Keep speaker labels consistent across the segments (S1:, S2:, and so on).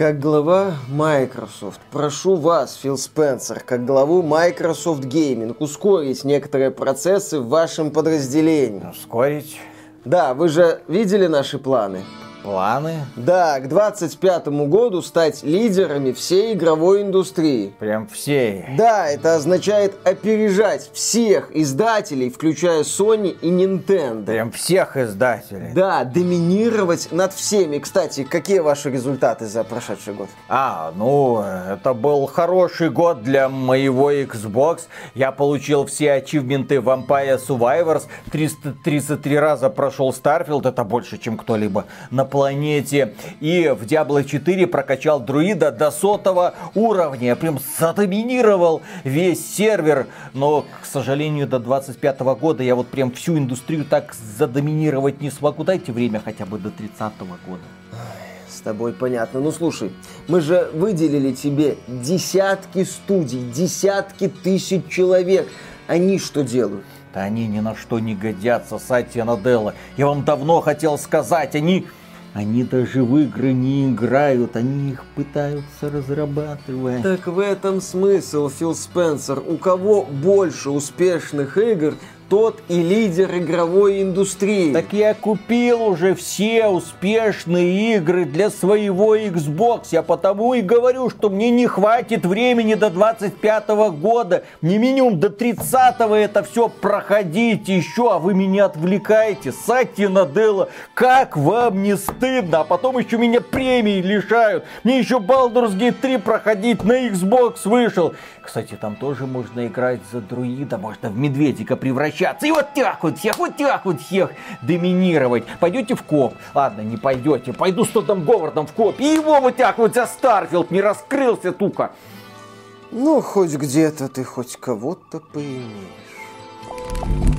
S1: Как глава Microsoft, прошу вас, Фил Спенсер, как главу Microsoft Gaming, ускорить некоторые процессы в вашем подразделении.
S2: Ускорить?
S1: Да, вы же видели наши планы?
S2: Планы?
S1: Да, к 25 году стать лидерами всей игровой индустрии.
S2: Прям всей?
S1: Да, это означает опережать всех издателей, включая Sony и Nintendo.
S2: Прям всех издателей?
S1: Да, доминировать над всеми. Кстати, какие ваши результаты за прошедший год?
S2: А, ну, это был хороший год для моего Xbox. Я получил все ачивменты Vampire Survivors. 333 раза прошел Starfield, это больше, чем кто-либо на планете. И в Diablo 4 прокачал друида до сотого уровня. Прям задоминировал весь сервер. Но, к сожалению, до 25 года я вот прям всю индустрию так задоминировать не смогу. Дайте время хотя бы до 30 года.
S1: С тобой понятно. Ну слушай, мы же выделили тебе десятки студий, десятки тысяч человек. Они что делают?
S2: Да они ни на что не годятся, Сатья Наделла. Я вам давно хотел сказать, они они даже в игры не играют, они их пытаются разрабатывать.
S1: Так в этом смысл, Фил Спенсер. У кого больше успешных игр, тот и лидер игровой индустрии.
S2: Так я купил уже все успешные игры для своего Xbox. Я потому и говорю, что мне не хватит времени до 25 года. Мне минимум до 30 это все проходить еще, а вы меня отвлекаете. Сати Наделла, как вам не стыдно? А потом еще меня премии лишают. Мне еще Baldur's Gate 3 проходить на Xbox вышел. Кстати, там тоже можно играть за друида, можно в медведика превращаться. И вот так вот всех, вот так вот всех доминировать. Пойдете в кооп? Ладно, не пойдете. Пойду с Тодом Говардом в кооп. И его вот так вот за Starfield не раскрылся, сука.
S1: Ну, хоть где-то ты хоть кого-то поимеешь.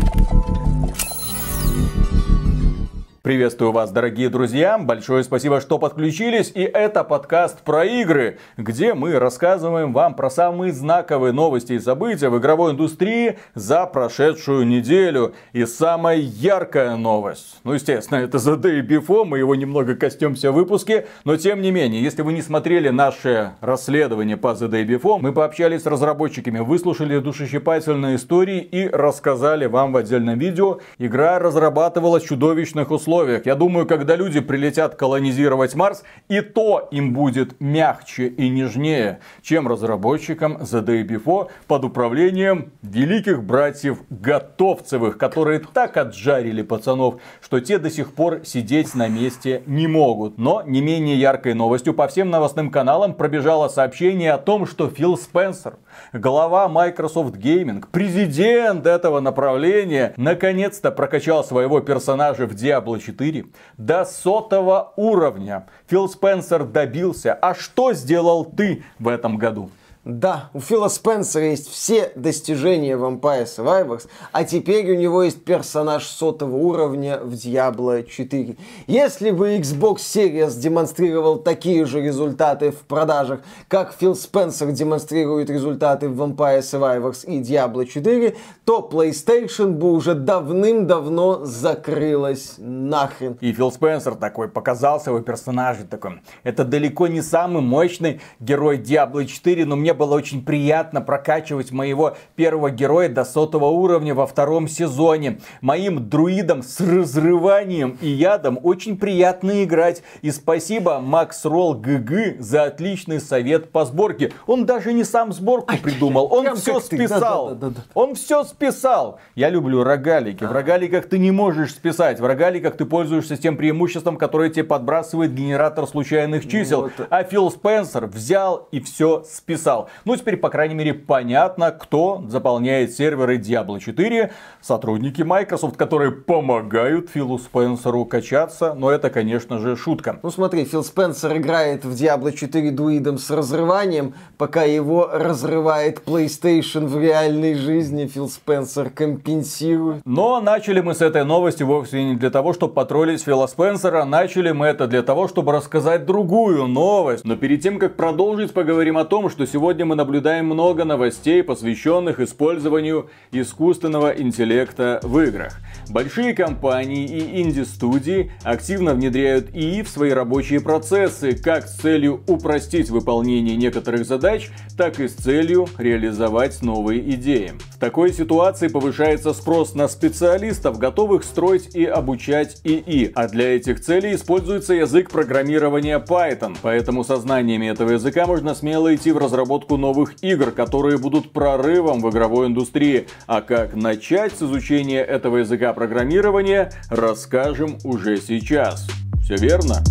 S3: Приветствую вас, дорогие друзья. Большое спасибо, что подключились. И это подкаст про игры, где мы рассказываем вам про самые знаковые новости и события в игровой индустрии за прошедшую неделю. И самая яркая новость. Ну, естественно, это The Day Before. Мы его немного костюмся в выпуске. Но, тем не менее, если вы не смотрели наше расследование по The Day Before, мы пообщались с разработчиками, выслушали душещипательные истории и рассказали вам в отдельном видео. Игра разрабатывалась в чудовищных условиях условиях. Я думаю, когда люди прилетят колонизировать Марс, и то им будет мягче и нежнее, чем разработчикам The Day Before под управлением великих братьев Готовцевых, которые так отжарили пацанов, что те до сих пор сидеть на месте не могут. Но не менее яркой новостью по всем новостным каналам пробежало сообщение о том, что Фил Спенсер, глава Microsoft Gaming, президент этого направления, наконец-то прокачал своего персонажа в Diablo 4 до сотого уровня. Фил Спенсер добился. А что сделал ты в этом году?
S1: Да, у Фила Спенсера есть все достижения Vampire Survivors, а теперь у него есть персонаж сотого уровня в Diablo 4. Если бы Xbox Series демонстрировал такие же результаты в продажах, как Фил Спенсер демонстрирует результаты в Vampire Survivors и Diablo 4, то PlayStation бы уже давным-давно закрылась нахрен.
S3: И Фил Спенсер такой показал своего персонажа такой. Это далеко не самый мощный герой Diablo 4, но мне мне было очень приятно прокачивать моего первого героя до сотого уровня во втором сезоне. Моим друидом с разрыванием и ядом очень приятно играть. И спасибо Макс Ролл ГГ за отличный совет по сборке. Он даже не сам сборку придумал, он все списал. Он все списал. Я люблю рогалики. В рогаликах ты не можешь списать. В рогаликах ты пользуешься тем преимуществом, которое тебе подбрасывает генератор случайных чисел. А Фил Спенсер взял и все списал сказал. Ну, теперь, по крайней мере, понятно, кто заполняет серверы Diablo 4. Сотрудники Microsoft, которые помогают Филу Спенсеру качаться. Но это, конечно же, шутка.
S1: Ну, смотри, Фил Спенсер играет в Diablo 4 дуидом с разрыванием, пока его разрывает PlayStation в реальной жизни. Фил Спенсер компенсирует.
S3: Но начали мы с этой новости вовсе не для того, чтобы потроллить Фила Спенсера. Начали мы это для того, чтобы рассказать другую новость. Но перед тем, как продолжить, поговорим о том, что сегодня сегодня мы наблюдаем много новостей, посвященных использованию искусственного интеллекта в играх. Большие компании и инди-студии активно внедряют ИИ в свои рабочие процессы, как с целью упростить выполнение некоторых задач, так и с целью реализовать новые идеи. В такой ситуации повышается спрос на специалистов, готовых строить и обучать ИИ, а для этих целей используется язык программирования Python. Поэтому со знаниями этого языка можно смело идти в разработку новых игр, которые будут прорывом в игровой индустрии. А как начать с изучения этого языка программирования, расскажем уже сейчас. Все верно?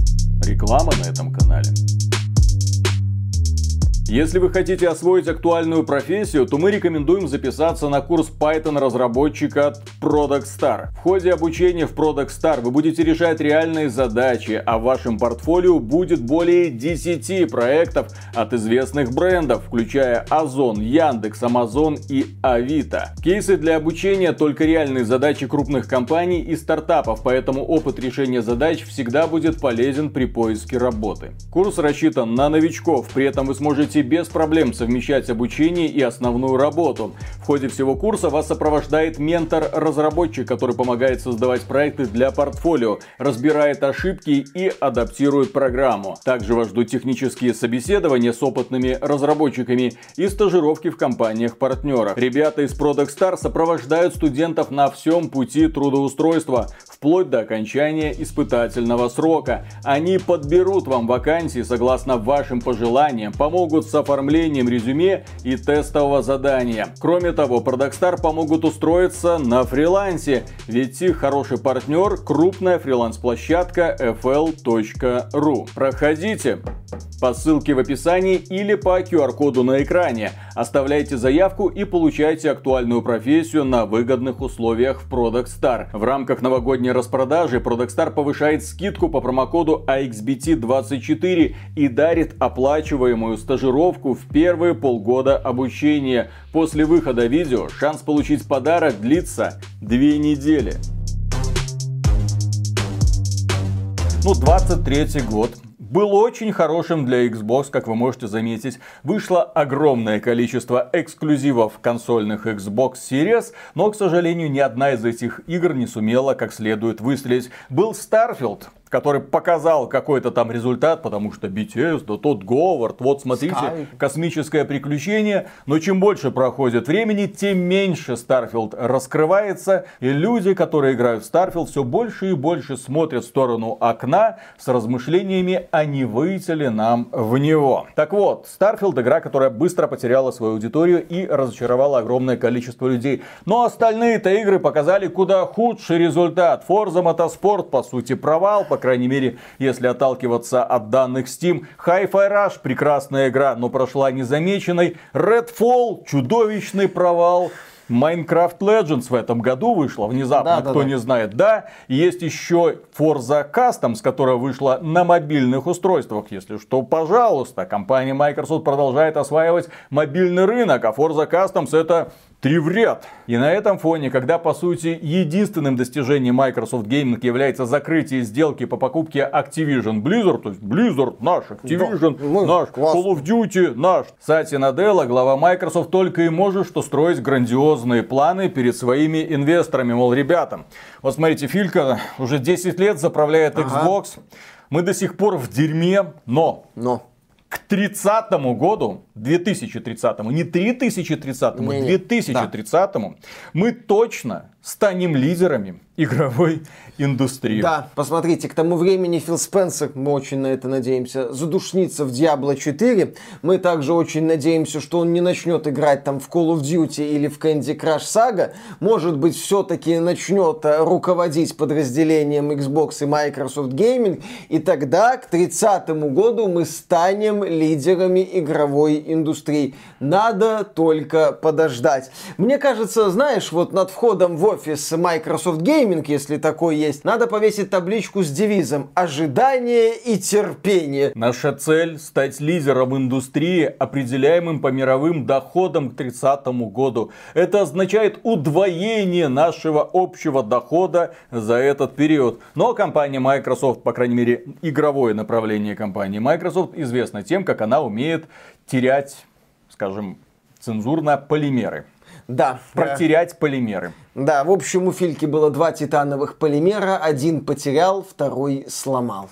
S3: Реклама на этом канале. Если вы хотите освоить актуальную профессию, то мы рекомендуем записаться на курс Python разработчика от Product Star. В ходе обучения в Product Star вы будете решать реальные задачи, а в вашем портфолио будет более 10 проектов от известных брендов, включая Озон, Яндекс, Amazon и Авито. Кейсы для обучения только реальные задачи крупных компаний и стартапов, поэтому опыт решения задач всегда будет полезен при поиске работы. Курс рассчитан на новичков, при этом вы сможете можете без проблем совмещать обучение и основную работу. В ходе всего курса вас сопровождает ментор-разработчик, который помогает создавать проекты для портфолио, разбирает ошибки и адаптирует программу. Также вас ждут технические собеседования с опытными разработчиками и стажировки в компаниях-партнерах. Ребята из Product Star сопровождают студентов на всем пути трудоустройства, вплоть до окончания испытательного срока. Они подберут вам вакансии согласно вашим пожеланиям, помогут с оформлением резюме и тестового задания. Кроме того, Продакстар помогут устроиться на фрилансе, ведь их хороший партнер – крупная фриланс-площадка fl.ru. Проходите по ссылке в описании или по QR-коду на экране. Оставляйте заявку и получайте актуальную профессию на выгодных условиях в Product. В рамках новогодней распродажи Product повышает скидку по промокоду AXBT24 и дарит оплачиваемую стажировку в первые полгода обучения. После выхода видео шанс получить подарок длится две недели. Ну, 23 год был очень хорошим для Xbox, как вы можете заметить. Вышло огромное количество эксклюзивов консольных Xbox Series, но, к сожалению, ни одна из этих игр не сумела как следует выстрелить. Был Starfield, который показал какой-то там результат, потому что BTS, да тот Говард, вот смотрите, Sky. космическое приключение. Но чем больше проходит времени, тем меньше Starfield раскрывается. И люди, которые играют в Starfield, все больше и больше смотрят в сторону окна с размышлениями, а не выйти ли нам в него. Так вот, Starfield игра, которая быстро потеряла свою аудиторию и разочаровала огромное количество людей. Но остальные-то игры показали куда худший результат. Forza Motorsport, по сути, провал, по крайней мере, если отталкиваться от данных Steam. Hi-Fi Rush прекрасная игра, но прошла незамеченной. Redfall чудовищный провал. Minecraft Legends в этом году вышла внезапно, да, кто да, не знает. Да, есть еще Forza Customs, которая вышла на мобильных устройствах. Если что, пожалуйста, компания Microsoft продолжает осваивать мобильный рынок, а Forza Customs это Три в ряд. И на этом фоне, когда по сути единственным достижением Microsoft Gaming является закрытие сделки по покупке Activision Blizzard, то есть Blizzard наш, Activision да, наш, классно. Call of Duty наш. Сати Наделла, глава Microsoft, только и может что строить грандиозные планы перед своими инвесторами. Мол, ребята, вот смотрите, Филька уже 10 лет заправляет Xbox, ага. мы до сих пор в дерьме, но...
S1: Но
S3: к 30 году, 2030, не 3030, не, 2030 да. мы точно станем лидерами игровой индустрии.
S1: Да, посмотрите, к тому времени Фил Спенсер, мы очень на это надеемся, задушнится в Diablo 4. Мы также очень надеемся, что он не начнет играть там в Call of Duty или в Candy Crush Saga. Может быть, все-таки начнет э, руководить подразделением Xbox и Microsoft Gaming. И тогда, к 30 году, мы станем лидерами игровой индустрии. Надо только подождать. Мне кажется, знаешь, вот над входом в офис Microsoft Gaming, если такой есть, надо повесить табличку с девизом «Ожидание и терпение».
S3: Наша цель – стать лидером индустрии, определяемым по мировым доходам к 30 году. Это означает удвоение нашего общего дохода за этот период. Но компания Microsoft, по крайней мере, игровое направление компании Microsoft известно тем, как она умеет терять скажем, цензурно полимеры.
S1: Да.
S3: Протерять полимеры.
S1: Да, в общем, у Фильки было два титановых полимера. Один потерял, второй сломал.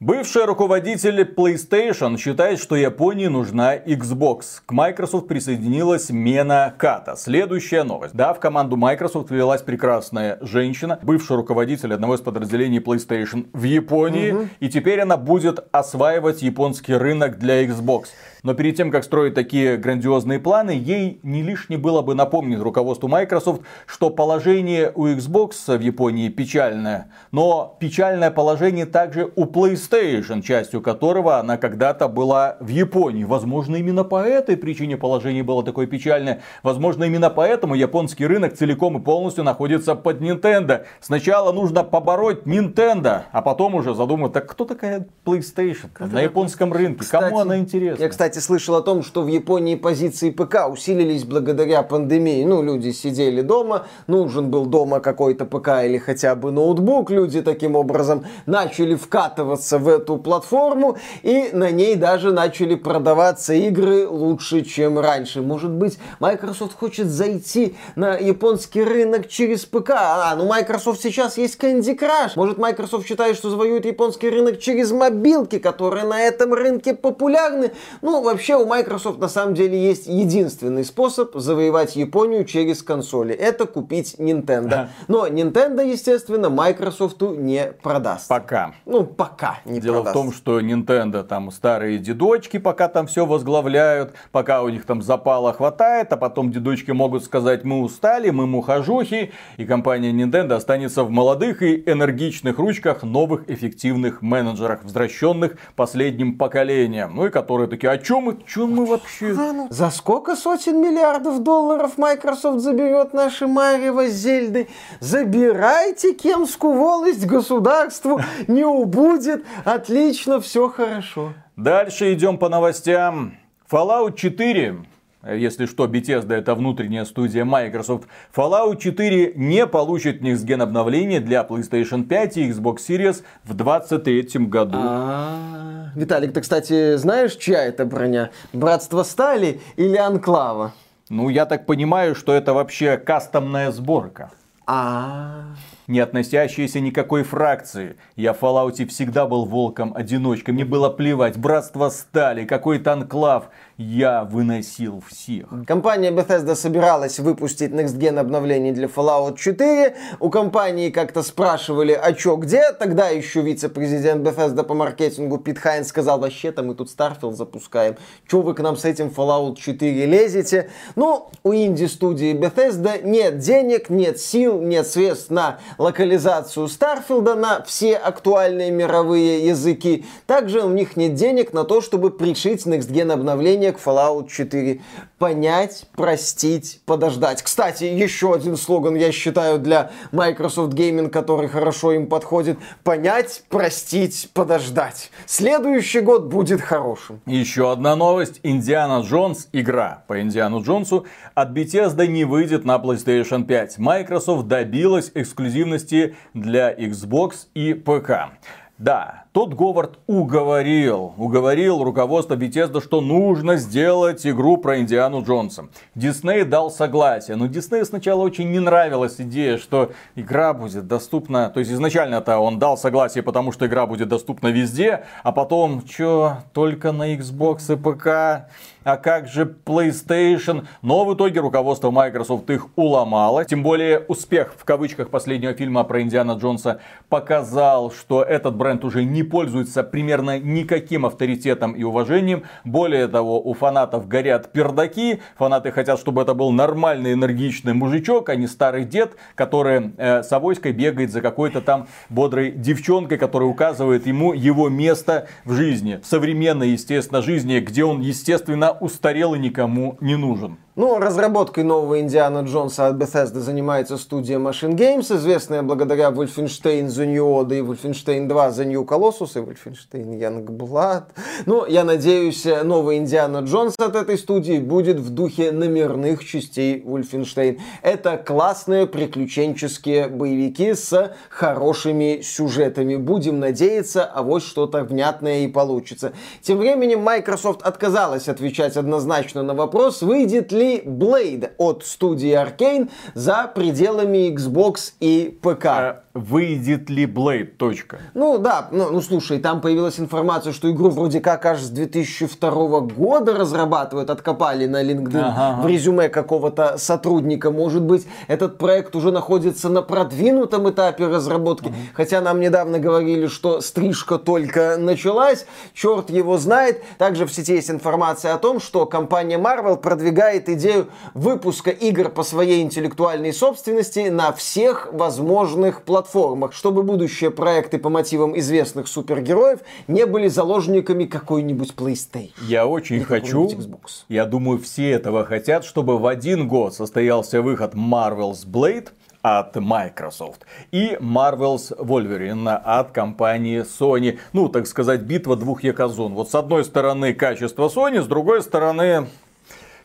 S3: Бывший руководитель PlayStation считает, что Японии нужна Xbox. К Microsoft присоединилась Мена Ката. Следующая новость. Да, в команду Microsoft ввелась прекрасная женщина, бывший руководитель одного из подразделений PlayStation в Японии. Угу. И теперь она будет осваивать японский рынок для Xbox. Но перед тем, как строить такие грандиозные планы, ей не лишне было бы напомнить руководству Microsoft, что положение у Xbox в Японии печальное. Но печальное положение также у PlayStation, частью которого она когда-то была в Японии. Возможно, именно по этой причине положение было такое печальное. Возможно, именно поэтому японский рынок целиком и полностью находится под Nintendo. Сначала нужно побороть Nintendo, а потом уже задумать, так кто такая PlayStation на японском рынке?
S1: Кстати,
S3: Кому она интересна?
S1: Я, кстати, кстати, слышал о том, что в Японии позиции ПК усилились благодаря пандемии. Ну, люди сидели дома, нужен был дома какой-то ПК или хотя бы ноутбук. Люди таким образом начали вкатываться в эту платформу, и на ней даже начали продаваться игры лучше, чем раньше. Может быть, Microsoft хочет зайти на японский рынок через ПК. А, ну Microsoft сейчас есть Candy Crush. Может, Microsoft считает, что завоюет японский рынок через мобилки, которые на этом рынке популярны. Ну, вообще у Microsoft на самом деле есть единственный способ завоевать Японию через консоли. Это купить Nintendo. Но Nintendo, естественно, Microsoft не продаст.
S3: Пока.
S1: Ну, пока не
S3: Дело
S1: продаст.
S3: в том, что Nintendo там старые дедочки пока там все возглавляют, пока у них там запала хватает, а потом дедочки могут сказать, мы устали, мы мухожухи, и компания Nintendo останется в молодых и энергичных ручках новых эффективных менеджерах, возвращенных последним поколением. Ну и которые такие, а чё мы, чё мы вообще?
S1: За сколько сотен миллиардов долларов Microsoft заберет наши Марево Зельды? Забирайте Кемскую волость государству, не убудет. Отлично, все хорошо.
S3: Дальше идем по новостям. Fallout 4 если что, Bethesda это внутренняя студия Microsoft. Fallout 4 не получит Next Gen обновление для PlayStation 5 и Xbox Series в 2023 году.
S1: А, Виталик, ты, кстати, знаешь, чья это броня? Братство Стали или Анклава?
S3: Ну, я так понимаю, что это вообще кастомная сборка.
S1: А,
S3: не относящиеся никакой фракции. Я в Fallout всегда был волком-одиночкой. Мне было плевать. Братство стали, какой-то анклав. Я выносил всех.
S1: Компания Bethesda собиралась выпустить Next Gen обновление для Fallout 4. У компании как-то спрашивали, а чё, где? Тогда еще вице-президент Bethesda по маркетингу Пит Хайнс сказал, вообще-то мы тут Starfield запускаем. Чё вы к нам с этим Fallout 4 лезете? Ну, у инди-студии Bethesda нет денег, нет сил, нет средств на локализацию Старфилда на все актуальные мировые языки. Также у них нет денег на то, чтобы пришить Next Gen обновление к Fallout 4. Понять, простить, подождать. Кстати, еще один слоган, я считаю, для Microsoft Gaming, который хорошо им подходит. Понять, простить, подождать. Следующий год будет хорошим.
S3: Еще одна новость. Индиана Джонс, игра по Индиану Джонсу от Bethesda не выйдет на PlayStation 5. Microsoft добилась эксклюзивности для Xbox и ПК. Да, тот Говард уговорил, уговорил руководство Bethesda, что нужно сделать игру про Индиану Джонса. Дисней дал согласие, но Диснею сначала очень не нравилась идея, что игра будет доступна, то есть изначально-то он дал согласие, потому что игра будет доступна везде, а потом, что, только на Xbox и ПК, а как же PlayStation? Но в итоге руководство Microsoft их уломало. Тем более успех в кавычках последнего фильма про Индиана Джонса показал, что этот бренд уже не пользуется примерно никаким авторитетом и уважением. Более того, у фанатов горят пердаки. Фанаты хотят, чтобы это был нормальный энергичный мужичок, а не старый дед, который э, с авоськой бегает за какой-то там бодрой девчонкой, которая указывает ему его место в жизни. В современной, естественно, жизни, где он, естественно, устарел и никому не нужен.
S1: Ну, разработкой нового Индиана Джонса от Bethesda занимается студия Machine Games, известная благодаря Wolfenstein The New Order и Wolfenstein 2 The New Colossus и Wolfenstein Youngblood. Ну, я надеюсь, новый Индиана Джонс от этой студии будет в духе номерных частей Wolfenstein. Это классные приключенческие боевики с хорошими сюжетами. Будем надеяться, а вот что-то внятное и получится. Тем временем Microsoft отказалась отвечать однозначно на вопрос, выйдет ли ли Blade от студии Arkane за пределами Xbox и ПК.
S3: Э, выйдет ли Blade, точка.
S1: Ну да, ну, ну слушай, там появилась информация, что игру вроде как аж с 2002 года разрабатывают, откопали на LinkedIn ага, в резюме какого-то сотрудника. Может быть, этот проект уже находится на продвинутом этапе разработки, ага. хотя нам недавно говорили, что стрижка только началась, черт его знает. Также в сети есть информация о том, что компания Marvel продвигает идею выпуска игр по своей интеллектуальной собственности на всех возможных платформах, чтобы будущие проекты по мотивам известных супергероев не были заложниками какой-нибудь PlayStation.
S3: Я очень хочу, Xbox. я думаю, все этого хотят, чтобы в один год состоялся выход Marvel's Blade, от Microsoft и Marvel's Wolverine от компании Sony. Ну, так сказать, битва двух якозон. Вот с одной стороны качество Sony, с другой стороны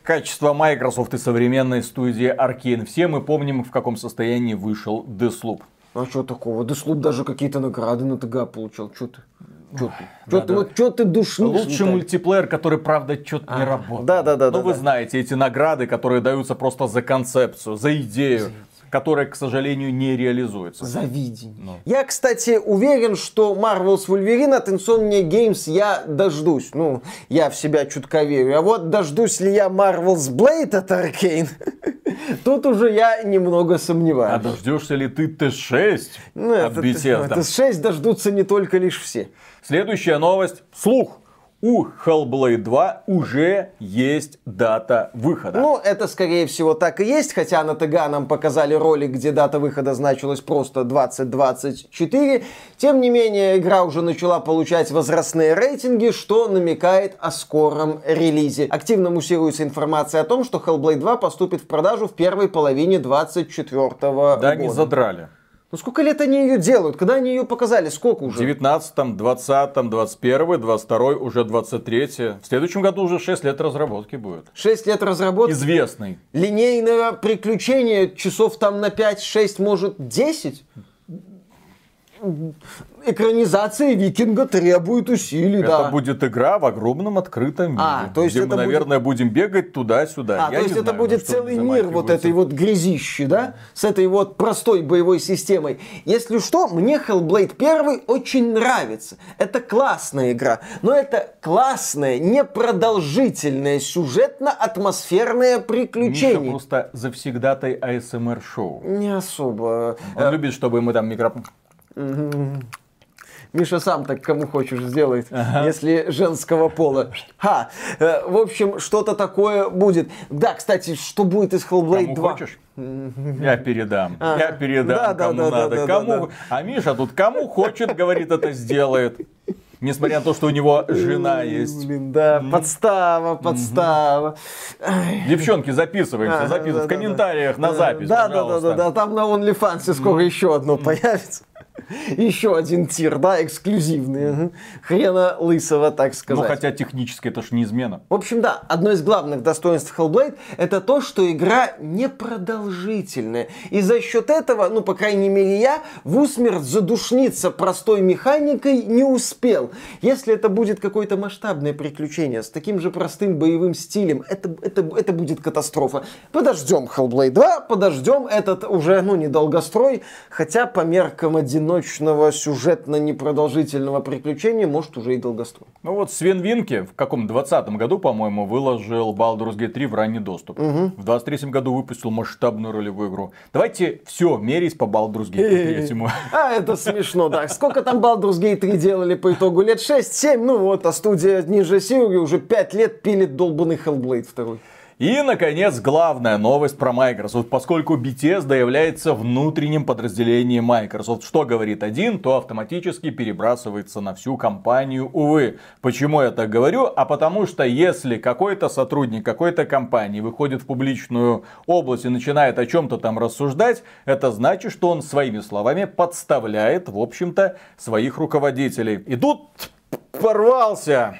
S3: качество Microsoft и современной студии Arkane. Все мы помним, в каком состоянии вышел Deathloop.
S1: А что такого? Deathloop даже какие-то награды на ТГ получил. Что ты? Что ты? Что ты, вот, что ты душнишь?
S3: Лучший мультиплеер, который, правда, что-то а, не работает.
S1: Да, да, да.
S3: Ну,
S1: да,
S3: вы
S1: да.
S3: знаете, эти награды, которые даются просто за концепцию, за идею которая, к сожалению, не реализуется.
S1: За видение. Ну. Я, кстати, уверен, что Marvel's Wolverine от Insomnia Games я дождусь. Ну, я в себя чутка верю. А вот дождусь ли я Marvel's Blade от Arkane, тут уже я немного сомневаюсь.
S3: А дождешься ли ты Т6 ну, от Bethesda?
S1: Т6 дождутся не только лишь все.
S3: Следующая новость. Слух у Hellblade 2 уже есть дата выхода.
S1: Ну, это скорее всего так и есть, хотя на ТГ нам показали ролик, где дата выхода значилась просто 2024. Тем не менее, игра уже начала получать возрастные рейтинги, что намекает о скором релизе. Активно муссируется информация о том, что Hellblade 2 поступит в продажу в первой половине 2024 года.
S3: Да, не задрали.
S1: Ну сколько лет они ее делают? Когда они ее показали? Сколько уже?
S3: В 19 20 21 22 уже 23 В следующем году уже 6 лет разработки будет.
S1: 6 лет разработки?
S3: Известный.
S1: Линейное приключение часов там на 5-6, может 10? Экранизация Викинга требует усилий,
S3: это
S1: да.
S3: Это будет игра в огромном открытом мире. А, то есть где это мы, наверное, будет... будем бегать туда-сюда.
S1: А, Я то есть это знаю, будет целый мир вот этой вот грязищи, да? С этой вот простой боевой системой. Если что, мне Hellblade 1 очень нравится. Это классная игра. Но это классное, непродолжительное, сюжетно-атмосферное приключение. Миша
S3: просто завсегдатай АСМР-шоу.
S1: Не особо.
S3: Он э... любит, чтобы мы там микрофон
S1: Миша сам так кому хочешь сделает, ага. если женского пола. Ха, э, в общем, что-то такое будет. Да, кстати, что будет из Hellblade кому 2?
S3: хочешь? Я передам. Ага. Я передам, да, кому да, надо. Да, кому... Да, да. А Миша тут кому хочет, говорит, это сделает. Несмотря на то, что у него жена есть.
S1: Блин, да, подстава, подстава.
S3: Девчонки, записываемся, записываем в комментариях на запись,
S1: Да, да, да, да, да, там на OnlyFans скоро еще одно появится. Еще один тир, да, эксклюзивный. Хрена лысого, так сказать.
S3: Ну, хотя технически это ж не измена.
S1: В общем, да, одно из главных достоинств Hellblade это то, что игра непродолжительная. И за счет этого, ну, по крайней мере, я в усмерть задушниться простой механикой не успел. Если это будет какое-то масштабное приключение с таким же простым боевым стилем, это, это, это будет катастрофа. Подождем Hellblade 2, подождем этот уже, ну, недолгострой, хотя по меркам одиночества одиночного сюжетно-непродолжительного приключения, может уже и долгострой.
S3: Ну вот Свен Винки в каком 20 году, по-моему, выложил Baldur's Gate 3 в ранний доступ. Угу. В 23 году выпустил масштабную ролевую игру. Давайте все мерить по Baldur's Gate 3.
S1: А, это смешно, да. Сколько там Baldur's Gate 3 делали по итогу? Лет 6-7? Ну вот, а студия Ninja Theory уже 5 лет пилит долбанный Hellblade 2.
S3: И, наконец, главная новость про Microsoft. Поскольку Bethesda является внутренним подразделением Microsoft, что говорит один, то автоматически перебрасывается на всю компанию, увы. Почему я так говорю? А потому что если какой-то сотрудник какой-то компании выходит в публичную область и начинает о чем-то там рассуждать, это значит, что он своими словами подставляет, в общем-то, своих руководителей. И тут порвался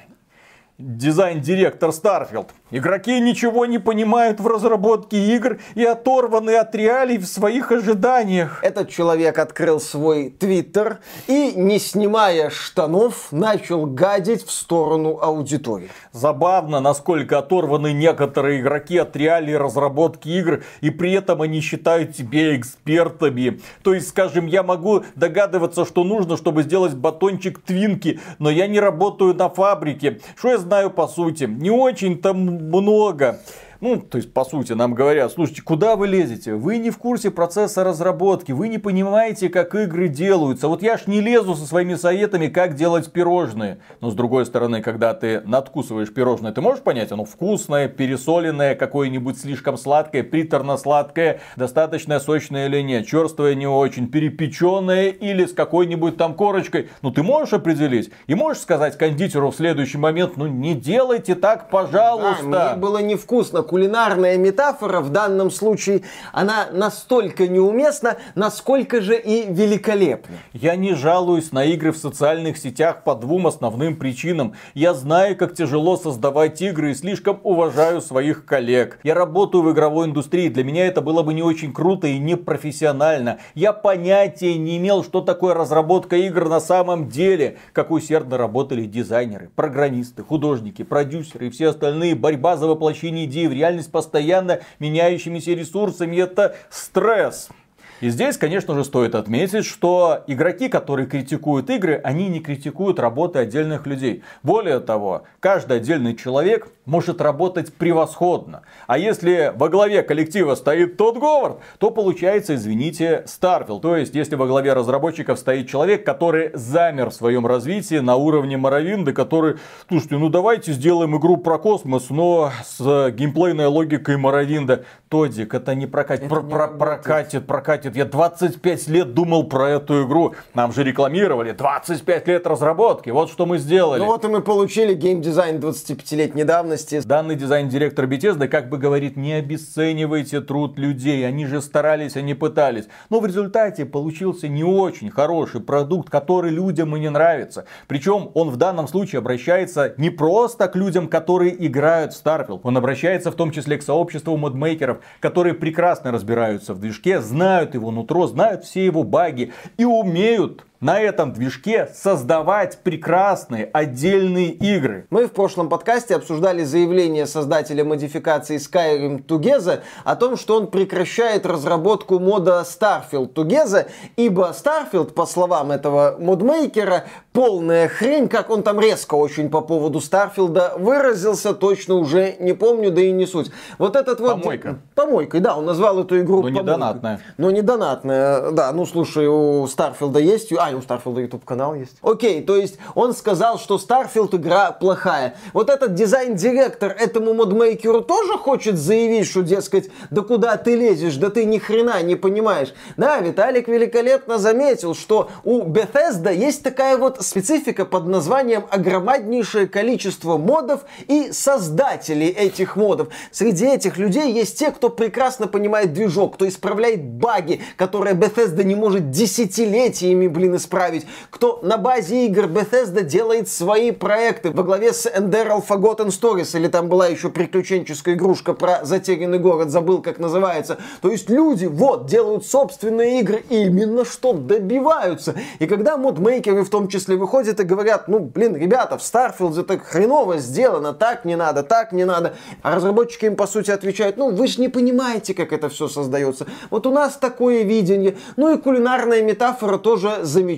S3: дизайн-директор Starfield. Игроки ничего не понимают в разработке игр и оторваны от реалий в своих ожиданиях.
S1: Этот человек открыл свой твиттер и, не снимая штанов, начал гадить в сторону аудитории.
S3: Забавно, насколько оторваны некоторые игроки от реалий разработки игр, и при этом они считают себя экспертами. То есть, скажем, я могу догадываться, что нужно, чтобы сделать батончик твинки, но я не работаю на фабрике. Что я знаю по сути? Не очень там много. Ну, то есть, по сути, нам говорят, слушайте, куда вы лезете? Вы не в курсе процесса разработки, вы не понимаете, как игры делаются. Вот я ж не лезу со своими советами, как делать пирожные. Но, с другой стороны, когда ты надкусываешь пирожное, ты можешь понять, оно вкусное, пересоленное, какое-нибудь слишком сладкое, приторно-сладкое, достаточно сочное или нет, черствое не очень, перепеченное или с какой-нибудь там корочкой. Ну, ты можешь определить и можешь сказать кондитеру в следующий момент, ну, не делайте так, пожалуйста.
S1: Да, мне было невкусно кулинарная метафора в данном случае, она настолько неуместна, насколько же и великолепна.
S3: Я не жалуюсь на игры в социальных сетях по двум основным причинам. Я знаю, как тяжело создавать игры и слишком уважаю своих коллег. Я работаю в игровой индустрии, для меня это было бы не очень круто и не профессионально. Я понятия не имел, что такое разработка игр на самом деле. Как усердно работали дизайнеры, программисты, художники, продюсеры и все остальные. Борьба за воплощение идей в реальность постоянно меняющимися ресурсами. Это стресс. И здесь, конечно же, стоит отметить, что игроки, которые критикуют игры, они не критикуют работы отдельных людей. Более того, каждый отдельный человек может работать превосходно. А если во главе коллектива стоит Тодд Говард, то получается, извините, Starfield. То есть, если во главе разработчиков стоит человек, который замер в своем развитии на уровне Morrowind а, который, слушайте, ну давайте сделаем игру про космос, но с геймплейной логикой Morrowind а. Тоддик, это не прокатит. Про, про, прокатит, прокатит. Я 25 лет думал про эту игру. Нам же рекламировали 25 лет разработки. Вот что мы сделали. Ну
S1: вот и мы получили геймдизайн 25-летней давности.
S3: Данный дизайн-директор Bethesda как бы говорит, не обесценивайте труд людей. Они же старались, они пытались. Но в результате получился не очень хороший продукт, который людям и не нравится. Причем он в данном случае обращается не просто к людям, которые играют в Starfield. Он обращается в том числе к сообществу модмейкеров, которые прекрасно разбираются в движке, знают его нутро, знают все его баги и умеют на этом движке создавать прекрасные отдельные игры.
S1: Мы в прошлом подкасте обсуждали заявление создателя модификации Skyrim Together о том, что он прекращает разработку мода Starfield Together, ибо Starfield, по словам этого модмейкера, полная хрень, как он там резко очень по поводу Starfield выразился, точно уже не помню, да и не суть. Вот этот вот...
S3: Помойка.
S1: Помойкой, да, он назвал эту игру
S3: Но не донатная.
S1: Но не донатная, да. Ну, слушай, у Starfield есть... А, и у Starfield YouTube канал есть. Окей, то есть он сказал, что Starfield игра плохая. Вот этот дизайн-директор этому модмейкеру тоже хочет заявить, что, дескать, да куда ты лезешь, да ты ни хрена не понимаешь. Да, Виталик великолепно заметил, что у Bethesda есть такая вот специфика под названием огромнейшее количество модов и создателей этих модов. Среди этих людей есть те, кто прекрасно понимает движок, кто исправляет баги, которые Bethesda не может десятилетиями, блин, исправить, кто на базе игр Bethesda делает свои проекты во главе с Enderal Forgotten Stories, или там была еще приключенческая игрушка про затерянный город, забыл как называется. То есть люди вот делают собственные игры и именно что добиваются. И когда модмейкеры в том числе выходят и говорят, ну блин, ребята, в Starfield это хреново сделано, так не надо, так не надо. А разработчики им по сути отвечают, ну вы же не понимаете, как это все создается. Вот у нас такое видение. Ну и кулинарная метафора тоже замечательная,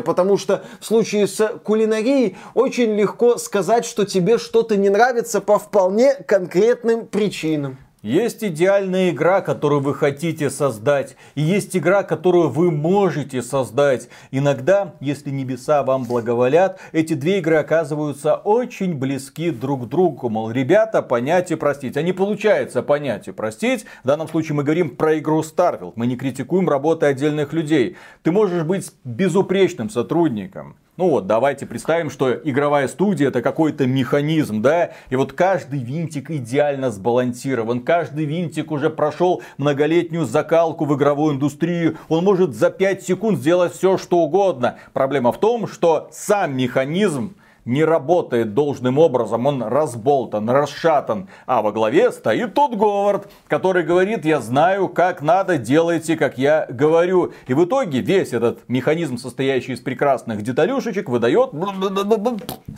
S1: потому что в случае с кулинарией очень легко сказать, что тебе что-то не нравится по вполне конкретным причинам.
S3: Есть идеальная игра, которую вы хотите создать, и есть игра, которую вы можете создать. Иногда, если небеса вам благоволят, эти две игры оказываются очень близки друг к другу. Мол, ребята, понять и простить. А не получается понять и простить. В данном случае мы говорим про игру Starfield. Мы не критикуем работы отдельных людей. Ты можешь быть безупречным сотрудником, ну вот, давайте представим, что игровая студия это какой-то механизм, да, и вот каждый винтик идеально сбалансирован, каждый винтик уже прошел многолетнюю закалку в игровую индустрию, он может за 5 секунд сделать все, что угодно. Проблема в том, что сам механизм не работает должным образом, он разболтан, расшатан. А во главе стоит тот Говард, который говорит, я знаю, как надо, делайте, как я говорю. И в итоге весь этот механизм, состоящий из прекрасных деталюшечек, выдает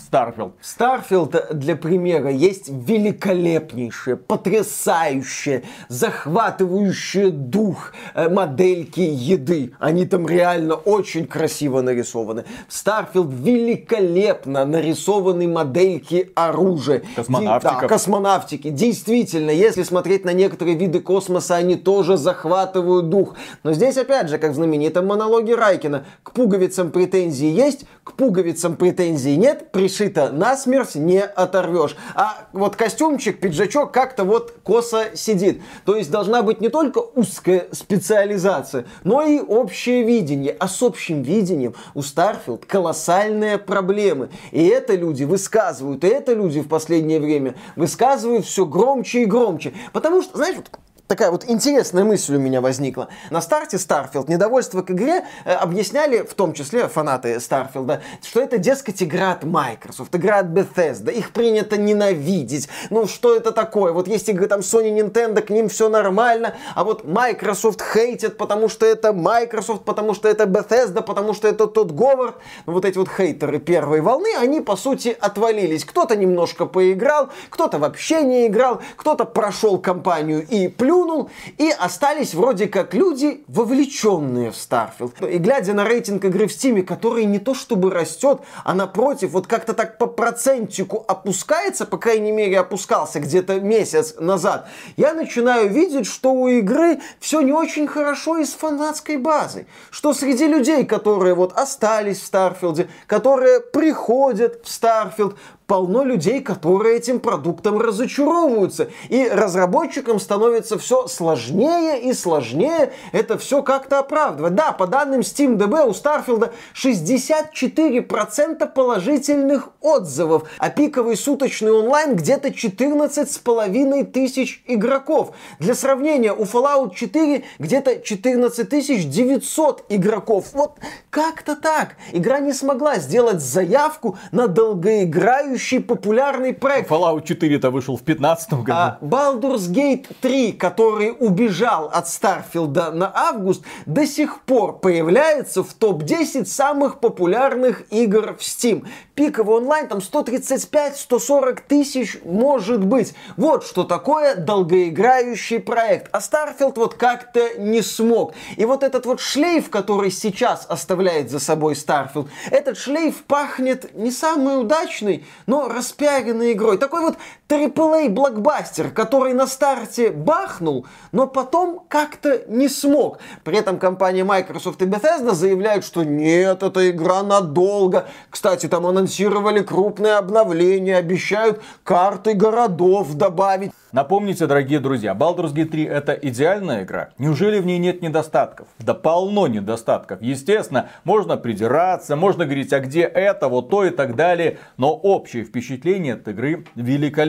S3: Starfield.
S1: Starfield, для примера, есть великолепнейшие, потрясающие, захватывающие дух э, модельки еды. Они там реально очень красиво нарисованы. Starfield великолепно нарисованы модельки оружия.
S3: Космонавтиков.
S1: Да, космонавтики. Действительно, если смотреть на некоторые виды космоса, они тоже захватывают дух. Но здесь, опять же, как в знаменитом монологе Райкина, к пуговицам претензии есть, к пуговицам претензий нет, пришито насмерть не оторвешь. А вот костюмчик, пиджачок как-то вот косо сидит. То есть должна быть не только узкая специализация, но и общее видение. А с общим видением у Starfield колоссальные проблемы. И это люди высказывают, и это люди в последнее время высказывают все громче и громче. Потому что, знаешь, вот такая вот интересная мысль у меня возникла. На старте Starfield недовольство к игре э, объясняли, в том числе фанаты Starfield, что это, дескать, игра от Microsoft, игра от Bethesda, их принято ненавидеть. Ну, что это такое? Вот есть игры там Sony, Nintendo, к ним все нормально, а вот Microsoft хейтят, потому что это Microsoft, потому что это Bethesda, потому что это Тодд Говард. Ну, вот эти вот хейтеры первой волны, они, по сути, отвалились. Кто-то немножко поиграл, кто-то вообще не играл, кто-то прошел кампанию и плюс плюнул, и остались вроде как люди, вовлеченные в Starfield. И глядя на рейтинг игры в Steam, который не то чтобы растет, а напротив, вот как-то так по процентику опускается, по крайней мере опускался где-то месяц назад, я начинаю видеть, что у игры все не очень хорошо и с фанатской базой. Что среди людей, которые вот остались в Starfield е, которые приходят в Starfield, полно людей, которые этим продуктом разочаровываются. И разработчикам становится все сложнее и сложнее это все как-то оправдывать. Да, по данным SteamDB у Старфилда 64% положительных отзывов, а пиковый суточный онлайн где-то 14 с половиной тысяч игроков. Для сравнения, у Fallout 4 где-то 14 900 игроков. Вот как-то так. Игра не смогла сделать заявку на долгоиграющую следующий популярный проект.
S3: Fallout 4-то вышел в 15 году. А
S1: Baldur's Gate 3, который убежал от Старфилда на август, до сих пор появляется в топ-10 самых популярных игр в Steam. Пиковый онлайн там 135-140 тысяч может быть. Вот что такое долгоиграющий проект. А Starfield вот как-то не смог. И вот этот вот шлейф, который сейчас оставляет за собой Starfield, этот шлейф пахнет не самый удачный, но распиаренной игрой. Такой вот AAA блокбастер, который на старте бахнул, но потом как-то не смог. При этом компания Microsoft и Bethesda заявляют, что нет, эта игра надолго. Кстати, там анонсировали крупные обновления, обещают карты городов добавить.
S3: Напомните, дорогие друзья, Baldur's Gate 3 это идеальная игра? Неужели в ней нет недостатков? Да полно недостатков. Естественно, можно придираться, можно говорить, а где это, вот то и так далее. Но общее впечатление от игры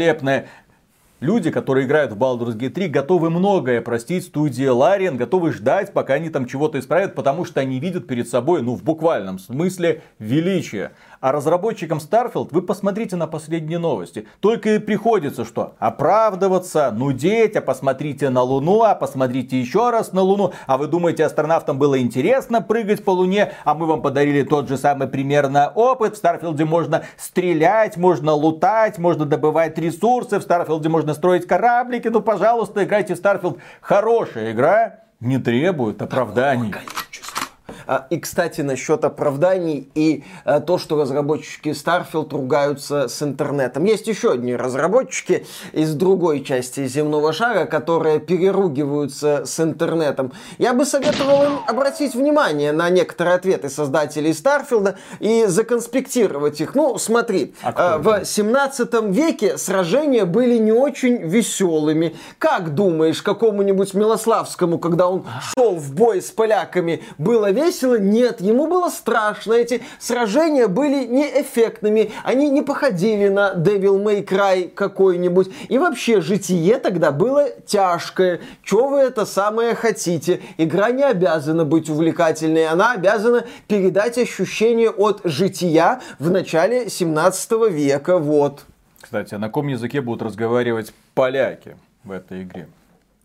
S3: великолепное. Люди, которые играют в Baldur's Gate 3, готовы многое простить студии Larian, готовы ждать, пока они там чего-то исправят, потому что они видят перед собой, ну в буквальном смысле, величие. А разработчикам Starfield вы посмотрите на последние новости. Только и приходится что? Оправдываться, нудеть, а посмотрите на Луну, а посмотрите еще раз на Луну. А вы думаете, астронавтам было интересно прыгать по Луне, а мы вам подарили тот же самый примерно опыт. В Starfield е можно стрелять, можно лутать, можно добывать ресурсы, в Starfield е можно строить кораблики. Ну, пожалуйста, играйте в Starfield. Хорошая игра не требует оправданий.
S1: А, и, кстати, насчет оправданий и а, то, что разработчики Starfield ругаются с интернетом. Есть еще одни разработчики из другой части земного шара, которые переругиваются с интернетом. Я бы советовал им обратить внимание на некоторые ответы создателей Старфилда и законспектировать их. Ну, смотри,
S3: А
S1: э, в 17 веке сражения были не очень веселыми. Как думаешь, какому-нибудь Милославскому, когда он шел в бой с поляками, было весело? Нет, ему было страшно. Эти сражения были неэффектными. Они не походили на Devil May Cry какой-нибудь. И вообще, житие тогда было тяжкое. Чего вы это самое хотите? Игра не обязана быть увлекательной. Она обязана передать ощущение от жития в начале 17 века. Вот.
S3: Кстати, а на каком языке будут разговаривать поляки в этой игре?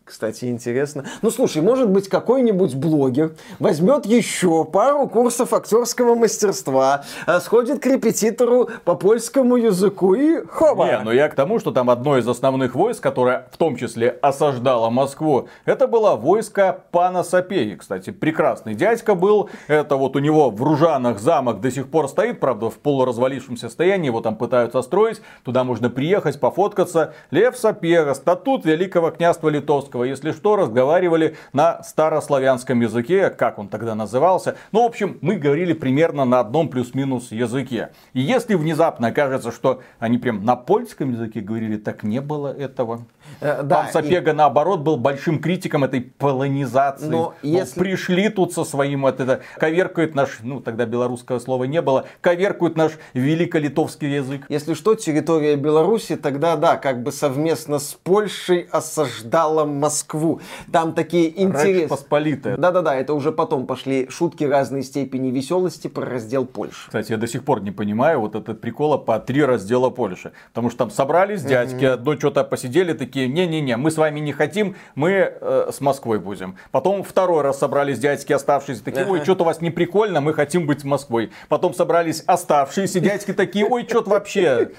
S1: Кстати, интересно. Ну, слушай, может быть, какой-нибудь блогер возьмет еще пару курсов актерского мастерства, а, сходит к репетитору по польскому языку и хоба!
S3: Не, ну я к тому, что там одно из основных войск, которое в том числе осаждало Москву, это было войско пана Сапеги. Кстати, прекрасный дядька был. Это вот у него в Ружанах замок до сих пор стоит, правда, в полуразвалившемся состоянии. Его там пытаются строить. Туда можно приехать, пофоткаться. Лев Сапега, статут Великого княжества Литовского. Если что, разговаривали на старославянском языке, как он тогда назывался. Ну, в общем, мы говорили примерно на одном плюс-минус языке. И если внезапно окажется, что они прям на польском языке говорили, так не было этого.
S1: Э,
S3: Пан
S1: да, и-
S3: Сапега, наоборот, был большим критиком этой полонизации.
S1: Но
S3: Мол,
S1: если-
S3: Пришли тут со своим, вот это, коверкают наш, ну тогда белорусского слова не было, коверкуют наш великолитовский язык.
S1: Если что, территория Беларуси тогда, да, как бы совместно с Польшей осаждала Москву. Там такие
S3: Речь
S1: интересные...
S3: Посполитая.
S1: Да-да-да, это уже потом пошли шутки разной степени веселости про раздел Польши.
S3: Кстати, я до сих пор не понимаю вот этот прикола по три раздела Польши. Потому что там собрались дядьки, одно что-то посидели, такие, не-не-не, мы с вами не хотим, мы э, с Москвой будем. Потом второй раз собрались дядьки оставшиеся, такие, ой, что-то у вас не прикольно, мы хотим быть с Москвой. Потом собрались оставшиеся дядьки такие, ой, что-то вообще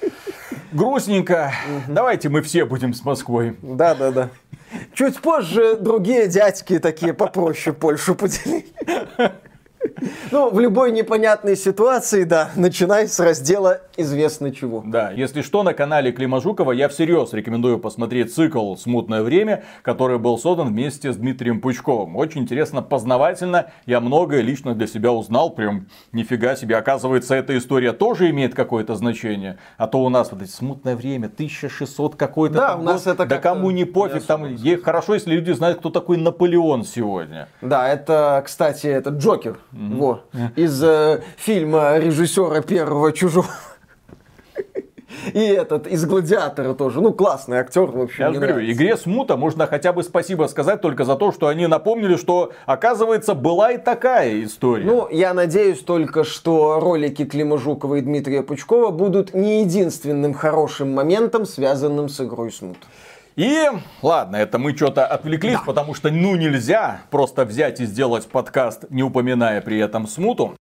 S3: грустненько, давайте мы все будем с Москвой.
S1: Да-да-да. Чуть позже другие дядьки такие попроще Польшу поделили. Ну, в любой непонятной ситуации, да, начинай с раздела «Известно чего».
S3: Да, если что, на канале Клима Жукова я всерьез рекомендую посмотреть цикл «Смутное время», который был создан вместе с Дмитрием Пучковым. Очень интересно, познавательно, я многое лично для себя узнал, прям нифига себе. Оказывается, эта история тоже имеет какое-то значение. А то у нас вот эти «Смутное время», 1600 какой-то
S1: Да,
S3: там
S1: у нас
S3: год.
S1: это
S3: Да кому не пофиг, там ей хорошо, если люди знают, кто такой Наполеон сегодня.
S1: Да, это, кстати, это Джокер. Во. Из э, фильма режиссера первого чужого. И этот, из «Гладиатора» тоже. Ну, классный актер, в общем,
S3: Я же говорю,
S1: нравится.
S3: игре Смута можно хотя бы спасибо сказать только за то, что они напомнили, что, оказывается, была и такая история.
S1: Ну, я надеюсь только, что ролики Клима Жукова и Дмитрия Пучкова будут не единственным хорошим моментом, связанным с игрой Смут.
S3: И ладно, это мы что-то отвлеклись, потому что ну нельзя просто взять и сделать подкаст, не упоминая при этом смуту.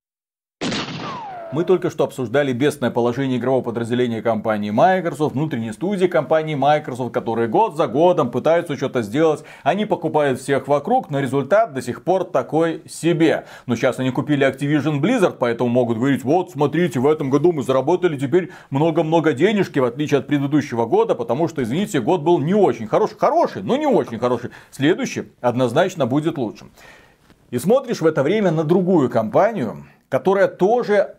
S3: Мы только что обсуждали бедственное положение игрового подразделения компании Microsoft, внутренней студии компании Microsoft, которые год за годом пытаются что-то сделать. Они покупают всех вокруг, но результат до сих пор такой себе. Но сейчас они купили Activision Blizzard, поэтому могут говорить, вот смотрите, в этом году мы заработали теперь много-много денежки, в отличие от предыдущего года, потому что, извините, год был не очень хороший. Хороший, но не очень хороший. Следующий однозначно будет лучше. И смотришь в это время на другую компанию, которая тоже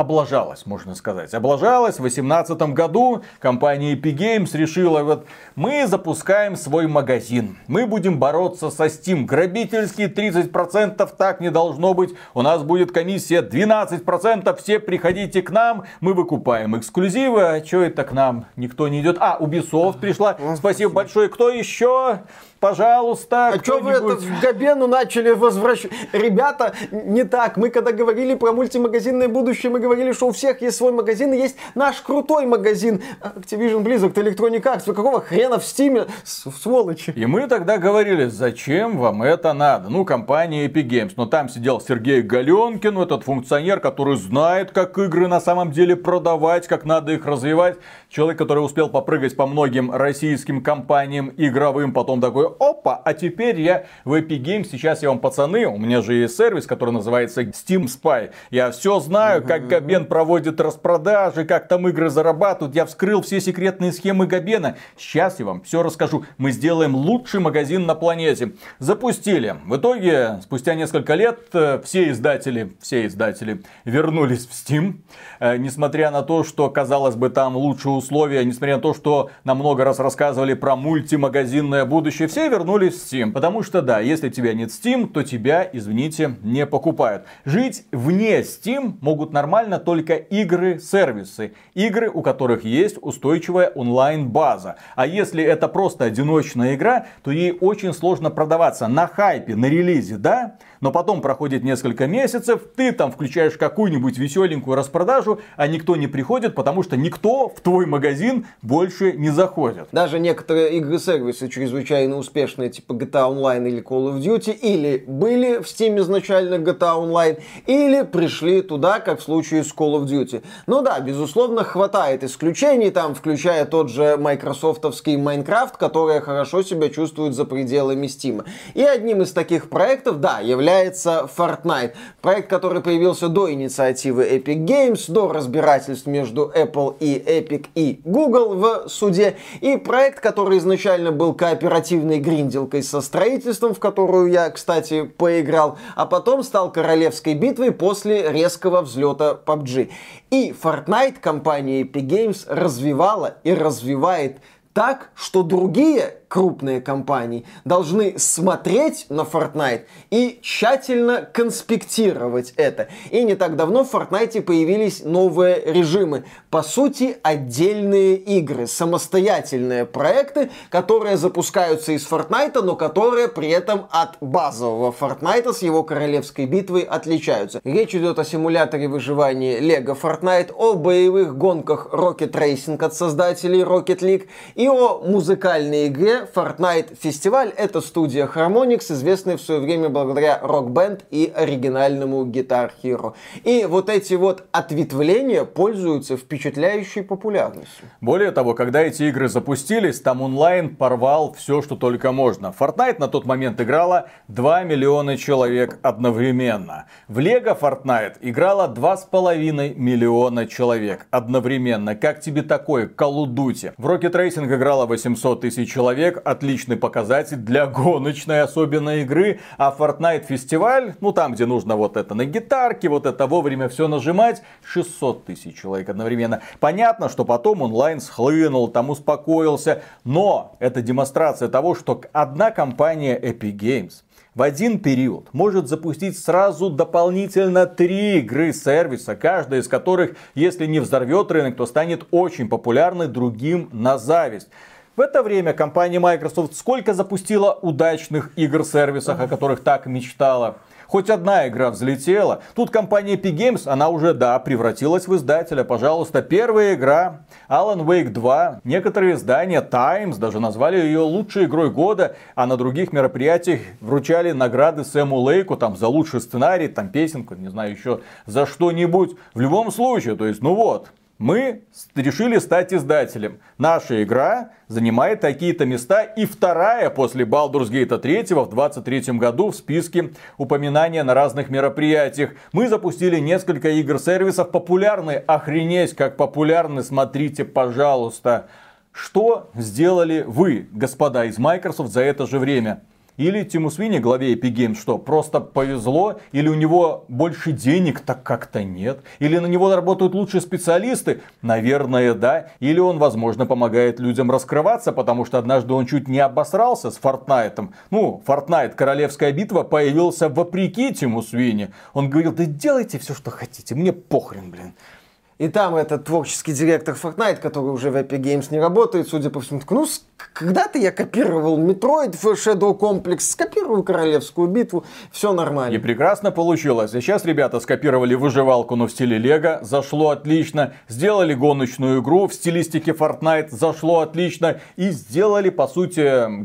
S3: облажалась, можно сказать. Облажалась в 2018 году. Компания Epic Games решила, вот мы запускаем свой магазин. Мы будем бороться со Steam. Грабительские 30% так не должно быть. У нас будет комиссия 12%. Все приходите к нам. Мы выкупаем эксклюзивы. А что это к нам? Никто не идет. А, Ubisoft пришла. Спасибо большое. Кто еще? Пожалуйста,
S1: А что вы это в Габену начали возвращать? Ребята, не так. Мы когда говорили про мультимагазинное будущее, мы говорили что у всех есть свой магазин, и есть наш крутой магазин. Activision Blizzard, Electronic Arts, вы какого хрена в Steam, сволочи?
S3: И мы тогда говорили, зачем вам это надо? Ну, компания Epic Games. Но там сидел Сергей Галенкин, этот функционер, который знает, как игры на самом деле продавать, как надо их развивать. Человек, который успел попрыгать по многим российским компаниям игровым, потом такой, опа, а теперь я в Epic Games, сейчас я вам, пацаны, у меня же есть сервис, который называется Steam Spy. Я все знаю, как Габен проводит распродажи, как там игры зарабатывают. Я вскрыл все секретные схемы Габена. Сейчас я вам все расскажу. Мы сделаем лучший магазин на планете. Запустили. В итоге, спустя несколько лет, э, все издатели, все издатели вернулись в Steam. Э, несмотря на то, что, казалось бы, там лучшие условия, несмотря на то, что нам много раз рассказывали про мультимагазинное будущее, все вернулись в Steam. Потому что, да, если тебя нет Steam, то тебя, извините, не покупают. Жить вне Steam могут нормально только игры-сервисы. Игры, у которых есть устойчивая онлайн-база. А если это просто одиночная игра, то ей очень сложно продаваться на хайпе, на релизе, да? Но потом проходит несколько месяцев, ты там включаешь какую-нибудь веселенькую распродажу, а никто не приходит, потому что никто в твой магазин больше не заходит.
S1: Даже некоторые игры-сервисы чрезвычайно успешные, типа GTA Online или Call of Duty, или были в Steam изначально GTA Online, или пришли туда, как в случае с Call of Duty. Ну да, безусловно, хватает исключений, там, включая тот же майкрософтовский Minecraft, который хорошо себя чувствует за пределами Steam. И одним из таких проектов, да, является является Fortnite. Проект, который появился до инициативы Epic Games, до разбирательств между Apple и Epic и Google в суде. И проект, который изначально был кооперативной гринделкой со строительством, в которую я, кстати, поиграл, а потом стал королевской битвой после резкого взлета PUBG. И Fortnite компания Epic Games развивала и развивает так, что другие крупные компании должны смотреть на Fortnite и тщательно конспектировать это. И не так давно в Fortnite появились новые режимы. По сути, отдельные игры, самостоятельные проекты, которые запускаются из Fortnite, но которые при этом от базового Fortnite с его королевской битвой отличаются. Речь идет о симуляторе выживания Lego Fortnite, о боевых гонках Rocket Racing от создателей Rocket League и о музыкальной игре Fortnite фестиваль. Это студия Harmonix, известная в свое время благодаря Rock Band и оригинальному Guitar Hero. И вот эти вот ответвления пользуются впечатляющей популярностью.
S3: Более того, когда эти игры запустились, там онлайн порвал все, что только можно. Fortnite на тот момент играла 2 миллиона человек одновременно. В Lego Fortnite играло 2,5 миллиона человек одновременно. Как тебе такое? Call of Duty. В Rocket Racing играло 800 тысяч человек человек отличный показатель для гоночной особенной игры. А Fortnite фестиваль, ну там, где нужно вот это на гитарке, вот это вовремя все нажимать, 600 тысяч человек одновременно. Понятно, что потом онлайн схлынул, там успокоился. Но это демонстрация того, что одна компания Epic Games в один период может запустить сразу дополнительно три игры сервиса, каждая из которых, если не взорвет рынок, то станет очень популярной другим на зависть. В это время компания Microsoft сколько запустила удачных игр-сервисах, о которых так мечтала. Хоть одна игра взлетела. Тут компания Epic Games, она уже, да, превратилась в издателя. Пожалуйста, первая игра Alan Wake 2. Некоторые издания Times даже назвали ее лучшей игрой года, а на других мероприятиях вручали награды Сэму Лейку там за лучший сценарий, там песенку, не знаю, еще за что-нибудь. В любом случае, то есть, ну вот, мы решили стать издателем. Наша игра занимает такие-то места и вторая после Baldur's Gate 3 в 23 году в списке упоминания на разных мероприятиях. Мы запустили несколько игр-сервисов популярны. Охренеть, как популярны, смотрите, пожалуйста. Что сделали вы, господа из Microsoft, за это же время? Или Тиму Свини, главе Epic Games, что просто повезло, или у него больше денег, так как-то нет, или на него работают лучшие специалисты, наверное, да, или он, возможно, помогает людям раскрываться, потому что однажды он чуть не обосрался с Fortnite. Ну, Fortnite, королевская битва, появился вопреки Тиму Свини. Он говорил, да делайте все, что хотите, мне похрен, блин.
S1: И там этот творческий директор Fortnite, который уже в Epic Games не работает, судя по всему, такой, ну, когда-то я копировал Metroid Shadow Complex, скопирую Королевскую битву, все нормально.
S3: И прекрасно получилось. Сейчас ребята скопировали выживалку, но в стиле Лего, зашло отлично. Сделали гоночную игру в стилистике Fortnite, зашло отлично. И сделали, по сути,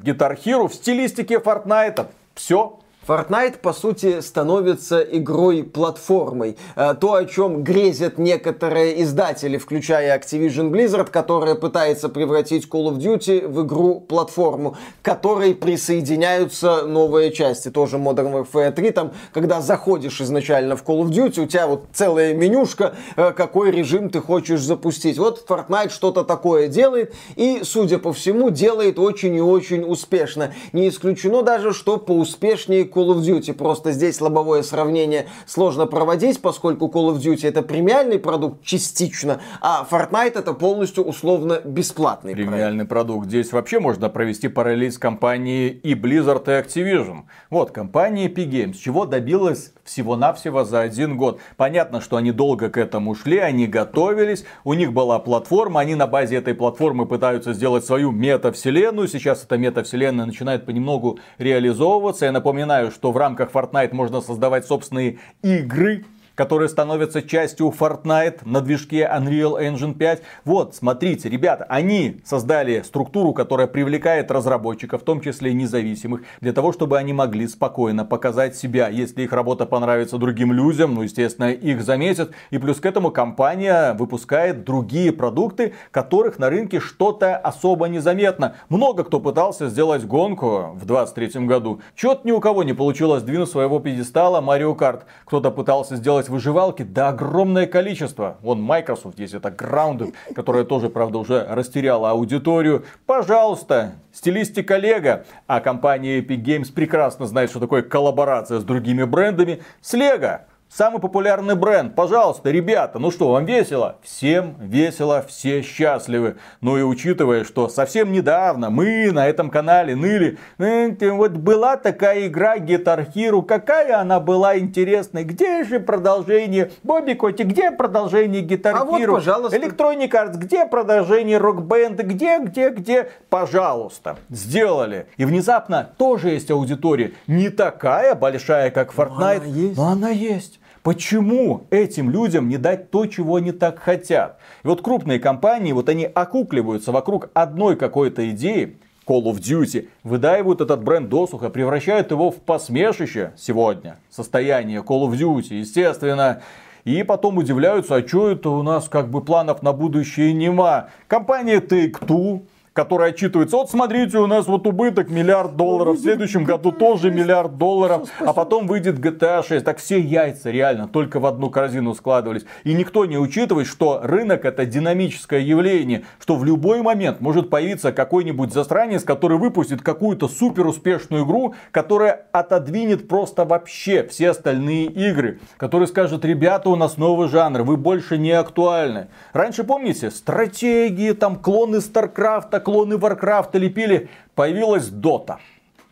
S3: Hero в стилистике Fortnite. Все,
S1: Fortnite, по сути, становится игрой-платформой. Э, то, о чем грезят некоторые издатели, включая Activision Blizzard, которая пытается превратить Call of Duty в игру-платформу, к которой присоединяются новые части. Тоже Modern Warfare 3, там, когда заходишь изначально в Call of Duty, у тебя вот целая менюшка, э, какой режим ты хочешь запустить. Вот Fortnite что-то такое делает, и, судя по всему, делает очень и очень успешно. Не исключено даже, что поуспешнее Call of Duty. Просто здесь лобовое сравнение сложно проводить, поскольку Call of Duty это премиальный продукт частично, а Fortnite это полностью условно бесплатный
S3: Премиальный проект. продукт. Здесь вообще можно провести параллель с компанией и Blizzard, и Activision. Вот, компания Epic Games, чего добилась всего-навсего за один год. Понятно, что они долго к этому шли, они готовились, у них была платформа, они на базе этой платформы пытаются сделать свою метавселенную. Сейчас эта метавселенная начинает понемногу реализовываться. Я напоминаю, Напоминаю, что в рамках Fortnite можно создавать собственные игры, которые становятся частью Fortnite на движке Unreal Engine 5. Вот, смотрите, ребята, они создали структуру, которая привлекает разработчиков, в том числе и независимых, для того, чтобы они могли спокойно показать себя. Если их работа понравится другим людям, ну, естественно, их заметят. И плюс к этому компания выпускает другие продукты, которых на рынке что-то особо незаметно. Много кто пытался сделать гонку в 2023 году. Чё-то ни у кого не получилось двинуть своего пьедестала Mario Kart. Кто-то пытался сделать делать выживалки, да огромное количество. Вон Microsoft есть, это Grounded, которая тоже, правда, уже растеряла аудиторию. Пожалуйста, стилистика Лего. А компания Epic Games прекрасно знает, что такое коллаборация с другими брендами. С Лего Самый популярный бренд. Пожалуйста, ребята, ну что, вам весело? Всем весело, все счастливы. Ну и учитывая, что совсем недавно мы на этом канале ныли, вот была такая игра Guitar Hero, какая она была интересной, где же продолжение? Бобби Коти, где продолжение Guitar а Hero? Вот, пожалуйста. Electronic Arts, где продолжение Rock Band? Где, где, где? Пожалуйста, сделали. И внезапно тоже есть аудитория. Не такая большая, как Fortnite, но она есть. Но она есть. Почему этим людям не дать то, чего они так хотят? И вот крупные компании, вот они окукливаются вокруг одной какой-то идеи, Call of Duty, выдаивают этот бренд досуха, превращают его в посмешище сегодня. Состояние Call of Duty, естественно. И потом удивляются, а что это у нас как бы планов на будущее нема. Компания Take-Two который отчитывается, вот смотрите, у нас вот убыток миллиард долларов, в следующем году тоже миллиард долларов, а потом выйдет GTA 6. Так все яйца реально только в одну корзину складывались. И никто не учитывает, что рынок это динамическое явление, что в любой момент может появиться какой-нибудь засранец, который выпустит какую-то супер успешную игру, которая отодвинет просто вообще все остальные игры, который скажет, ребята, у нас новый жанр, вы больше не актуальны. Раньше, помните, стратегии, там клоны StarCraft а, клоны Warcraft а лепили, появилась Dota.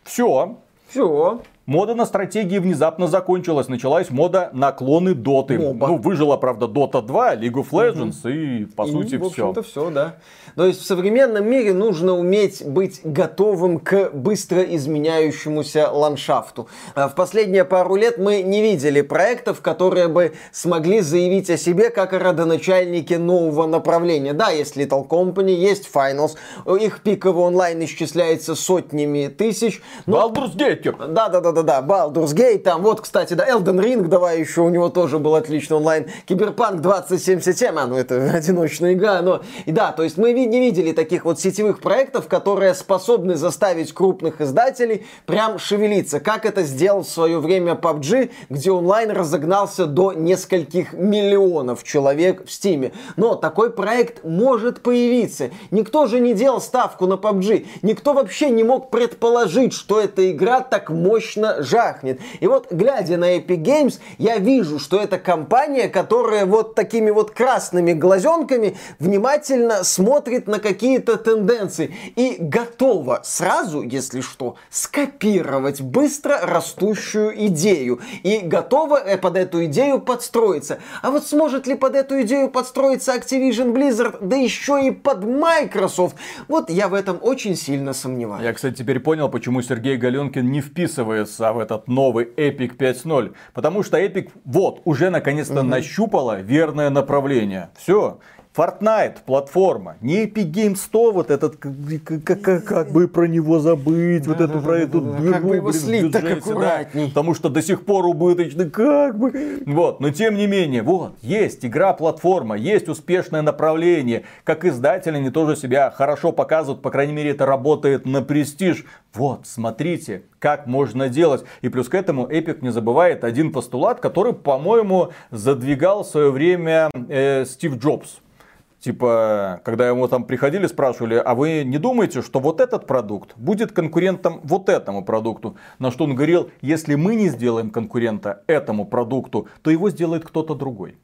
S3: Все.
S1: Все.
S3: Мода на стратегии внезапно закончилась. Началась мода на клоны Доты. MOBA. Ну, выжила, правда, Dota 2, League of Legends угу. и, по и, сути,
S1: в общем-то, все. да. То есть в современном мире нужно уметь быть готовым к быстро изменяющемуся ландшафту. А в последние пару лет мы не видели проектов, которые бы смогли заявить о себе как о родоначальнике нового направления. Да, есть Little Company, есть Finals, их пиковый онлайн исчисляется сотнями тысяч.
S3: Но... Baldur's Gate.
S1: Да, да, да, да-да-да, Baldur's Gate, там вот, кстати, да, Elden Ring, давай еще, у него тоже был отличный онлайн, Киберпанк 2077, а, ну это одиночная игра, но, и да, то есть мы не видели таких вот сетевых проектов, которые способны заставить крупных издателей прям шевелиться, как это сделал в свое время PUBG, где онлайн разогнался до нескольких миллионов человек в Стиме. Но такой проект может появиться. Никто же не делал ставку на PUBG. Никто вообще не мог предположить, что эта игра так мощно точно жахнет. И вот, глядя на Epic Games, я вижу, что это компания, которая вот такими вот красными глазенками внимательно смотрит на какие-то тенденции и готова сразу, если что, скопировать быстро растущую идею. И готова э, под эту идею подстроиться. А вот сможет ли под эту идею подстроиться Activision Blizzard, да еще и под Microsoft? Вот я в этом очень сильно сомневаюсь.
S3: Я, кстати, теперь понял, почему Сергей Галенкин не вписывается в этот новый Epic 5.0. Потому что Epic вот уже наконец-то угу. нащупала верное направление. Все. Fortnite платформа, не Epic Games 100, вот этот, как, как, как бы про него забыть, вот эту про эту
S1: дыру, как бы его слить так аккуратней.
S3: Да, потому что до сих пор убыточный, как бы. Вот, но тем не менее, вот, есть игра-платформа, есть успешное направление. Как издатели они тоже себя хорошо показывают, по крайней мере, это работает на престиж. Вот, смотрите, как можно делать. И плюс к этому Epic не забывает один постулат, который, по-моему, задвигал в свое время э, Стив Джобс. Типа, когда ему там приходили, спрашивали, а вы не думаете, что вот этот продукт будет конкурентом вот этому продукту? На что он говорил, если мы не сделаем конкурента этому продукту, то его сделает кто-то другой.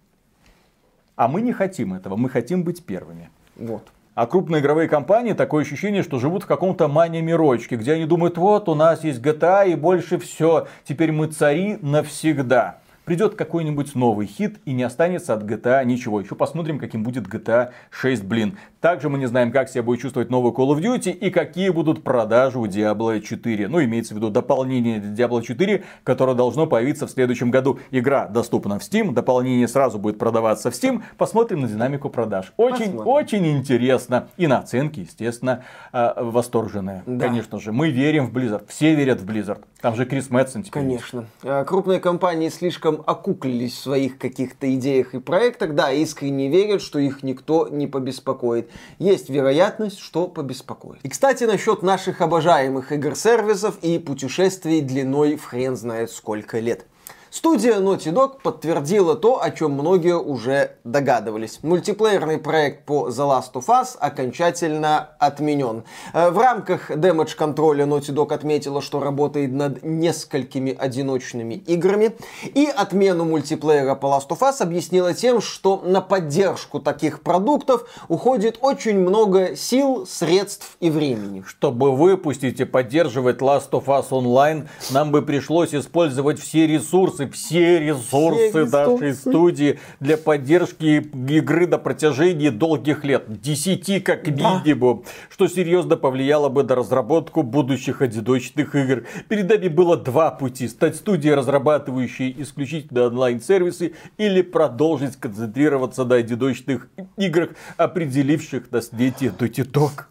S3: А мы не хотим этого, мы хотим быть первыми.
S1: Вот.
S3: А крупные игровые компании такое ощущение, что живут в каком-то мания-мирочке, где они думают, вот у нас есть GTA и больше все, теперь мы цари навсегда придет какой-нибудь новый хит и не останется от GTA ничего. Еще посмотрим, каким будет GTA 6, блин. Также мы не знаем, как себя будет чувствовать новый Call of Duty и какие будут продажи у Diablo 4. Ну, имеется в виду дополнение Diablo 4, которое должно появиться в следующем году. Игра доступна в Steam, дополнение сразу будет продаваться в Steam. Посмотрим на динамику продаж. Очень, Посмотрим. очень интересно. И на оценки, естественно, а, восторженные. Да. Конечно же, мы верим в Blizzard. Все верят в Blizzard. Там же Крис Мэтсон теперь.
S1: Конечно. А, крупные компании слишком окуклились в своих каких-то идеях и проектах, да, искренне верят, что их никто не побеспокоит. Есть вероятность, что побеспокоит. И, кстати, насчет наших обожаемых игр-сервисов и путешествий длиной в хрен знает сколько лет. Студия Naughty Dog подтвердила то, о чем многие уже догадывались. Мультиплеерный проект по The Last of Us окончательно отменен. Э, в рамках Damage контроля Naughty Dog отметила, что работает над несколькими одиночными играми. И отмену мультиплеера по Last of Us объяснила тем, что на поддержку таких продуктов уходит очень много сил, средств и времени.
S3: Чтобы выпустить и поддерживать Last of Us Online, нам бы пришлось использовать все ресурсы, ресурсы, все ресурсы все нашей студии для поддержки игры на протяжении долгих лет. Десяти как минимум. Да. Что серьезно повлияло бы на разработку будущих одиночных игр. Перед нами было два пути. Стать студией, разрабатывающей исключительно онлайн-сервисы, или продолжить концентрироваться на одиночных играх, определивших на свете Naughty Dog.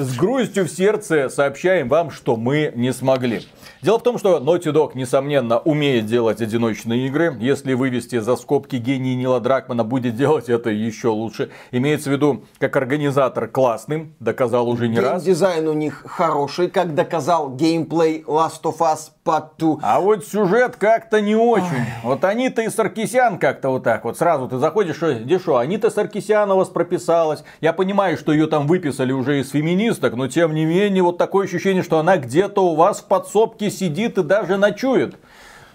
S3: С грустью в сердце сообщаем вам, что мы не смогли. Дело в том, что Naughty Dog, несомненно, умеет делать одиночные игры. Если вывести за скобки гений Нила Дракмана, будет делать это еще лучше. Имеется в виду, как организатор классным, доказал уже не раз.
S1: дизайн у них хороший, как доказал геймплей Last of Us Part 2.
S3: А вот сюжет как-то не очень. Ой. Вот Анита и Саркисян как-то вот так вот. Сразу ты заходишь, где что, Анита Саркисян у вас прописалась. Я понимаю, что ее там выписали уже из феминисток, но тем не менее вот такое ощущение, что она где-то у вас в подсобке сидит и даже ночует.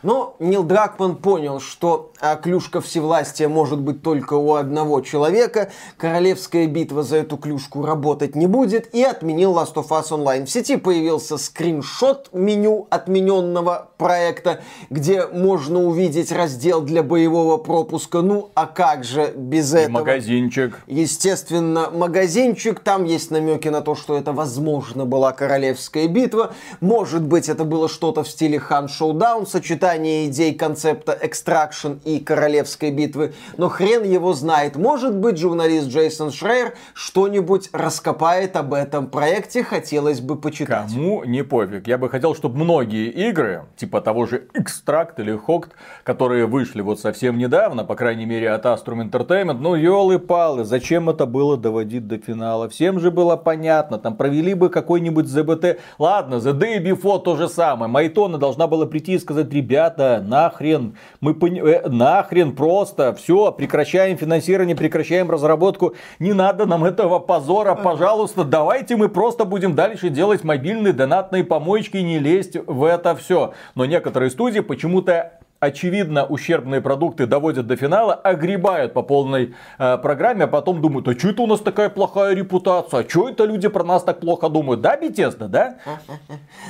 S1: Но Нил Дракман понял, что а клюшка всевластия может быть только у одного человека, королевская битва за эту клюшку работать не будет, и отменил Last of Us Online. В сети появился скриншот меню отмененного проекта, где можно увидеть раздел для боевого пропуска. Ну, а как же без и этого?
S3: Магазинчик.
S1: Естественно, магазинчик. Там есть намеки на то, что это, возможно, была королевская битва. Может быть, это было что-то в стиле Хан Showdown, сочетание сочетание идей концепта Extraction и Королевской битвы, но хрен его знает. Может быть, журналист Джейсон Шрейер что-нибудь раскопает об этом проекте, хотелось бы почитать.
S3: Кому не пофиг. Я бы хотел, чтобы многие игры, типа того же Extract или Hooked, которые вышли вот совсем недавно, по крайней мере от Astrum Entertainment, ну елы-палы, зачем это было доводить до финала? Всем же было понятно, там провели бы какой-нибудь ZBT. Ладно, The Day Before то же самое. Майтона должна была прийти и сказать, ребят,
S2: ребята, нахрен, мы пони... э, нахрен просто, все, прекращаем финансирование, прекращаем разработку, не надо нам этого позора, пожалуйста, давайте мы просто будем дальше делать мобильные донатные помоечки не лезть в это все. Но некоторые студии почему-то очевидно, ущербные продукты доводят до финала, огребают по полной э, программе, а потом думают, а что это у нас такая плохая репутация, а что это люди про нас так плохо думают, да, Bethesda, да?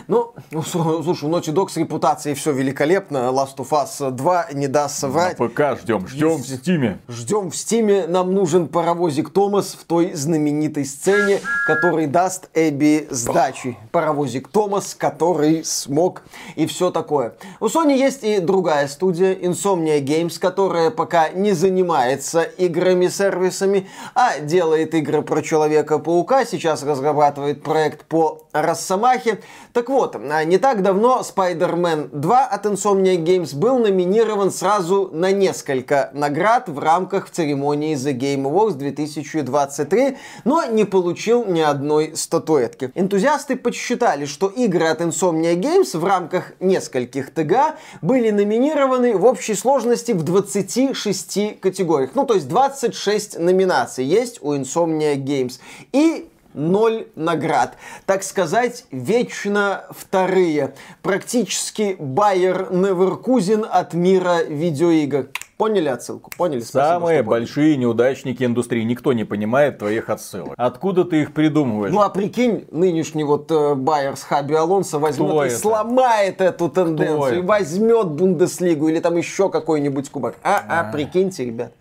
S1: Ну, ну слушай, у Naughty Dog с репутацией все великолепно, Last of Us 2 не даст соврать.
S3: На ПК ждем, ждем в Стиме.
S1: Ждем в Стиме, нам нужен паровозик Томас в той знаменитой сцене, который даст Эбби сдачи. Паровозик Томас, который смог и все такое. У Sony есть и другая другая студия, Insomnia Games, которая пока не занимается играми-сервисами, а делает игры про Человека-паука, сейчас разрабатывает проект по Росомахе. Так вот, а не так давно Spider-Man 2 от Insomnia Games был номинирован сразу на несколько наград в рамках церемонии The Game Awards 2023, но не получил ни одной статуэтки. Энтузиасты подсчитали, что игры от Insomnia Games в рамках нескольких ТГ были номинированы номинированы в общей сложности в 26 категориях. Ну, то есть 26 номинаций есть у Insomnia Games. И ноль наград. Так сказать, вечно вторые. Практически Байер Неверкузин от мира видеоигр. Поняли отсылку? Поняли?
S3: Спасибо, Самые большие неудачники индустрии. Никто не понимает твоих отсылок. Откуда ты их придумываешь?
S1: Ну а прикинь, нынешний вот э, Байер с Хаби Алонсо возьмет Кто и это? сломает эту тенденцию. И возьмет Бундеслигу или там еще какой-нибудь кубок. А, а, а прикиньте, ребят.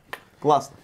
S1: Классно.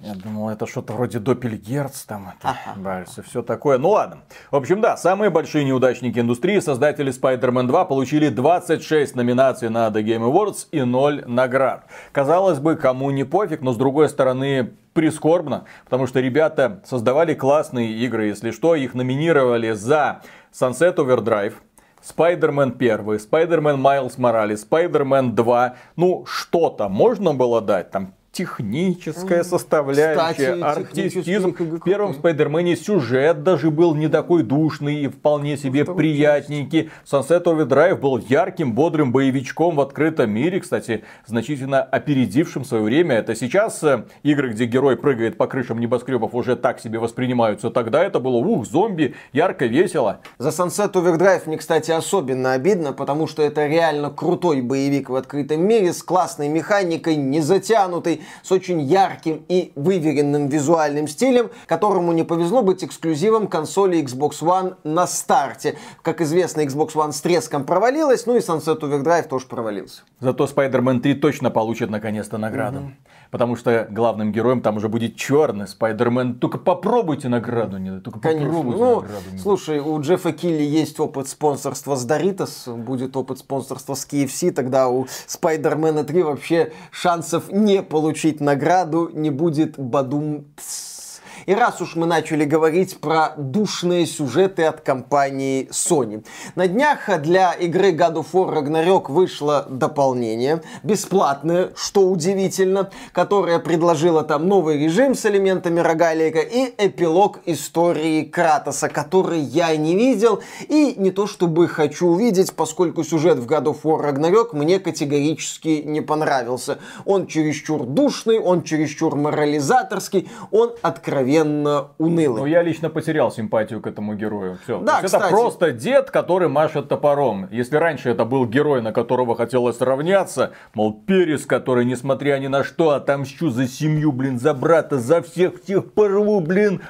S3: Я думал, это что-то вроде Доппельгерц, там, это, ага. все такое. Ну ладно. В общем, да, самые большие неудачники индустрии, создатели Spider-Man 2, получили 26 номинаций на The Game Awards и 0 наград. Казалось бы, кому не пофиг, но с другой стороны, прискорбно, потому что ребята создавали классные игры, если что, их номинировали за Sunset Overdrive, Spider-Man 1, Spider-Man Miles Morales, Spider-Man 2. Ну, что-то можно было дать, там техническая составляющая, Кстати, артистизм. В первом Спайдермене сюжет даже был не такой душный и вполне себе Что приятненький. Sunset Overdrive был ярким, бодрым боевичком в открытом мире, кстати, значительно опередившим свое время. Это сейчас э, игры, где герой прыгает по крышам небоскребов, уже так себе воспринимаются. Тогда это было, ух, зомби, ярко, весело.
S1: За Sunset Overdrive мне, кстати, особенно обидно, потому что это реально крутой боевик в открытом мире с классной механикой, не затянутой, с очень ярким и выверенным визуальным стилем, которому не повезло быть эксклюзивом консоли Xbox One на старте. Как известно, Xbox One с треском провалилась, ну и Sunset Overdrive тоже провалился.
S3: Зато Spider-Man 3 точно получит наконец-то награду. Угу. Потому что главным героем там уже будет черный Спайдермен. Только попробуйте награду, не только Конечно. попробуйте
S1: ну, награду. Не слушай, у Джеффа Килли есть опыт спонсорства с Doritos, будет опыт спонсорства с KFC, тогда у Спайдермена 3 вообще шансов не получить награду не будет бадум и раз уж мы начали говорить про душные сюжеты от компании Sony. На днях для игры God of War Ragnarok вышло дополнение, бесплатное, что удивительно, которое предложило там новый режим с элементами рогалика и эпилог истории Кратоса, который я не видел и не то чтобы хочу увидеть, поскольку сюжет в God of War Ragnarok мне категорически не понравился. Он чересчур душный, он чересчур морализаторский, он откровенно откровенно унылый.
S3: Ну, я лично потерял симпатию к этому герою. Все. Да, кстати. Это просто дед, который машет топором. Если раньше это был герой, на которого хотелось равняться, мол, Перес, который, несмотря ни на что, отомщу за семью, блин, за брата, за всех тех порву, блин,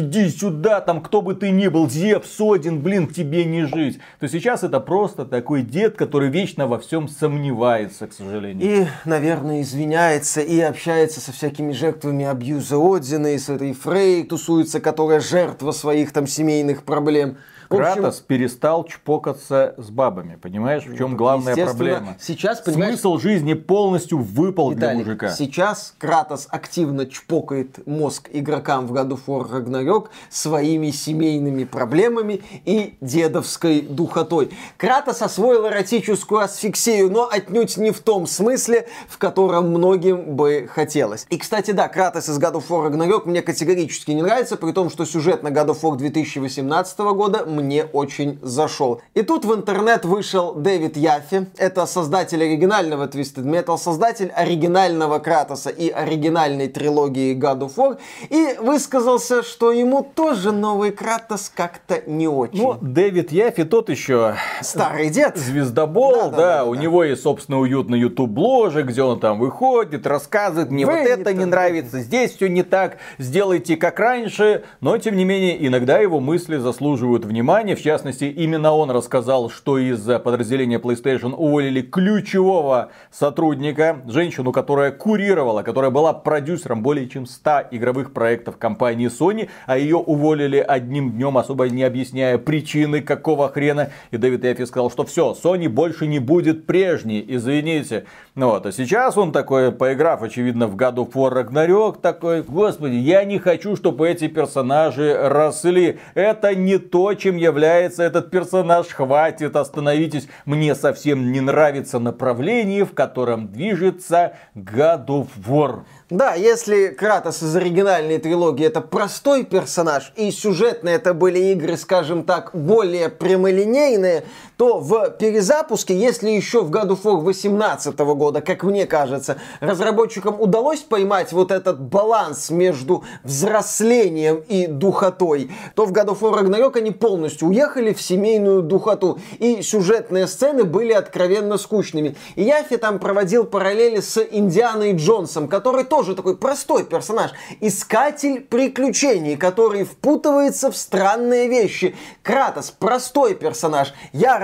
S3: иди сюда, там кто бы ты ни был, Зевс, Один, блин, тебе не жить. То сейчас это просто такой дед, который вечно во всем сомневается, к сожалению.
S1: И, наверное, извиняется и общается со всякими жертвами абьюза Одина, и с этой Фрей тусуется, которая жертва своих там семейных проблем.
S3: Кратос общем... перестал чпокаться с бабами. Понимаешь, в чем ну, главная проблема?
S1: Сейчас,
S3: понимаешь... Смысл жизни полностью выпал Виталик, для мужика.
S1: Сейчас Кратос активно чпокает мозг игрокам в году For Ragnarok своими семейными проблемами и дедовской духотой. Кратос освоил эротическую асфиксию, но отнюдь не в том смысле, в котором многим бы хотелось. И, кстати, да, Кратос из God of War Ragnarok мне категорически не нравится, при том, что сюжет на God of War 2018 года мне мне очень зашел. И тут в интернет вышел Дэвид Яффи, это создатель оригинального Twisted Metal, создатель оригинального Кратоса и оригинальной трилогии God of War, и высказался, что ему тоже новый Кратос как-то не очень.
S3: Ну, Дэвид Яффи тот еще
S1: Старый дед.
S3: звездобол, да,
S1: Да, да, да,
S3: у
S1: да.
S3: него есть, собственно, уютный YouTube бложек, где он там выходит, рассказывает, мне
S1: Вы
S3: вот
S1: не
S3: это не
S1: так.
S3: нравится, здесь все не так, сделайте как раньше, но, тем не менее, иногда его мысли заслуживают внимания, в частности, именно он рассказал, что из подразделения PlayStation уволили ключевого сотрудника, женщину, которая курировала, которая была продюсером более чем 100 игровых проектов компании Sony, а ее уволили одним днем, особо не объясняя причины, какого хрена. И Дэвид Эфи сказал, что все, Sony больше не будет прежней, извините. Ну вот, а сейчас он такой, поиграв, очевидно, в of War Ragnarok, такой, господи, я не хочу, чтобы эти персонажи росли. Это не то, чем является этот персонаж. Хватит, остановитесь. Мне совсем не нравится направление, в котором движется God of War.
S1: Да, если Кратос из оригинальной трилогии это простой персонаж, и сюжетно это были игры, скажем так, более прямолинейные, то в перезапуске, если еще в God of War 18 года, как мне кажется, разработчикам удалось поймать вот этот баланс между взрослением и духотой, то в of War Ragnarok они полностью уехали в семейную духоту, и сюжетные сцены были откровенно скучными. И Яфи там проводил параллели с Индианой Джонсом, который тоже такой простой персонаж, искатель приключений, который впутывается в странные вещи. Кратос простой персонаж,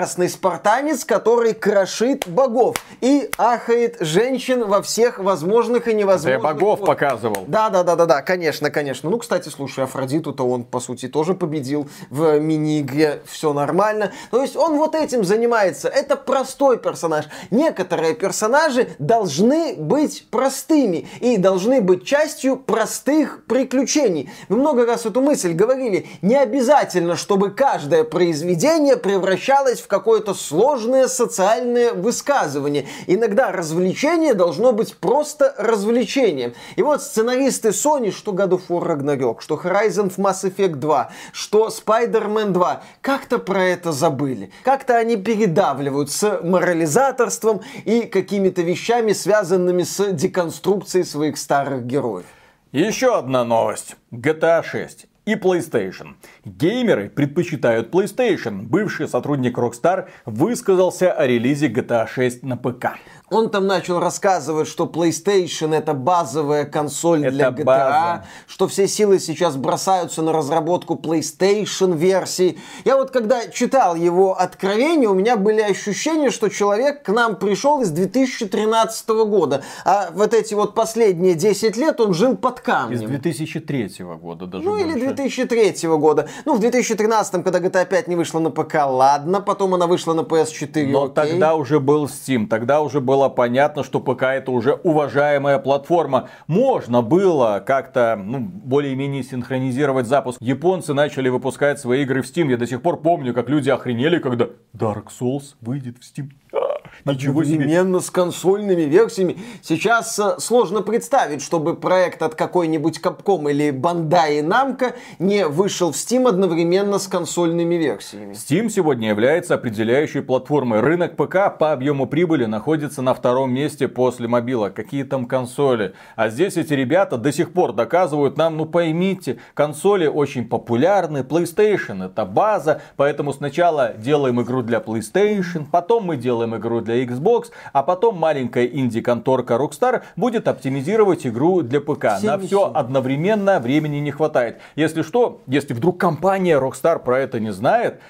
S1: яростный спартанец, который крошит богов и ахает женщин во всех возможных и
S3: Я
S1: невозможных.
S3: богов
S1: формах.
S3: показывал.
S1: Да, да, да, да, да, конечно, конечно. Ну, кстати, слушай, Афродиту-то он, по сути, тоже победил в мини-игре. Все нормально. То есть он вот этим занимается. Это простой персонаж. Некоторые персонажи должны быть простыми и должны быть частью простых приключений. Мы много раз эту мысль говорили. Не обязательно, чтобы каждое произведение превращалось в какое-то сложное социальное высказывание. Иногда развлечение должно быть просто развлечением. И вот сценаристы Sony, что God of War Ragnarok, что Horizon Mass Effect 2, что Spider-Man 2, как-то про это забыли. Как-то они передавливают с морализаторством и какими-то вещами, связанными с деконструкцией своих старых героев.
S3: Еще одна новость. GTA 6 и PlayStation. Геймеры предпочитают PlayStation. Бывший сотрудник Rockstar высказался о релизе GTA 6 на ПК.
S1: Он там начал рассказывать, что PlayStation это базовая консоль
S3: Это
S1: для GTA,
S3: база.
S1: что все силы сейчас бросаются на разработку PlayStation версии. Я вот когда читал его откровения, у меня были ощущения, что человек к нам пришел из 2013 года, а вот эти вот последние 10 лет он жил под камнем.
S3: Из 2003 года даже
S1: Ну или
S3: больше.
S1: 2003 года. Ну, в 2013, когда GTA 5 не вышла на ПК, ладно, потом она вышла на PS4,
S3: Но
S1: окей.
S3: тогда уже был Steam, тогда уже было понятно, что ПК это уже уважаемая платформа. Можно было как-то ну, более-менее синхронизировать запуск. Японцы начали выпускать свои игры в Steam. Я до сих пор помню, как люди охренели, когда Dark Souls выйдет в Steam. Ничего себе.
S1: Одновременно с консольными версиями. Сейчас э, сложно представить, чтобы проект от какой-нибудь Capcom или Bandai Namco не вышел в Steam одновременно с консольными версиями.
S3: Steam сегодня является определяющей платформой. Рынок ПК по объему прибыли находится на втором месте после мобила. Какие там консоли? А здесь эти ребята до сих пор доказывают нам, ну поймите, консоли очень популярны, PlayStation это база, поэтому сначала делаем игру для PlayStation, потом мы делаем игру для Xbox, а потом маленькая инди-конторка Rockstar будет оптимизировать игру для ПК.
S1: Все
S3: на все. одновременно времени не хватает. Если что, если вдруг компания Rockstar про это не знает,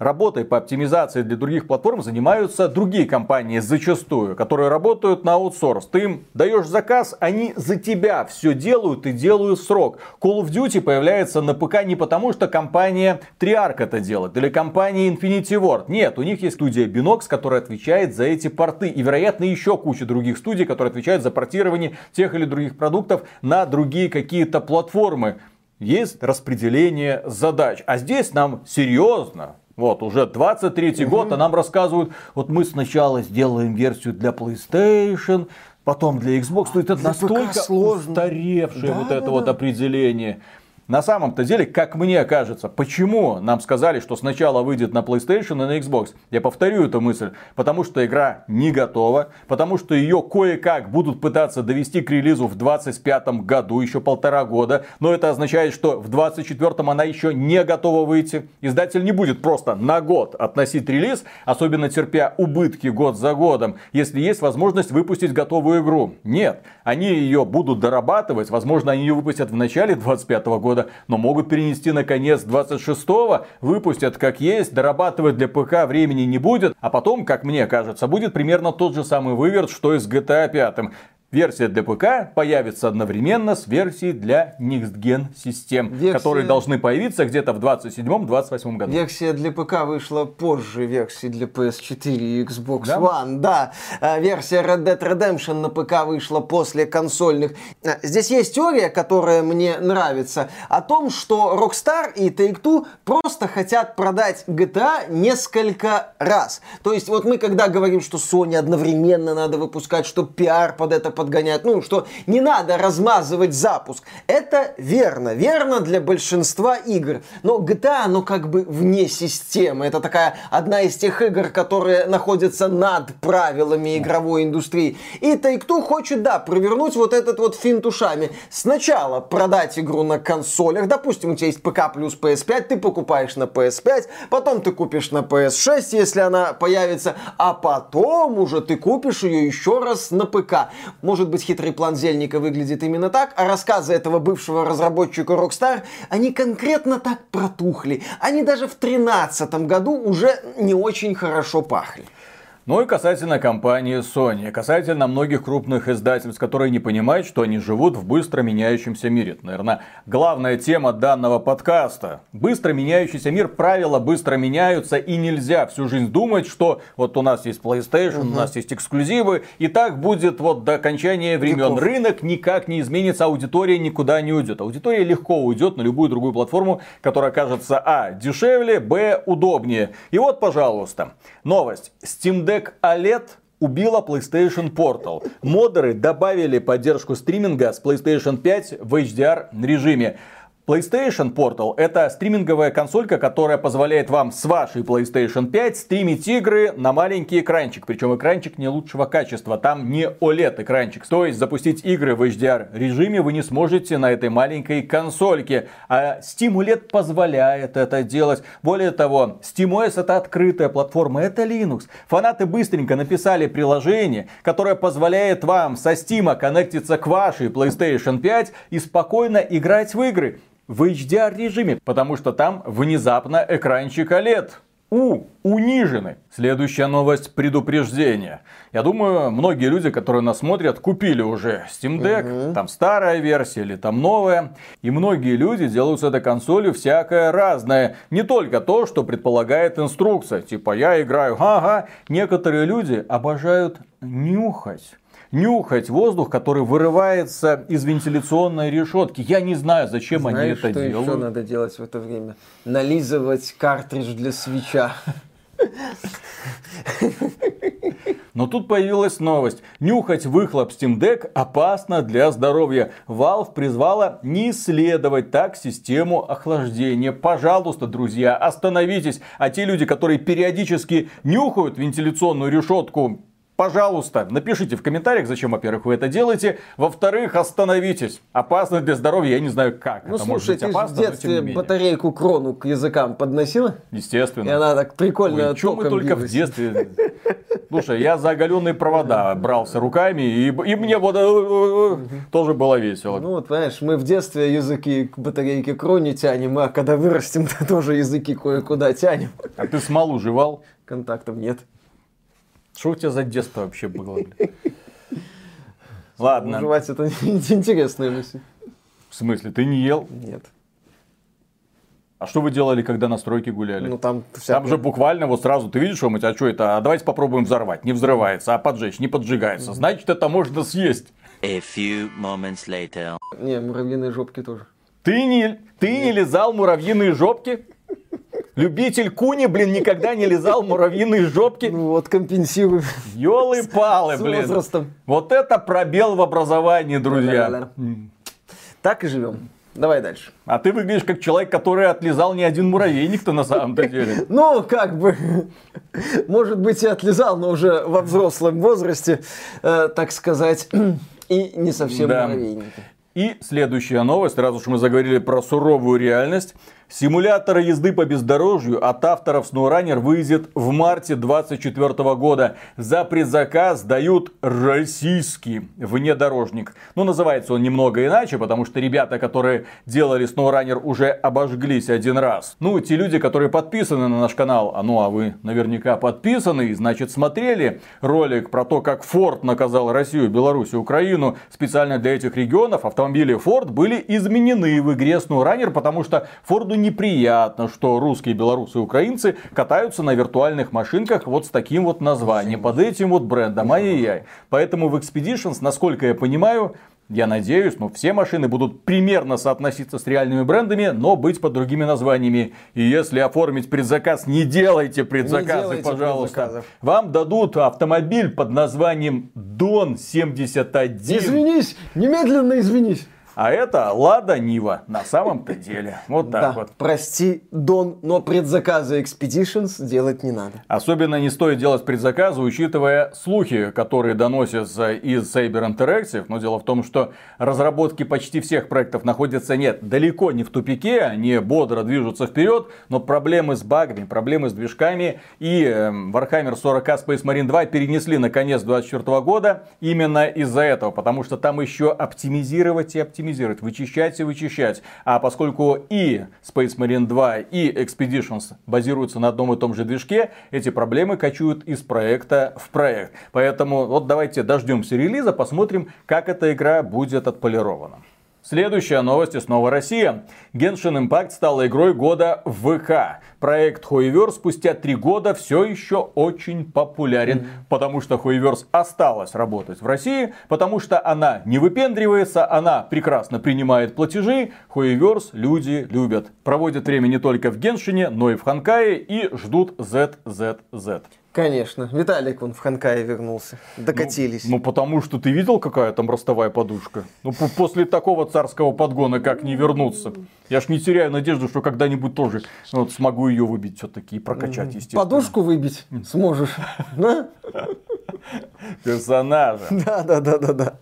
S3: Работой по оптимизации для других платформ занимаются другие компании зачастую, которые работают на аутсорс. Ты им даешь заказ, они за тебя все делают и делают срок. Call of Duty появляется на ПК не потому, что компания Triarch это делает или компания Infinity Ward. Нет, у них есть студия Binox, которая отвечает за эти порты. И, вероятно, еще куча других студий, которые отвечают за портирование тех или других продуктов на другие какие-то платформы есть распределение задач. А здесь нам серьезно, вот уже 23 год, а нам рассказывают, вот мы сначала сделаем версию для PlayStation, потом для Xbox. То есть это настолько
S1: сложно.
S3: устаревшее
S1: Да,
S3: вот
S1: да,
S3: это
S1: да.
S3: вот определение. На самом-то деле, как мне кажется, почему нам сказали, что сначала выйдет на PlayStation и на Xbox? Я повторю эту мысль. Потому что игра не готова, потому что ее кое-как будут пытаться довести к релизу в 25 году, еще полтора года. Но это означает, что в 24 она еще не готова выйти. Издатель не будет просто на год относить релиз, особенно терпя убытки год за годом, если есть возможность выпустить готовую игру. Нет, они ее будут дорабатывать, возможно, они ее выпустят в начале 25 года, года, но могут перенести на конец 26-го, выпустят как есть, дорабатывать для ПК времени не будет, а потом, как мне кажется, будет примерно тот же самый выверт, что и с GTA 5. Версия для ПК появится одновременно с версией для Next Gen систем, Версия... которые должны появиться где-то в 27-28 году.
S1: Версия для ПК вышла позже версии для PS4 и Xbox да? One. Да, а, версия Red Dead Redemption на ПК вышла после консольных. А, здесь есть теория, которая мне нравится, о том, что Rockstar и Take-Two просто хотят продать GTA несколько раз. То есть вот мы когда говорим, что Sony одновременно надо выпускать, что пиар под это подгонять, ну, что не надо размазывать запуск. Это верно, верно для большинства игр. Но GTA, оно как бы вне системы. Это такая одна из тех игр, которые находятся над правилами игровой индустрии. И Take-Two хочет, да, провернуть вот этот вот финт ушами. Сначала продать игру на консолях. Допустим, у тебя есть ПК плюс PS5, ты покупаешь на PS5, потом ты купишь на PS6, если она появится, а потом уже ты купишь ее еще раз на ПК. Может быть, хитрый план Зельника выглядит именно так, а рассказы этого бывшего разработчика Rockstar, они конкретно так протухли. Они даже в 2013 году уже не очень хорошо пахли.
S3: Ну и касательно компании Sony, касательно многих крупных издательств, которые не понимают, что они живут в быстро меняющемся мире. Это, наверное, главная тема данного подкаста. Быстро меняющийся мир, правила быстро меняются, и нельзя всю жизнь думать, что вот у нас есть PlayStation, угу. у нас есть эксклюзивы, и так будет вот до окончания времен. Веков. Рынок никак не изменится, аудитория никуда не уйдет. Аудитория легко уйдет на любую другую платформу, которая окажется а. дешевле, б. удобнее. И вот, пожалуйста, новость. Steam Deck Deck OLED убила PlayStation Portal. Модеры добавили поддержку стриминга с PlayStation 5 в HDR режиме. PlayStation Portal это стриминговая консолька, которая позволяет вам с вашей PlayStation 5 стримить игры на маленький экранчик. Причем экранчик не лучшего качества, там не OLED экранчик. То есть запустить игры в HDR режиме вы не сможете на этой маленькой консольке. А Steam OLED позволяет это делать. Более того, SteamOS это открытая платформа, это Linux. Фанаты быстренько написали приложение, которое позволяет вам со Steam коннектиться к вашей PlayStation 5 и спокойно играть в игры в HDR режиме, потому что там внезапно экранчик OLED. У, унижены. Следующая новость предупреждение. Я думаю, многие люди, которые нас смотрят, купили уже Steam Deck, угу. там старая версия или там новая. И многие люди делают с этой консолью всякое разное. Не только то, что предполагает инструкция. Типа я играю, ага. Некоторые люди обожают нюхать нюхать воздух, который вырывается из вентиляционной решетки. Я не знаю, зачем Знаешь, они это
S1: что
S3: делают.
S1: что надо делать в это время? Нализывать картридж для свеча.
S3: Но тут появилась новость. Нюхать выхлоп Steam Deck опасно для здоровья. Valve призвала не исследовать так систему охлаждения. Пожалуйста, друзья, остановитесь. А те люди, которые периодически нюхают вентиляционную решетку, Пожалуйста, напишите в комментариях, зачем, во-первых, вы это делаете. Во-вторых, остановитесь. Опасно для здоровья, я не знаю как.
S1: Ну, это слушай, может быть ты опасно, в детстве батарейку крону к языкам подносила?
S3: Естественно. И
S1: она так прикольно
S3: Ой, Чем мы только билась? в детстве... Слушай, я за оголенные провода брался руками, и, и мне вот э, э, э, тоже было весело.
S1: Ну вот, понимаешь, мы в детстве языки к батарейке кроне тянем, а когда вырастем, то тоже языки кое-куда тянем.
S3: А ты смолу жевал?
S1: Контактов нет.
S3: Что у тебя за детство вообще было? Ладно.
S1: Жевать это интересная мысль.
S3: В смысле, ты не ел?
S1: Нет.
S3: А что вы делали, когда на стройке гуляли?
S1: Ну там
S3: всякое... Там же буквально вот сразу ты видишь, что мы тебя, что это, а давайте попробуем взорвать. Не взрывается, а поджечь, не поджигается. Значит, это можно съесть. A few moments
S1: later. Не, муравьиные жопки тоже.
S3: Ты не, ты не лизал муравьиные жопки? Любитель куни, блин, никогда не лизал муравьиные жопки.
S1: Ну вот, компенсирую.
S3: Ёлы-палы, блин. возрастом. Вот это пробел в образовании, друзья.
S1: Так и живем. Давай дальше.
S3: А ты выглядишь как человек, который отлизал не один муравейник-то на самом-то деле.
S1: Ну, как бы, может быть, и отлизал, но уже во взрослом возрасте, э, так сказать, и не совсем
S3: Да.
S1: муравейники.
S3: И следующая новость, раз уж мы заговорили про суровую реальность. Симулятор езды по бездорожью от авторов SnowRunner выйдет в марте 2024 года. За предзаказ дают российский внедорожник. Ну, называется он немного иначе, потому что ребята, которые делали SnowRunner, уже обожглись один раз. Ну, те люди, которые подписаны на наш канал, а ну, а вы наверняка подписаны, и, значит, смотрели ролик про то, как Ford наказал Россию, Беларусь и Украину специально для этих регионов, автомобили Ford были изменены в игре SnowRunner, потому что Форду неприятно, что русские, белорусы и украинцы катаются на виртуальных машинках вот с таким вот названием, под этим вот брендом. Ай-яй-яй. Поэтому в Expeditions, насколько я понимаю, я надеюсь, но все машины будут примерно соотноситься с реальными брендами, но быть под другими названиями. И если оформить предзаказ, не делайте предзаказы,
S1: делайте
S3: пожалуйста.
S1: предзаказов.
S3: Вам дадут автомобиль под названием Дон 71.
S1: Извинись, немедленно извинись.
S3: А это Лада Нива на самом-то деле. Вот так
S1: да,
S3: вот.
S1: прости, Дон, но предзаказы Expeditions делать не надо.
S3: Особенно не стоит делать предзаказы, учитывая слухи, которые доносятся из Saber Interactive. Но дело в том, что разработки почти всех проектов находятся нет, далеко не в тупике, они бодро движутся вперед, но проблемы с багами, проблемы с движками и эм, Warhammer 40k Space Marine 2 перенесли на конец 2024 года именно из-за этого, потому что там еще оптимизировать и оптимизировать, вычищать и вычищать. А поскольку и Space Marine 2, и Expeditions базируются на одном и том же движке, эти проблемы кочуют из проекта в проект. Поэтому вот давайте дождемся релиза, посмотрим, как эта игра будет отполирована. Следующая новость и снова Россия. Genshin Impact стала игрой года в ВК. Проект Хуеверс спустя три года все еще очень популярен, потому что Хуеверс осталась работать в России, потому что она не выпендривается, она прекрасно принимает платежи. Хуеверс люди любят. Проводят время не только в Геншине, но и в Ханкае и ждут ZZZ.
S1: Конечно. Виталик вон в Ханкае вернулся. Докатились.
S3: Ну, потому что ты видел, какая там ростовая подушка? Ну, по- после такого царского подгона как не вернуться? Я ж не теряю надежду, что когда-нибудь тоже вот, смогу ее выбить все-таки и прокачать, естественно.
S1: Подушку выбить сможешь. Да?
S3: Персонажа.
S1: Да, да, да, да, да.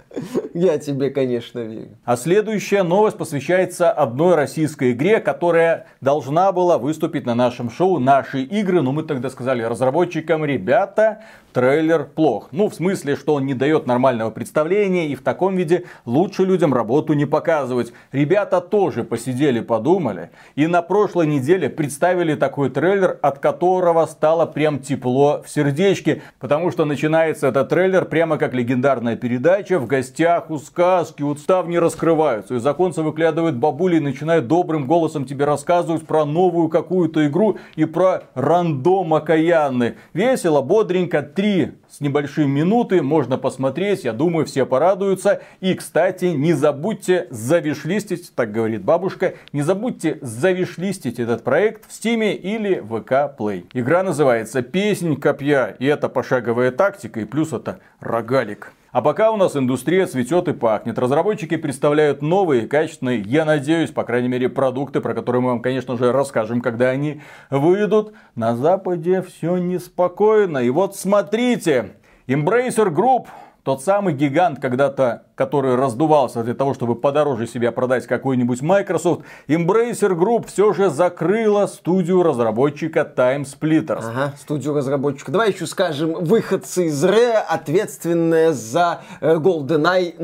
S1: Я тебе, конечно, верю.
S3: А следующая новость посвящается одной российской игре, которая должна была выступить на нашем шоу «Наши игры». Но мы тогда сказали разработчикам, ребята, трейлер плох. Ну, в смысле, что он не дает нормального представления, и в таком виде лучше людям работу не показывать. Ребята тоже посидели, подумали, и на прошлой неделе представили такой трейлер, от которого стало прям тепло в сердечке, потому что начинается этот трейлер прямо как легендарная передача, в гостях у сказки, вот ставни раскрываются, из оконца выглядывают бабули и начинают добрым голосом тебе рассказывать про новую какую-то игру и про рандом окаянный. Весело, бодренько, три с небольшим минуты можно посмотреть, я думаю, все порадуются. И, кстати, не забудьте завишлистить, так говорит бабушка, не забудьте завишлистить этот проект в Стиме или ВК Play. Игра называется «Песнь копья», и это пошаговая тактика, и плюс это рогалик. А пока у нас индустрия цветет и пахнет. Разработчики представляют новые, качественные, я надеюсь, по крайней мере, продукты, про которые мы вам, конечно же, расскажем, когда они выйдут. На Западе все неспокойно. И вот смотрите, Embracer Group, тот самый гигант когда-то, который раздувался для того, чтобы подороже себя продать какой-нибудь Microsoft, Embracer Group все же закрыла студию разработчика Time Splitters.
S1: Ага, студию разработчика. Давай еще скажем, выходцы из Ре, ответственные за э, GoldenEye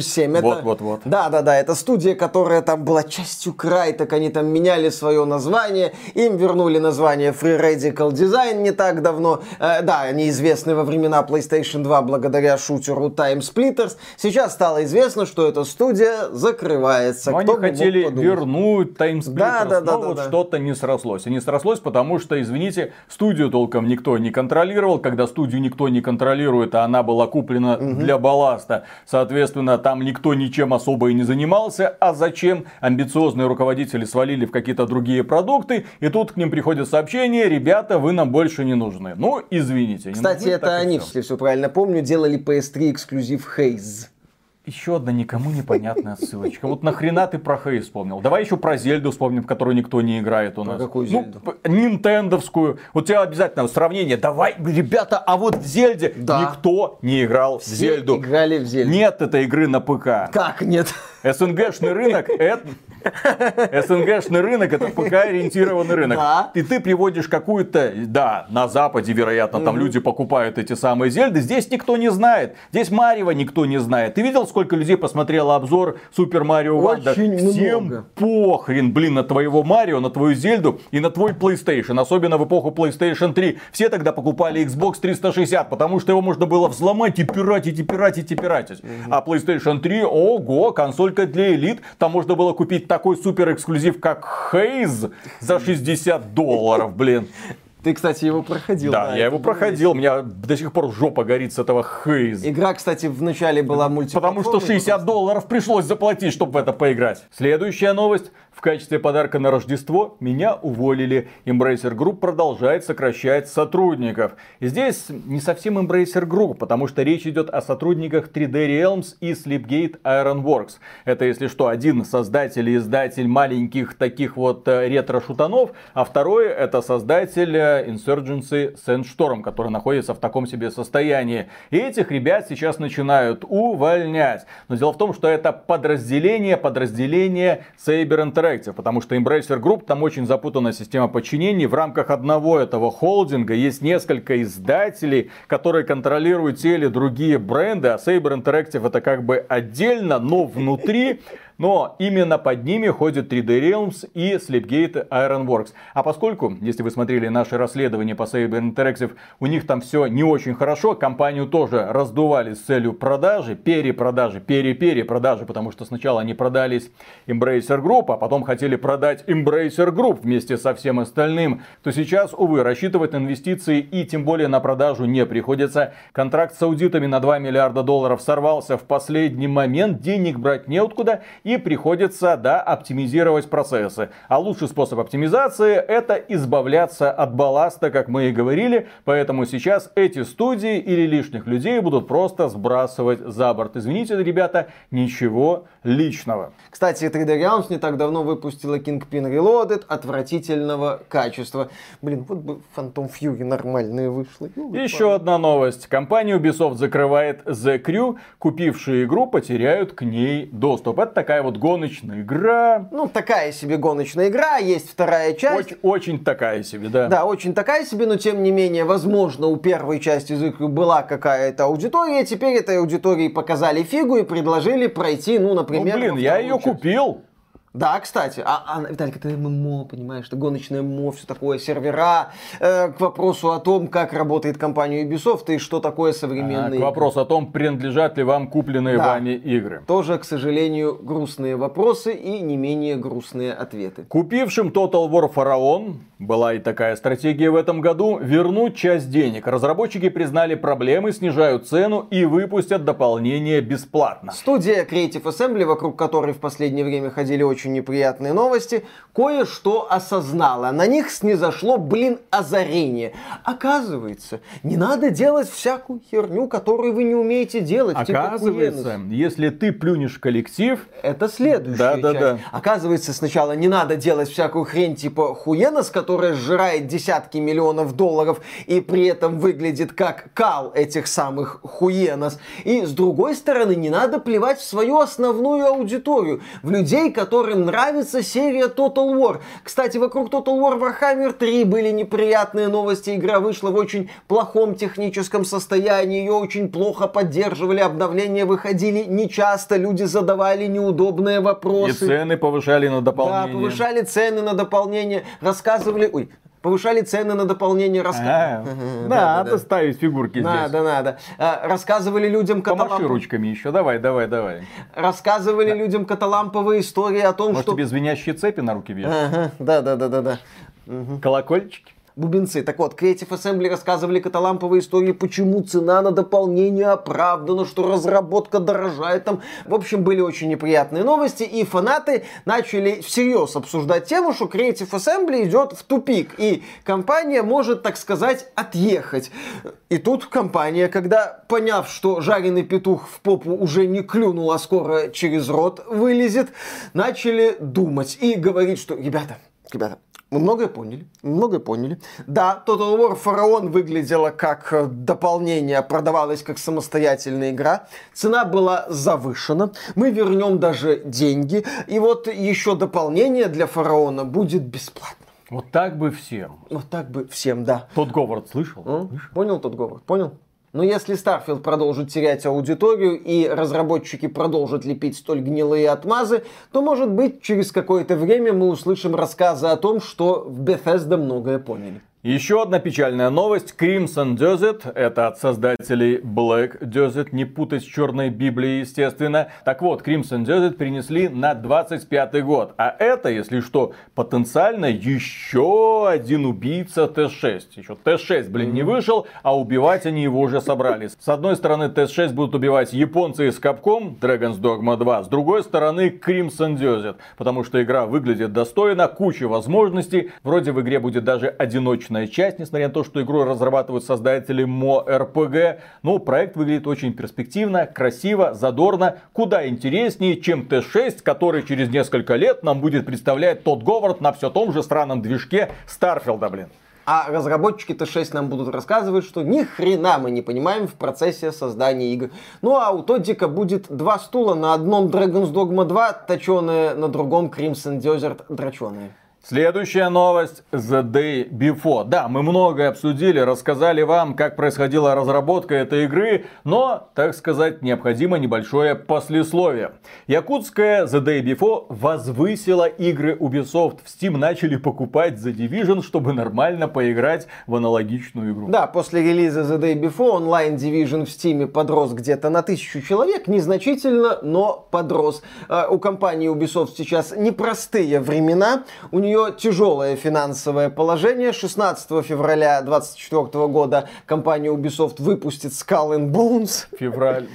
S1: 007. Это-
S3: Вот, вот, вот.
S1: Да, да, да, это студия, которая там была частью Крайтек, они там меняли свое название, им вернули название Free Radical Design не так давно. Э, да, они известны во времена PlayStation 2 благодаря шутеру Time Splitters. Сейчас стало известно, что эта студия закрывается.
S3: Но
S1: Кто
S3: они хотели вернуть Splitters,
S1: Да, да, да,
S3: но
S1: да,
S3: вот
S1: да.
S3: что-то не срослось. И не срослось, потому что, извините, студию толком никто не контролировал. Когда студию никто не контролирует, а она была куплена для балласта, соответственно, там никто ничем особо и не занимался. А зачем? Амбициозные руководители свалили в какие-то другие продукты, и тут к ним приходит сообщение, ребята, вы нам больше не нужны. Ну, извините.
S1: Кстати, это они,
S3: всё.
S1: если все правильно помню, делали PS3 эксклюзив Haze.
S3: Еще одна никому непонятная ссылочка. Вот нахрена ты про Хей вспомнил? Давай еще про Зельду вспомним, в которую никто не играет у нас.
S1: какую
S3: Ну,
S1: Зельду?
S3: п- Нинтендовскую. Вот тебе обязательно сравнение. Давай, ребята, а вот в Зельде
S1: Да.
S3: никто не играл в Зельду.
S1: играли в Зельду.
S3: Нет этой игры на ПК.
S1: Как нет?
S3: СНГшный рынок это... СНГшный рынок это ПК-ориентированный рынок.
S1: Да.
S3: И ты приводишь какую-то... Да, на Западе, вероятно, там люди покупают эти самые Зельды. Здесь никто не знает. Здесь Марева никто не знает. Ты видел, сколько людей посмотрело обзор Супер Марио Ванда? Всем
S1: много.
S3: похрен, блин, на твоего Марио, на твою Зельду и на твой PlayStation. Особенно в эпоху PlayStation 3. Все тогда покупали Xbox 360, потому что его можно было взломать и пиратить, и пиратить, и пиратить. А PlayStation 3, ого, консолька для элит. Там можно было купить такой супер эксклюзив, как Haze за 60 долларов, блин.
S1: Ты, кстати, его проходил.
S3: Да, я
S1: это
S3: его проходил, у меня до сих пор жопа горит с этого Haze.
S1: Игра, кстати, в начале была мультиплатформой.
S3: Потому что 60 долларов пришлось заплатить, чтобы в это поиграть. Следующая новость. В качестве подарка на Рождество меня уволили. Embracer Group продолжает сокращать сотрудников. Здесь не совсем Embracer Group, потому что речь идет о сотрудниках 3D Realms и Sleepgate Ironworks. Это, если что, один создатель и издатель маленьких таких вот э, ретро-шутанов, а второй это создатель э, Insurgency Sandstorm, который находится в таком себе состоянии. И этих ребят сейчас начинают увольнять. Но дело в том, что это подразделение, подразделение Saber Interactive, потому что Embracer Group там очень запутанная система подчинений. В рамках одного этого холдинга есть несколько издателей, которые контролируют те или другие бренды, а Saber Interactive это как бы отдельно, но внутри но именно под ними ходят 3D Realms и Sleepgate Ironworks. А поскольку, если вы смотрели наши расследования по Saber Interactive, у них там все не очень хорошо, компанию тоже раздували с целью продажи, перепродажи, пере-перепродажи, потому что сначала они продались Embracer Group, а потом хотели продать Embracer Group вместе со всем остальным, то сейчас, увы, рассчитывать инвестиции и тем более на продажу не приходится. Контракт с аудитами на 2 миллиарда долларов сорвался в последний момент, денег брать неоткуда и приходится, да, оптимизировать процессы. А лучший способ оптимизации это избавляться от балласта, как мы и говорили, поэтому сейчас эти студии или лишних людей будут просто сбрасывать за борт. Извините, ребята, ничего личного.
S1: Кстати, 3D Realms не так давно выпустила Kingpin Reloaded отвратительного качества. Блин, вот бы Phantom Fury нормальная вышла. Ну,
S3: Еще одна новость. Компания Ubisoft закрывает The Crew. Купившие игру потеряют к ней доступ. Это такая вот гоночная игра.
S1: Ну, такая себе гоночная игра, есть вторая часть.
S3: Очень, очень такая себе, да.
S1: Да, очень такая себе, но тем не менее, возможно, у первой части была какая-то аудитория, теперь этой аудитории показали фигу и предложили пройти, ну,
S3: Ну,
S1: например...
S3: блин,
S1: во
S3: я ее
S1: часть.
S3: купил.
S1: Да, кстати, а, а Виталик, это ММО, понимаешь, это гоночное ММО, все такое, сервера, э, к вопросу о том, как работает компания Ubisoft и что такое
S3: А,
S1: современные
S3: К вопросу о том, принадлежат ли вам купленные
S1: Да.
S3: вами игры.
S1: Тоже, к сожалению, грустные вопросы и не менее грустные ответы.
S3: Купившим Total War Pharaon, была и такая стратегия в этом году, вернуть часть денег. Разработчики признали проблемы, снижают цену и выпустят дополнение бесплатно.
S1: Студия Creative Assembly, вокруг которой в последнее время ходили очень неприятные новости, кое-что осознала. На них снизошло, блин, озарение. Оказывается, не надо делать всякую херню, которую вы не умеете делать. типа
S3: Оказывается,
S1: охуенность.
S3: если ты плюнешь в коллектив,
S1: Это следующая
S3: Да, да,
S1: часть.
S3: да.
S1: Оказывается, сначала не надо делать всякую хрень типа хуенос, которая сжирает десятки миллионов долларов и при этом выглядит как кал этих самых хуенос. И с другой стороны, не надо плевать в свою основную аудиторию, в людей, которым нравится серия Total War. Кстати, вокруг Total War Warhammer 3 были неприятные новости. Игра вышла в очень плохом техническом состоянии, ее очень плохо поддерживали, обновления выходили нечасто, люди задавали неудобные
S3: и
S1: вопросы.
S3: цены повышали на
S1: Да,
S3: дополнение.
S1: повышали цены на дополнение, рассказывали... Ой, повышали цены на дополнение,
S3: А,
S1: рассказывали...
S3: Надо ставить фигурки здесь.
S1: Надо, надо. А, Рассказывали людям
S3: Помаши
S1: каталамп-
S3: ручками еще. Давай, давай, давай.
S1: Рассказывали людям каталамповые истории о том,
S3: Может
S1: что...
S3: тебе звенящие цепи на руки вешать?
S1: Да, да, да, да, да.
S3: Колокольчики?
S1: Бубенцы. Так вот, Creative Assembly рассказывали каталамповые истории, почему цена на дополнение оправдана, что разработка дорожает там. В общем, были очень неприятные новости, и фанаты начали всерьез обсуждать тему, что Creative Assembly идет в тупик, и компания может, так сказать, отъехать. И тут компания, когда, поняв, что жареный петух в попу уже не клюнул, а скоро через рот вылезет, начали думать и говорить, что, ребята, ребята, мы многое поняли, многое поняли. Да, Total War Фараон выглядела как э, дополнение, продавалась как самостоятельная игра. Цена была завышена. Мы вернем даже деньги. И вот еще дополнение для Фараона будет бесплатно.
S3: Вот так бы всем.
S1: Вот так бы всем, да.
S3: Тот Говард слышал?
S1: М? Понял тот Говард? Понял? Но если Starfield продолжит терять аудиторию и разработчики продолжат лепить столь гнилые отмазы, то, может быть, через какое-то время мы услышим рассказы о том, что в Bethesda многое поняли.
S3: Еще одна печальная новость. Crimson Desert, это от создателей Black Desert, не путать с черной Библией, естественно. Так вот, Crimson Desert перенесли на 25 год. А это, если что, потенциально еще один убийца Т-6. Еще Т-6, блин, не вышел, а убивать они его уже собрались. С одной стороны, Т-6 будут убивать японцы из Capcom, Dragon's Dogma 2. С другой стороны, Crimson Desert. Потому что игра выглядит достойно, куча возможностей. Вроде в игре будет даже одиночный одиночная часть, несмотря на то, что игру разрабатывают создатели МО-РПГ. Но проект выглядит очень перспективно, красиво, задорно, куда интереснее, чем Т-6, который через несколько лет нам будет представлять тот Говард на все том же странном движке Старфилда, блин.
S1: А разработчики Т6 нам будут рассказывать, что ни хрена мы не понимаем в процессе создания игр. Ну а у Тоддика будет два стула, на одном Dragon's Dogma 2 точеные, на другом Crimson Desert дроченые.
S3: Следующая новость The Day Before. Да, мы многое обсудили, рассказали вам, как происходила разработка этой игры, но, так сказать, необходимо небольшое послесловие. Якутская The Day Before возвысила игры Ubisoft. В Steam начали покупать The Division, чтобы нормально поиграть в аналогичную игру.
S1: Да, после релиза The Day Before онлайн Division в Steam подрос где-то на тысячу человек, незначительно, но подрос. А, у компании Ubisoft сейчас непростые времена, у нее нее тяжелое финансовое положение. 16 февраля 2024 года компания Ubisoft выпустит Skull and Bones.
S3: Февраль.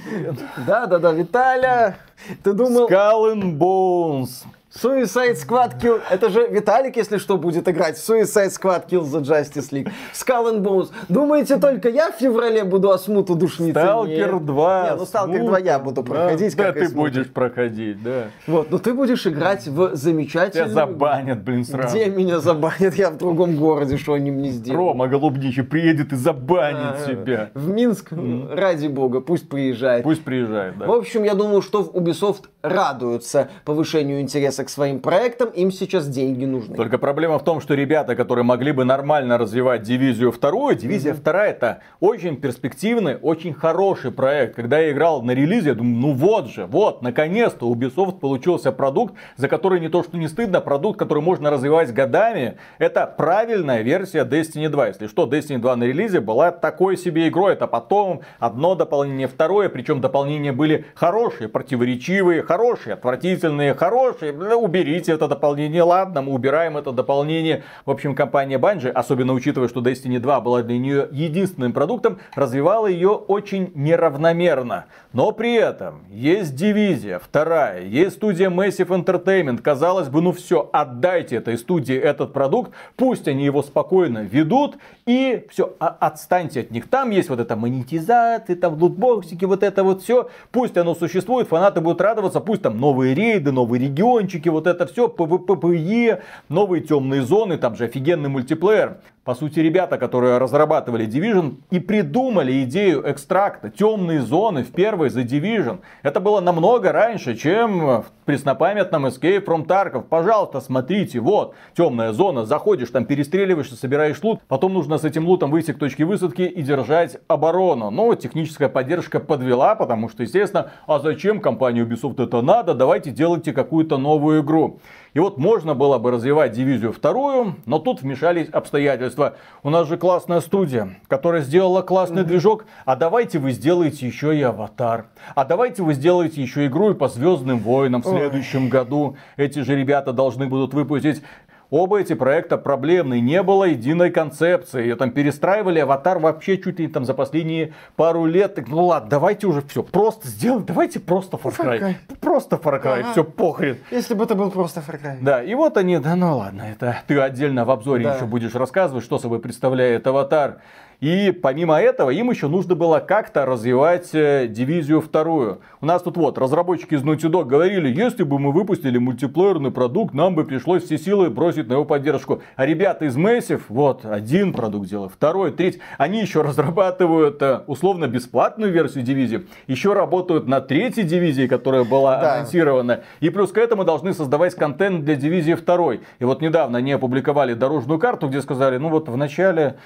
S1: Да-да-да, Виталя, ты думал...
S3: Skull and Bones.
S1: Suicide Squad Kill... Это же Виталик, если что, будет играть. Suicide Squad Kills the Justice League. Skull and Bones. Думаете, только я в феврале буду осмуту душниться?
S3: Сталкер 2.
S1: Не, ну Сталкер 2 я буду проходить.
S3: Да, да ты
S1: Осмут.
S3: будешь проходить, да.
S1: Вот, но ты будешь играть в замечательную...
S3: Тебя забанят, блин, сразу.
S1: Где меня забанят? Я в другом городе, что они мне сделают?
S3: Рома Голубничий приедет и забанит
S1: А,
S3: тебя.
S1: В Минск? Ради бога, пусть приезжает.
S3: Пусть приезжает, да.
S1: В общем, я думаю, что в Ubisoft радуются повышению интереса к своим проектам, им сейчас деньги нужны.
S3: Только проблема в том, что ребята, которые могли бы нормально развивать дивизию вторую, дивизия вторая это очень перспективный, очень хороший проект. Когда я играл на релизе, я думаю, ну вот же, вот, наконец-то у Ubisoft получился продукт, за который не то что не стыдно, продукт, который можно развивать годами. Это правильная версия Destiny 2. Если что, Destiny 2 на релизе была такой себе игрой. Это потом одно дополнение, второе. Причем дополнения были хорошие, противоречивые, хорошие, отвратительные, хорошие. Уберите это дополнение, ладно, мы убираем это дополнение. В общем, компания Bungie, особенно учитывая, что Destiny 2 была для нее единственным продуктом, развивала ее очень неравномерно. Но при этом есть дивизия, вторая, есть студия Massive Entertainment. Казалось бы, ну все, отдайте этой студии этот продукт, пусть они его спокойно ведут и все, а- отстаньте от них. Там есть вот эта монетизация, там лутбоксики, вот это вот все. Пусть оно существует, фанаты будут радоваться, пусть там новые рейды, новые региончики, вот это все, PvP, новые темные зоны, там же офигенный мультиплеер. По сути, ребята, которые разрабатывали Division и придумали идею экстракта, темные зоны в первой The Division. Это было намного раньше, чем в преснопамятном Escape from Tarkov. Пожалуйста, смотрите, вот, темная зона, заходишь, там перестреливаешься, собираешь лут, потом нужно с этим лутом выйти к точке высадки и держать оборону. Но техническая поддержка подвела, потому что, естественно, а зачем компании Ubisoft это надо, давайте делайте какую-то новую игру. И вот можно было бы развивать дивизию вторую, но тут вмешались обстоятельства. У нас же классная студия, которая сделала классный движок, а давайте вы сделаете еще и аватар. А давайте вы сделаете еще игру и по Звездным войнам в следующем году. Эти же ребята должны будут выпустить Оба эти проекта проблемные, не было единой концепции. Ее там перестраивали аватар вообще чуть ли там за последние пару лет. Так, ну ладно, давайте уже все просто сделаем, давайте просто Far Cry.
S1: Far Cry.
S3: Просто Far Cry,
S1: Ага.
S3: все похрен.
S1: Если бы это был просто Far Cry.
S3: Да, и вот они, да ну ладно, это ты отдельно в обзоре
S1: Да.
S3: еще будешь рассказывать, что собой представляет аватар. И помимо этого, им еще нужно было как-то развивать э, дивизию вторую. У нас тут вот, разработчики из Naughty Dog говорили, если бы мы выпустили мультиплеерный продукт, нам бы пришлось все силы бросить на его поддержку. А ребята из Massive, вот, один продукт делают, второй, третий, они еще разрабатывают э, условно бесплатную версию дивизии, еще работают над третьей дивизией, которая была
S1: Да.
S3: анонсирована. И плюс к этому должны создавать контент для дивизии второй. И вот недавно они опубликовали дорожную карту, где сказали, ну вот в начале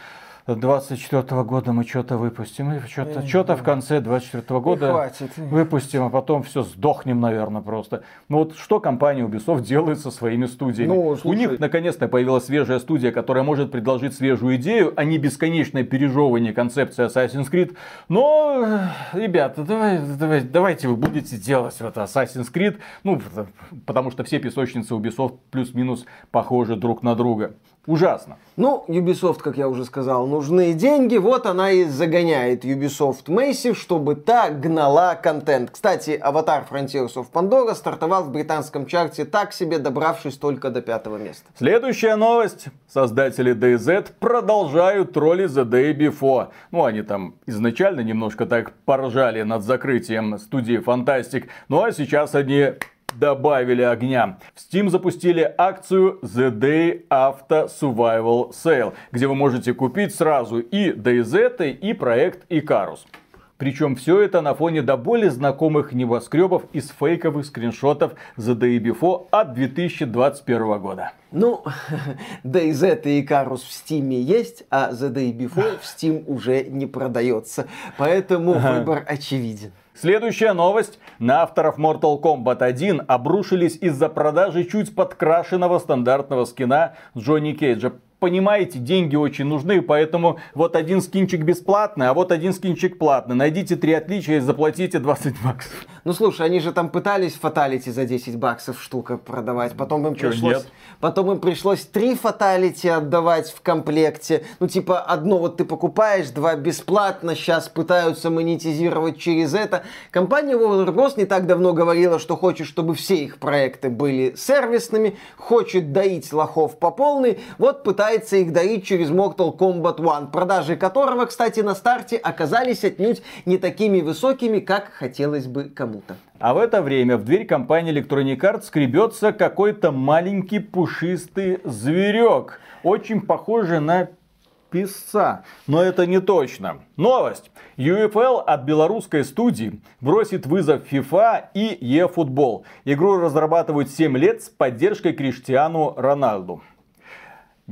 S3: 24 года мы что-то выпустим, и что-то, что-то в конце 24 года
S1: хватит.
S3: выпустим, а потом все сдохнем, наверное, просто. Ну вот что компания Ubisoft делает со своими студиями?
S1: Ну,
S3: У
S1: слушай.
S3: них наконец-то появилась свежая студия, которая может предложить свежую идею, а не бесконечное пережевывание концепции Assassin's Creed. Но, ребята, давай, давай, давайте вы будете делать вот Assassin's Creed, ну, потому что все песочницы Ubisoft плюс-минус похожи друг на друга. Ужасно.
S1: Ну, Ubisoft, как я уже сказал, нужны деньги. Вот она и загоняет Ubisoft Massive, чтобы та гнала контент. Кстати, Avatar Frontiers of Pandora стартовал в британском чарте так себе, добравшись только до пятого места.
S3: Следующая новость. Создатели DayZ продолжают тролли The Day Before. Ну, они там изначально немножко так поржали над закрытием студии Fantastic. Ну, а сейчас они добавили огня. В Steam запустили акцию The Day After Survival Sale, где вы можете купить сразу и DayZ, и проект Icarus. Причем все это на фоне до более знакомых небоскребов из фейковых скриншотов The Day Before от 2021 года.
S1: Ну, DayZ и Icarus в Steam есть, а The Day Before в Steam уже не продается. Поэтому выбор очевиден.
S3: Следующая новость. На авторов Mortal Kombat 1 обрушились из-за продажи чуть подкрашенного стандартного скина Джонни Кейджа. Понимаете, деньги очень нужны, поэтому вот один скинчик бесплатный, а вот один скинчик платный. Найдите три отличия и заплатите 20 баксов.
S1: Ну слушай, они же там пытались фаталити за 10 баксов штука продавать, потом им
S3: Чё,
S1: пришлось,
S3: нет?
S1: потом им пришлось три фаталити отдавать в комплекте. Ну типа одно вот ты покупаешь, два бесплатно, сейчас пытаются монетизировать через это. Компания Warner Bros. не так давно говорила, что хочет, чтобы все их проекты были сервисными, хочет доить лохов по полной, вот пытается их доить через Mortal Kombat 1, продажи которого, кстати, на старте оказались отнюдь не такими высокими, как хотелось бы кому-то.
S3: А в это время в дверь компании Electronic Arts скребется какой-то маленький пушистый зверек. Очень похожий на писца. Но это не точно. Новость. UFL от белорусской студии бросит вызов FIFA и eFootball. Игру разрабатывают 7 лет с поддержкой Криштиану Роналду.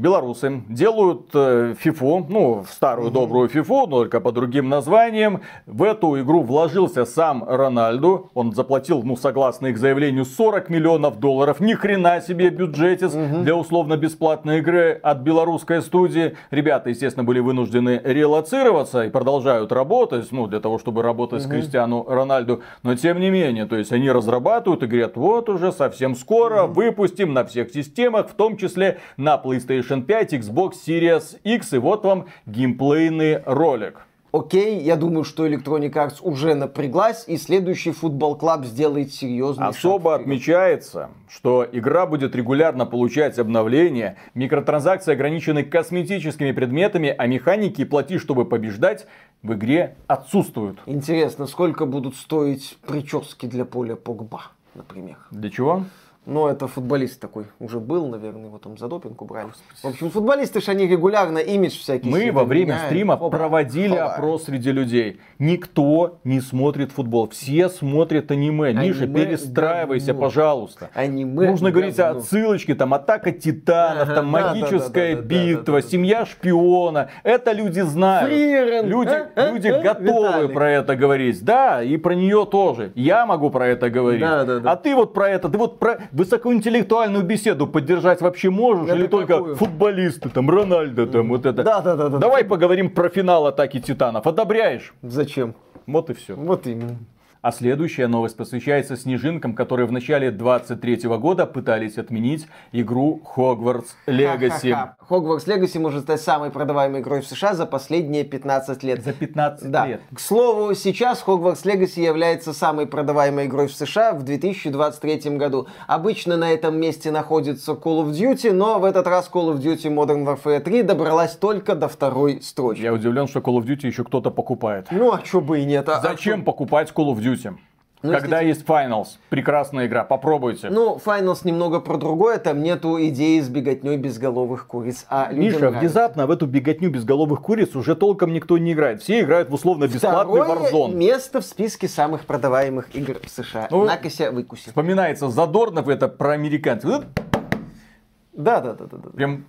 S3: Белорусы делают э, фифу, ну, старую добрую фифу, но только по другим названиям. В эту игру вложился сам Рональду. Он заплатил, ну, согласно их заявлению, 40 миллионов долларов. Ни хрена себе бюджетец для условно-бесплатной игры от белорусской студии. Ребята, естественно, были вынуждены релацироваться и продолжают работать, ну, для того, чтобы работать с Кристиану Рональду. Но, тем не менее, то есть они разрабатывают и говорят, вот уже совсем скоро выпустим на всех системах, в том числе на PlayStation 5, Xbox Series X. И вот вам геймплейный ролик.
S1: Окей, я думаю, что Electronic Arts уже напряглась, и следующий футбол клуб сделает серьезный
S3: Особо
S1: шаг
S3: отмечается, что игра будет регулярно получать обновления, микротранзакции ограничены косметическими предметами, а механики «плати, чтобы побеждать» в игре отсутствуют.
S1: Интересно, сколько будут стоить прически для поля Погба, например?
S3: Для чего?
S1: Ну, это футболист такой. Уже был, наверное, его там за допинг убрали. В общем, футболисты ж они регулярно имидж всякий
S3: Мы во время
S1: меняют.
S3: стрима
S1: Опа.
S3: проводили
S1: Опа.
S3: опрос среди людей. Никто не смотрит футбол. Все смотрят аниме. Миша,
S1: Аниме
S3: перестраивайся,
S1: говно.
S3: пожалуйста.
S1: Аниме
S3: Нужно говорить
S1: говно.
S3: отсылочки, там атака титанов,
S1: Ага,
S3: там магическая
S1: да, да, да,
S3: битва, семья шпиона. Это люди знают.
S1: Фрирен,
S3: Люди,
S1: а, а,
S3: люди
S1: а,
S3: готовы
S1: Виталик.
S3: про это говорить. Да, и про нее тоже. Я могу про это говорить.
S1: Да, да, да.
S3: А ты вот про это, ты вот про высокоинтеллектуальную беседу поддержать вообще можешь?
S1: Это
S3: или только
S1: какую?
S3: футболисты, там, Рональдо, там, вот это.
S1: Да, да, да, да.
S3: Давай поговорим про финал атаки титанов. Одобряешь?
S1: Зачем?
S3: Вот и все.
S1: Вот именно.
S3: А следующая новость посвящается снежинкам, которые в начале 23 года пытались отменить игру Hogwarts Legacy.
S1: Hogwarts Legacy может стать самой продаваемой игрой в США за последние 15 лет.
S3: За 15
S1: Да.
S3: лет.
S1: К слову, сейчас Hogwarts Legacy является самой продаваемой игрой в США в 2023 году. Обычно на этом месте находится Call of Duty, но в этот раз Call of Duty Modern Warfare 3 добралась только до второй строчки.
S3: Я удивлен, что Call of Duty еще кто-то покупает.
S1: Ну, а чё бы и нет. А-
S3: Зачем покупать Call of Duty?
S1: Ну,
S3: Когда
S1: если-
S3: есть Finals, прекрасная игра, попробуйте.
S1: Ну, Finals немного про другое, там нету идеи с беготней безголовых куриц. А
S3: Миша,
S1: нравится.
S3: внезапно в эту беготню безголовых куриц уже толком никто не играет. Все играют в условно-бесплатный
S1: Второе
S3: Warzone.
S1: место в списке самых продаваемых игр в США.
S3: Ну,
S1: Накося выкуси.
S3: Вспоминается Задорнов, это про американцев.
S1: Да, да, да, да, да.
S3: Прям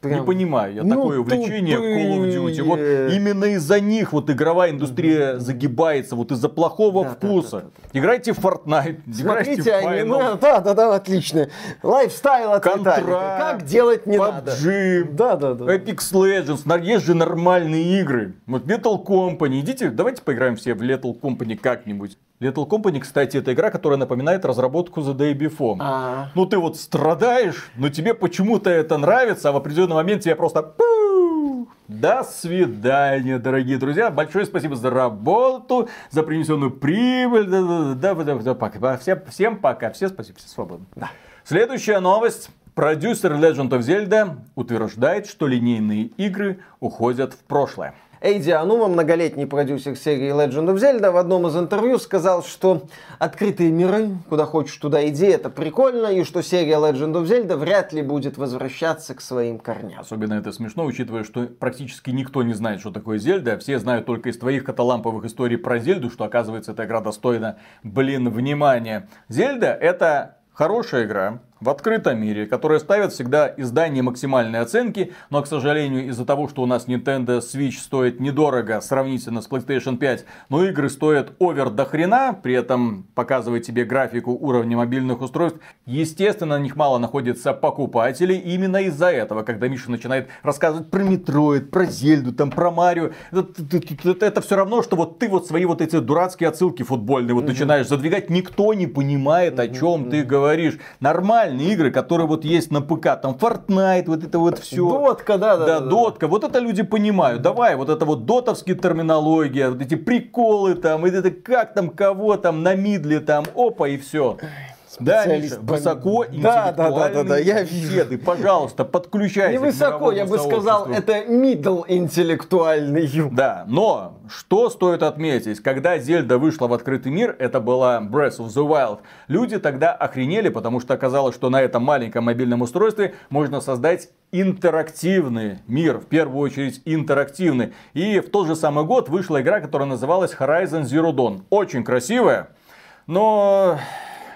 S1: Прям-
S3: Не понимаю я
S1: Ну,
S3: такое увлечение Call of Duty. Вот
S1: тупые.
S3: именно из-за них вот игровая индустрия загибается, вот из-за плохого
S1: Да, да,
S3: вкуса.
S1: да,
S3: Играйте в Fortnite,
S1: Смотрите
S3: в
S1: аниме,
S3: Final,
S1: да, да, да, отлично. Лайфстайл от Виталика. Как делать не надо.
S3: PUBG,
S1: Да, да, да.
S3: Apex Legends, есть же нормальные игры. Вот Lethal Company, идите, давайте поиграем все в Lethal Company как-нибудь. Lethal Company, кстати, это игра, которая напоминает разработку The Day Before.
S1: А.
S3: Ну ты вот страдаешь, но тебе почему-то это нравится, а в определенный момент тебе просто... пу! До свидания, дорогие друзья. Большое спасибо за работу, за принесенную прибыль. Да, да, да, да, да, пока. Всем, всем пока. Все спасибо, все свободны. Следующая новость. Продюсер Legend of Zelda утверждает, что линейные игры уходят в прошлое.
S1: Эйди Анума, многолетний продюсер серии Legend of Zelda, в одном из интервью сказал, что открытые миры, куда хочешь туда иди, это прикольно, и что серия Legend of Zelda вряд ли будет возвращаться к своим корням.
S3: Особенно это смешно, учитывая, что практически никто не знает, что такое Зельда. Все знают только из твоих каталамповых историй про Зельду, что оказывается эта игра достойна, блин, внимания. Зельда это хорошая игра в открытом мире, которой ставят всегда издания максимальной оценки, но, к сожалению, из-за того, что у нас Nintendo Switch стоит недорого сравнительно с PlayStation 5, но игры стоят over дохрена, при этом показывает тебе графику уровня мобильных устройств, естественно, на них мало находится покупателей, и именно из-за этого, когда Миша начинает рассказывать про Metroid, про Зельду, там, про Марио, это, все равно, что вот ты вот свои вот эти дурацкие отсылки футбольные вот начинаешь задвигать, никто не понимает, о чем ты говоришь. Нормальные игры, которые вот есть на ПК, там Fortnite, вот это вот все.
S1: Дотка, да, да,
S3: Да,
S1: да, да.
S3: дотка. Вот это люди понимают. Давай, вот это вот дотовские терминология, вот эти приколы там, и это как там, кого там, на мидле там, опа, и все. Да, Миша, высоко
S1: Да, да, да, да, да, я вижу.
S3: беседы. Пожалуйста, подключайся. к
S1: Невысоко, я бы сказал, это middle интеллектуальный юмор.
S3: Да, но что стоит отметить, когда Зельда вышла в открытый мир, это была Breath of the Wild, люди тогда охренели, потому что оказалось, что на этом маленьком мобильном устройстве можно создать интерактивный мир, в первую очередь интерактивный. И в тот же самый год вышла игра, которая называлась Horizon Zero Dawn. Очень красивая, но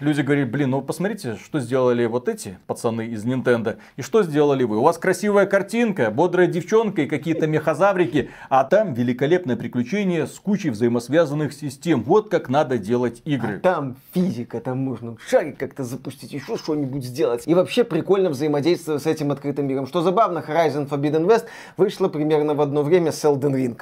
S3: люди говорят, блин, ну посмотрите, что сделали вот эти пацаны из Nintendo, и что сделали вы. У вас красивая картинка, бодрая девчонка и какие-то мехозаврики, а там великолепное приключение с кучей взаимосвязанных систем. Вот как надо делать игры.
S1: Там физика, там можно шарик как-то запустить, еще что-нибудь сделать. И вообще прикольно взаимодействовать с этим открытым миром. Что забавно, Horizon Forbidden West вышла примерно в одно время с Elden Ring.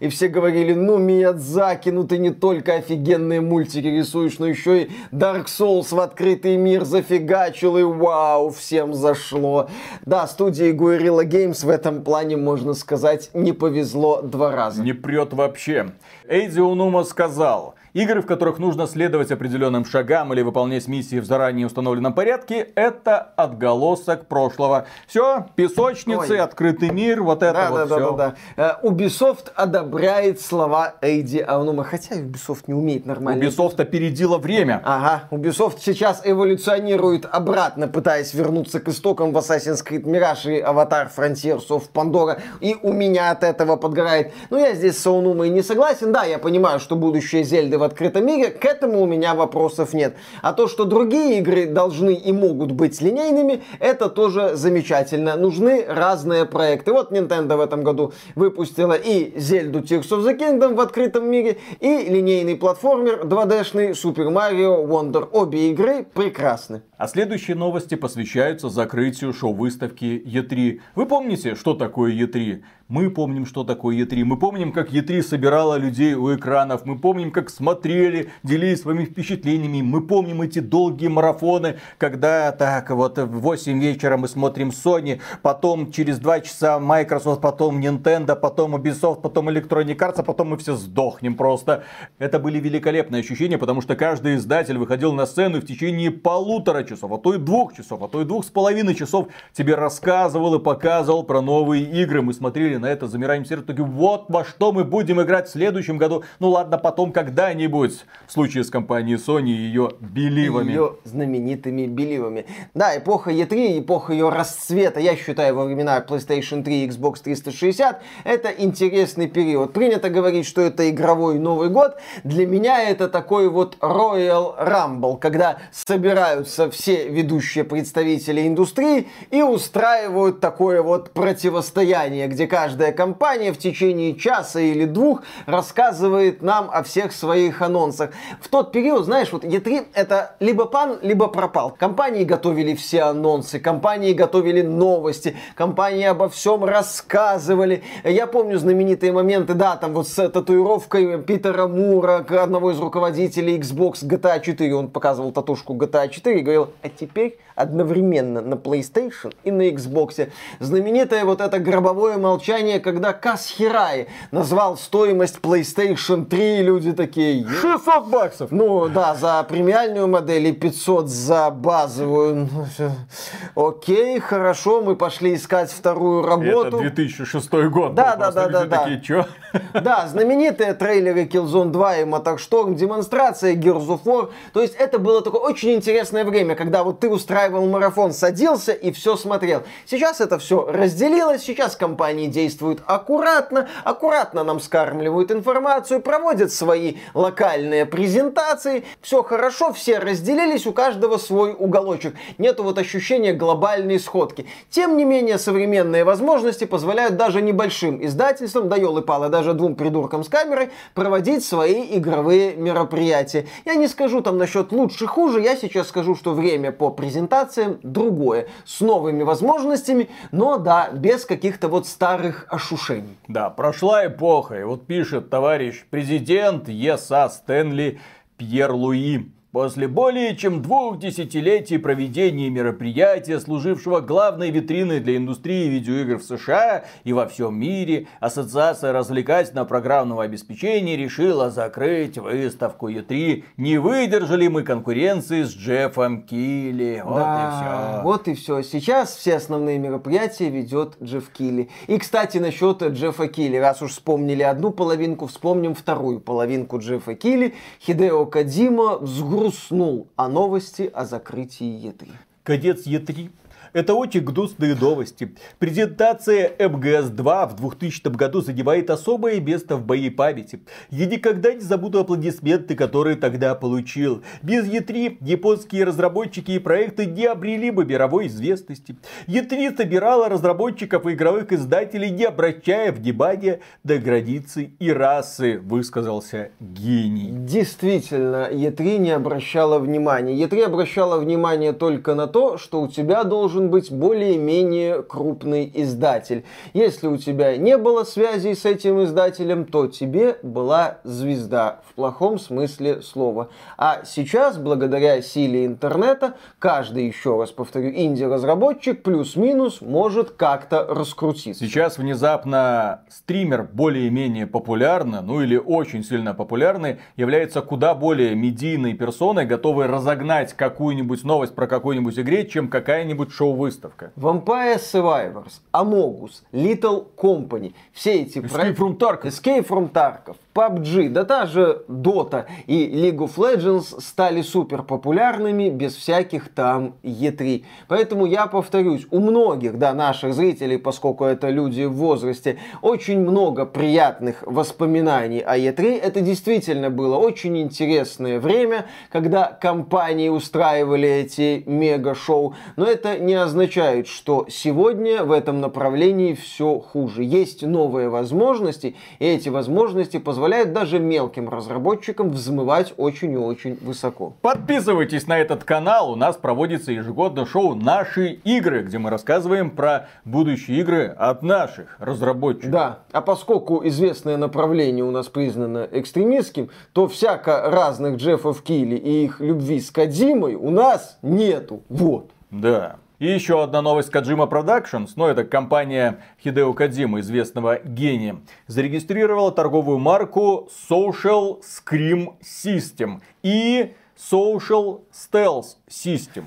S1: И все говорили, ну, Миядзаки, ну ты не только офигенные мультики рисуешь, но еще и Dark Souls в открытый мир зафигачил, и вау, всем зашло. Да, студии Guerrilla Games в этом плане, можно сказать, не повезло два раза.
S3: Не прет вообще. Эйди Унума сказал, игры, в которых нужно следовать определенным шагам или выполнять миссии в заранее установленном порядке, это отголосок прошлого. Все, песочницы,
S1: Ой.
S3: открытый мир, вот это
S1: Да,
S3: вот
S1: да, да,
S3: все.
S1: да, да. Э, Ubisoft одобряет слова Эйди Аунума, хотя Ubisoft не умеет нормально.
S3: Ubisoft опередила время.
S1: Ага, Ubisoft сейчас эволюционирует обратно, пытаясь вернуться к истокам в Assassin's Creed Mirage и Avatar Frontiers of Pandora. И у меня от этого подгорает. Но я здесь с Аунумой не согласен. Да, я понимаю, что будущее Зельды в открытом мире, к этому у меня вопросов нет. А то, что другие игры должны и могут быть линейными, это тоже замечательно. Нужны разные проекты. Вот Nintendo в этом году выпустила и Зельду Tears of the Kingdom в открытом мире, и линейный платформер 2D-шный Super Mario Wonder. Обе игры прекрасны.
S3: А следующие новости посвящаются закрытию шоу-выставки E3. Вы помните, что такое E3? Мы помним, что такое E3. Мы помним, как E3 собирала людей у экранов. Мы помним, как смотрели, делились своими впечатлениями. Мы помним эти долгие марафоны, когда так вот в 8 вечера мы смотрим Sony, потом через 2 часа Microsoft, потом Nintendo, потом Ubisoft, потом Electronic Arts, а потом мы все сдохнем просто. Это были великолепные ощущения, потому что каждый издатель выходил на сцену в течение полутора часов, а то и двух часов, а то и двух с половиной часов тебе рассказывал и показывал про новые игры. Мы смотрели смотрели на это, замираем сердце, такие, вот во что мы будем играть в следующем году. Ну ладно, потом когда-нибудь. В случае с компанией Sony и ее беливами.
S1: Ее знаменитыми беливами. Да, эпоха E3, эпоха ее расцвета, я считаю, во времена PlayStation 3 и Xbox 360, это интересный период. Принято говорить, что это игровой Новый год. Для меня это такой вот Royal Rumble, когда собираются все ведущие представители индустрии и устраивают такое вот противостояние, где каждый каждая компания в течение часа или двух рассказывает нам о всех своих анонсах. В тот период, знаешь, вот E3 это либо пан, либо пропал. Компании готовили все анонсы, компании готовили новости, компании обо всем рассказывали. Я помню знаменитые моменты, да, там вот с татуировкой Питера Мура, одного из руководителей Xbox GTA 4, он показывал татушку GTA 4 и говорил, а теперь одновременно на PlayStation и на Xbox. Знаменитое вот это гробовое молчание, когда Кас Хирай назвал стоимость PlayStation 3, люди такие...
S3: 600 баксов!
S1: Ну да, за премиальную модель и 500 за базовую. Ну, Окей, хорошо, мы пошли искать вторую работу.
S3: Это 2006 год.
S1: Да, да, да, да, да.
S3: Такие, Чё?
S1: Да, знаменитые трейлеры Killzone 2 и Motor Storm, демонстрация Gears of War. То есть это было такое очень интересное время, когда вот ты устраиваешь устраивал марафон, садился и все смотрел. Сейчас это все разделилось, сейчас компании действуют аккуратно, аккуратно нам скармливают информацию, проводят свои локальные презентации, все хорошо, все разделились, у каждого свой уголочек. Нету вот ощущения глобальной сходки. Тем не менее, современные возможности позволяют даже небольшим издательствам, да елы-палы, даже двум придуркам с камерой, проводить свои игровые мероприятия. Я не скажу там насчет лучше-хуже, я сейчас скажу, что время по презентации презентациям другое, с новыми возможностями, но да, без каких-то вот старых ошушений.
S3: Да, прошла эпоха, и вот пишет товарищ президент ЕСА Стэнли Пьер Луи. После более чем двух десятилетий проведения мероприятия, служившего главной витриной для индустрии видеоигр в США и во всем мире, Ассоциация развлекательно-программного обеспечения решила закрыть выставку E3. Не выдержали мы конкуренции с Джеффом Килли. Вот да, и все.
S1: Вот и все. Сейчас все основные мероприятия ведет Джефф Килли. И, кстати, насчет Джеффа Килли. Раз уж вспомнили одну половинку, вспомним вторую половинку Джеффа Килли. Хидео Кадима взгрузил уснул о новости о закрытии Е3.
S3: Кадец Е3 это очень гнусные новости. Презентация МГС-2 в 2000 году задевает особое место в моей памяти. Я никогда не забуду аплодисменты, которые тогда получил. Без Е3 японские разработчики и проекты не обрели бы мировой известности. Е3 собирала разработчиков и игровых издателей, не обращая внимания на границы и расы, высказался гений.
S1: Действительно, Е3 не обращала внимания. Е3 обращала внимание только на то, что у тебя должен быть более-менее крупный издатель. Если у тебя не было связей с этим издателем, то тебе была звезда в плохом смысле слова. А сейчас, благодаря силе интернета, каждый, еще раз повторю, инди-разработчик плюс-минус может как-то раскрутиться.
S3: Сейчас внезапно стример более-менее популярный, ну или очень сильно популярный, является куда более медийной персоной, готовой разогнать какую-нибудь новость про какую-нибудь игре, чем какая-нибудь шоу шоу-выставка.
S1: Vampire Survivors, Amogus, Little Company. Все эти
S3: Escape проекты... from Tarkov.
S1: Escape from Tarkov. PUBG, да та же Dota и League of Legends стали супер популярными без всяких там E3. Поэтому я повторюсь, у многих, да, наших зрителей, поскольку это люди в возрасте, очень много приятных воспоминаний о E3. Это действительно было очень интересное время, когда компании устраивали эти мега-шоу. Но это не означает, что сегодня в этом направлении все хуже. Есть новые возможности, и эти возможности позволяют даже мелким разработчикам взмывать очень и очень высоко.
S3: Подписывайтесь на этот канал, у нас проводится ежегодно шоу «Наши игры», где мы рассказываем про будущие игры от наших разработчиков.
S1: Да, а поскольку известное направление у нас признано экстремистским, то всяко разных Джеффов Килли и их любви с Кадзимой у нас нету. Вот.
S3: Да. И еще одна новость Kojima Productions, но это компания Хидео Кадзима, известного гения, зарегистрировала торговую марку Social Scream System и Social Stealth System.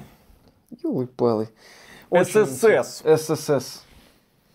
S1: Ёлы-палы.
S3: SSS.
S1: ССС.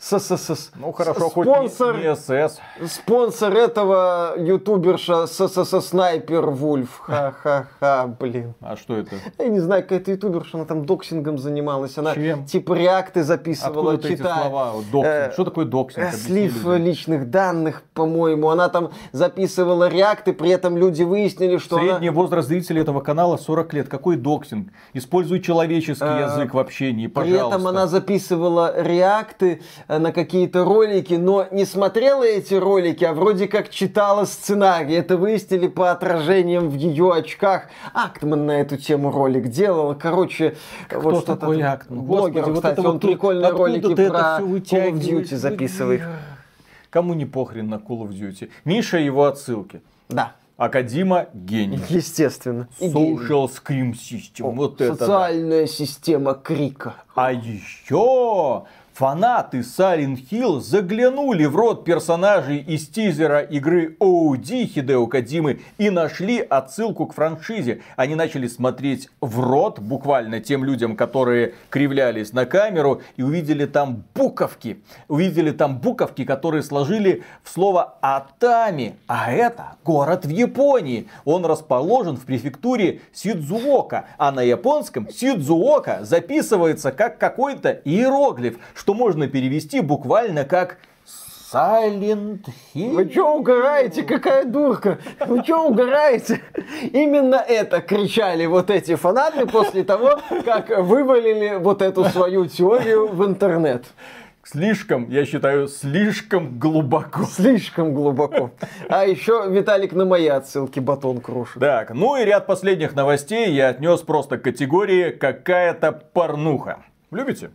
S1: ССС.
S3: Ну хорошо, хоть
S1: Спонсор,
S3: не, не СС.
S1: спонсор этого ютуберша SSSniperWolf. Ха-ха-ха, блин.
S3: А что это?
S1: Я не знаю, какая-то ютуберша, она там доксингом занималась. Она
S3: Чем?
S1: типа реакты записывала,
S3: Откуда эти
S1: читая.
S3: слова? Вот Доксинг.
S1: Э,
S3: что такое доксинг?
S1: Э, Слив
S3: людям.
S1: личных данных, по-моему. Она там записывала реакты, при этом люди выяснили, что она...
S3: Средний возраст зрителей этого канала 40 лет. Какой доксинг? Используй человеческий
S1: Э,
S3: язык в общении,
S1: При
S3: пожалуйста.
S1: этом она записывала реакты э, на какие-то ролики, но не смотрела эти ролики, а вроде как читала сценарий. Это выяснили по отражениям в ее очках. Актман на эту тему ролик делал. Короче, вот что-то
S3: такой. Актман?
S1: Блогер,
S3: Господи, вот
S1: кстати,
S3: это
S1: он
S3: вот
S1: прикольные ролики про Call of? Duty записывает.
S3: Кому не похрен на Call of Duty? Миша его отсылки.
S1: Да,
S3: Акадима гений.
S1: естественно.
S3: Social Scream System. вот это да.
S1: Социальная система крика.
S3: А еще фанаты Silent Hill заглянули в рот персонажей из тизера игры OD Хидео Кадзимы и нашли отсылку к франшизе. Они начали смотреть в рот буквально тем людям, которые кривлялись на камеру и увидели там буковки. Увидели там буковки, которые сложили в слово Атами. А это город в Японии. Он расположен в префектуре Сидзуока. А на японском Сидзуока записывается как какой-то иероглиф, что можно перевести буквально как Silent Hill.
S1: Вы что угораете? Какая дурка! Вы что угораете? Именно это кричали вот эти фанаты после того, как вывалили вот эту свою теорию в интернет.
S3: Слишком, я считаю, слишком глубоко.
S1: Слишком глубоко. А еще Виталик на мои отсылки батон крушит.
S3: Так, ну и ряд последних новостей я отнес просто к категории какая-то порнуха. Любите?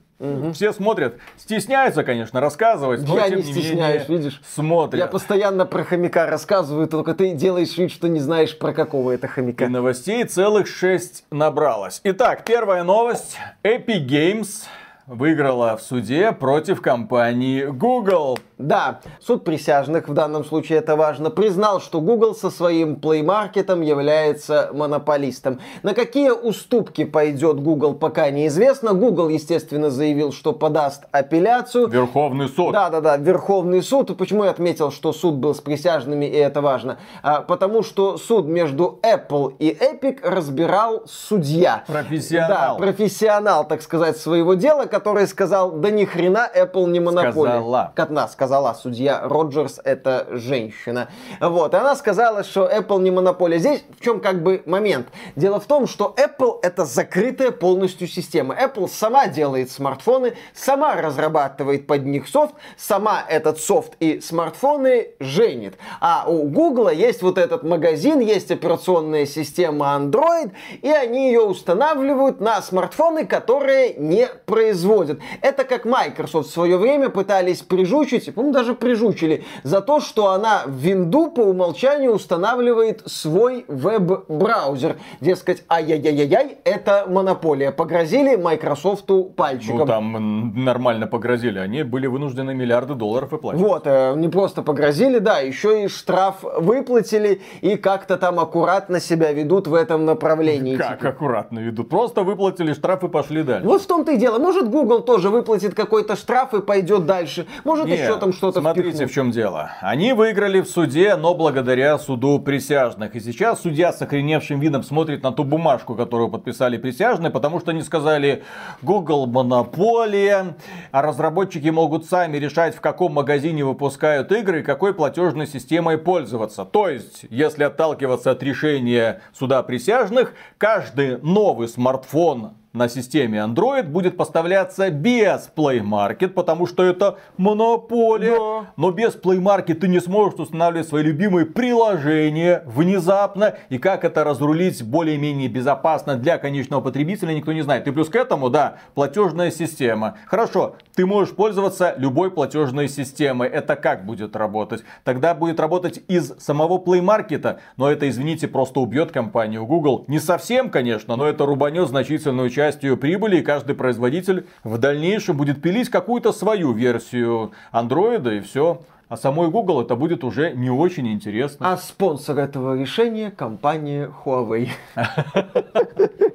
S3: Все смотрят. Стесняются, конечно, рассказывать, но
S1: Я не стесняюсь,
S3: менее
S1: видишь?
S3: смотрят.
S1: Я постоянно про хомяка рассказываю, только ты делаешь вид, что не знаешь про какого это
S3: И
S1: хомяка.
S3: новостей целых шесть набралось. Итак, первая новость. Epic Games выиграла в суде против компании Google.
S1: Да, суд присяжных, в данном случае это важно, признал, что Google со своим Play Market является монополистом. На какие уступки пойдет Google, пока неизвестно. Google, естественно, заявил, что подаст апелляцию.
S3: Верховный суд.
S1: Да, да, да, Верховный суд. И Почему я отметил, что суд был с присяжными, и это важно? А, потому что суд между Apple и Epic разбирал судья.
S3: Профессионал.
S1: Да, профессионал, так сказать, своего дела, который сказал, да ни хрена Apple не монополия.
S3: Сказала.
S1: Катна сказала судья Роджерс, это женщина. Вот, и она сказала, что Apple не монополия. Здесь в чем как бы момент? Дело в том, что Apple это закрытая полностью система. Apple сама делает смартфоны, сама разрабатывает под них софт, сама этот софт и смартфоны женит. А у Google есть вот этот магазин, есть операционная система Android, и они ее устанавливают на смартфоны, которые не производят. Это как Microsoft в свое время пытались прижучить, по-моему, даже прижучили, за то, что она в винду по умолчанию устанавливает свой веб-браузер. Дескать, ай-яй-яй-яй, это монополия. Погрозили Microsoftу пальчиком.
S3: Ну там нормально погрозили. Они были вынуждены миллиарды долларов выплачивать.
S1: Вот, э, не просто погрозили, да, еще и штраф выплатили и как-то там аккуратно себя ведут в этом направлении.
S3: Как
S1: теперь.
S3: аккуратно ведут. Просто выплатили штраф и пошли дальше.
S1: Вот в том-то и дело. Может, Google тоже выплатит какой-то штраф и пойдет дальше. Может,
S3: Не,
S1: еще там что-то
S3: Смотрите,
S1: впихнут.
S3: в чем дело. Они выиграли в суде, но благодаря суду присяжных. И сейчас судья с охреневшим видом смотрит на ту бумажку, которую подписали присяжные, потому что они сказали, Google монополия, а разработчики могут сами решать, в каком магазине выпускают игры и какой платежной системой пользоваться. То есть, если отталкиваться от решения суда присяжных, каждый новый смартфон на системе Android будет поставляться без Play Market, потому что это монополия.
S1: Да.
S3: Но без Play Market ты не сможешь устанавливать свои любимые приложения внезапно. И как это разрулить более-менее безопасно для конечного потребителя, никто не знает. И плюс к этому, да, платежная система. Хорошо, ты можешь пользоваться любой платежной системой. Это как будет работать? Тогда будет работать из самого Play Market, но это, извините, просто убьет компанию Google. Не совсем, конечно, но это рубанет значительную часть ее прибыли, и каждый производитель в дальнейшем будет пилить какую-то свою версию Android, и все. А самой Google это будет уже не очень интересно.
S1: А спонсор этого решения компания Huawei.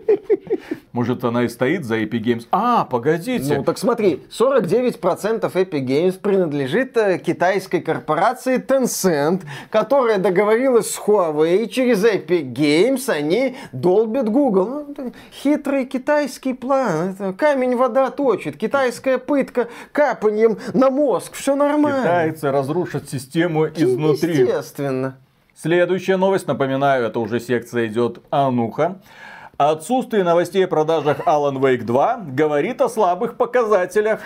S3: Может она и стоит за Epic Games? А, погодите.
S1: Ну так смотри, 49% Epic Games принадлежит э, китайской корпорации Tencent, которая договорилась с Huawei, через Epic Games они долбят Google. Ну, хитрый китайский план, это камень вода точит, китайская пытка капанием на мозг, все нормально.
S3: Китайцы разрушат систему изнутри.
S1: Естественно.
S3: Следующая новость, напоминаю, это уже секция идет Ануха. Отсутствие новостей о продажах Alan Wake 2 говорит о слабых показателях.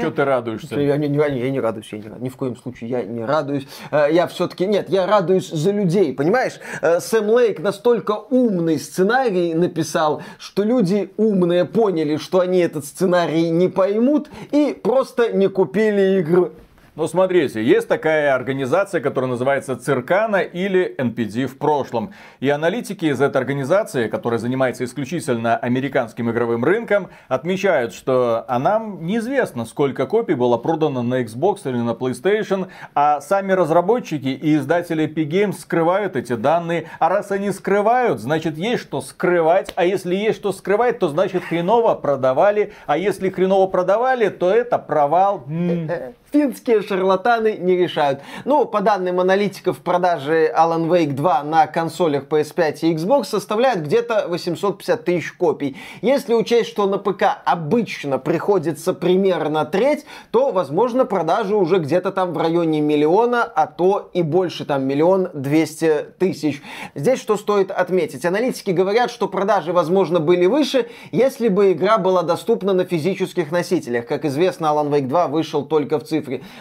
S3: Что ты радуешься?
S1: Я не, не- я не радуюсь, я не, рад- ни в коем случае я не радуюсь. Э, Я все-таки, нет, я радуюсь за людей, понимаешь? Э, Сэм Лейк настолько умный сценарий написал, что люди умные поняли, что они этот сценарий не поймут и просто не купили игру.
S3: Ну, смотрите, есть такая организация, которая называется Циркана или NPD в прошлом. И аналитики из этой организации, которая занимается исключительно американским игровым рынком, отмечают, что а нам неизвестно, сколько копий было продано на Xbox или на PlayStation, а сами разработчики и издатели Epic Games скрывают эти данные. А раз они скрывают, значит есть что скрывать. А если есть что скрывать, то значит хреново продавали. А если хреново продавали, то это провал.
S1: Финские шарлатаны не решают. Ну, по данным аналитиков, продажи Alan Wake 2 на консолях PS5 и Xbox составляют где-то 850 тысяч копий. Если учесть, что на ПК обычно приходится примерно треть, то, возможно, продажи уже где-то там в районе миллиона, а то и больше, там миллион двести тысяч. Здесь что стоит отметить? Аналитики говорят, что продажи, возможно, были выше, если бы игра была доступна на физических носителях. Как известно, Alan Wake 2 вышел только в цифре.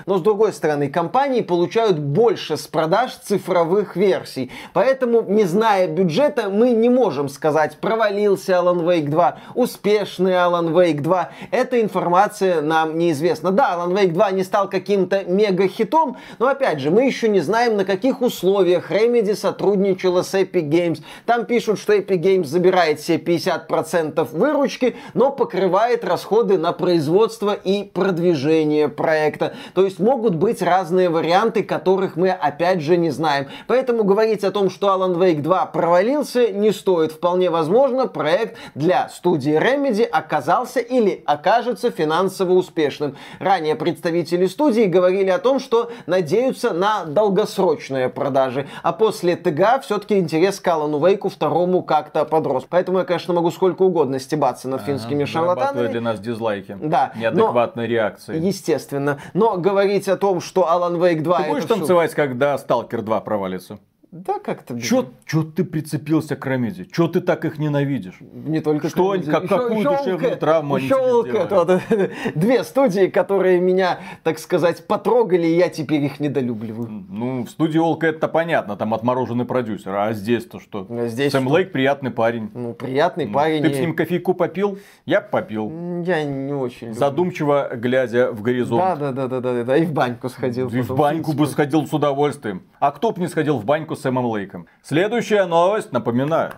S1: Но с другой стороны, компании получают больше с продаж цифровых версий. Поэтому, не зная бюджета, мы не можем сказать, провалился Alan Wake 2, успешный Alan Wake 2. Эта информация нам неизвестна. Да, Alan Wake 2 не стал каким-то мега-хитом, но опять же, мы еще не знаем, на каких условиях Remedy сотрудничала с Epic Games. Там пишут, что Epic Games забирает себе 50% выручки, но покрывает расходы на производство и продвижение проекта. То есть могут быть разные варианты, которых мы опять же не знаем. Поэтому говорить о том, что Alan Wake 2 провалился, не стоит. Вполне возможно, проект для студии Remedy оказался или окажется финансово успешным. Ранее представители студии говорили о том, что надеются на долгосрочные продажи. А после ТГА все-таки интерес к Алану Вейку второму как-то подрос. Поэтому я, конечно, могу сколько угодно стебаться над финскими
S3: зарабатывает
S1: шарлатанами.
S3: для нас дизлайки.
S1: Да, но-
S3: Неадекватной реакции.
S1: Естественно. Но говорить о том, что Alan Wake 2
S3: Ты будешь танцевать, когда Сталкер 2 провалится?
S1: Да, как-то...
S3: Чё, чё ты прицепился к Ремеди? Чё ты так их ненавидишь?
S1: Не только
S3: Что они- как- какую
S1: ещё
S3: душевную травму они
S1: ещё
S3: тебе?
S1: Вот, Две студии, которые меня, так сказать, потрогали, и я теперь их недолюбливаю.
S3: Ну, в студии Олка это понятно, там отмороженный продюсер. А здесь-то что?
S1: А здесь
S3: Сэм
S1: что?
S3: Лейк приятный парень.
S1: Ну, приятный парень.
S3: Ты
S1: и-
S3: с ним кофейку попил? Я попил.
S1: Я не очень люблю.
S3: Задумчиво глядя в горизонт.
S1: Да, да, да, да, да, да. И в баньку сходил.
S3: И в баньку бы сходил с удовольствием. А кто бы не сходил в баньку с Сэмом Лейком? Следующая новость, напоминаю.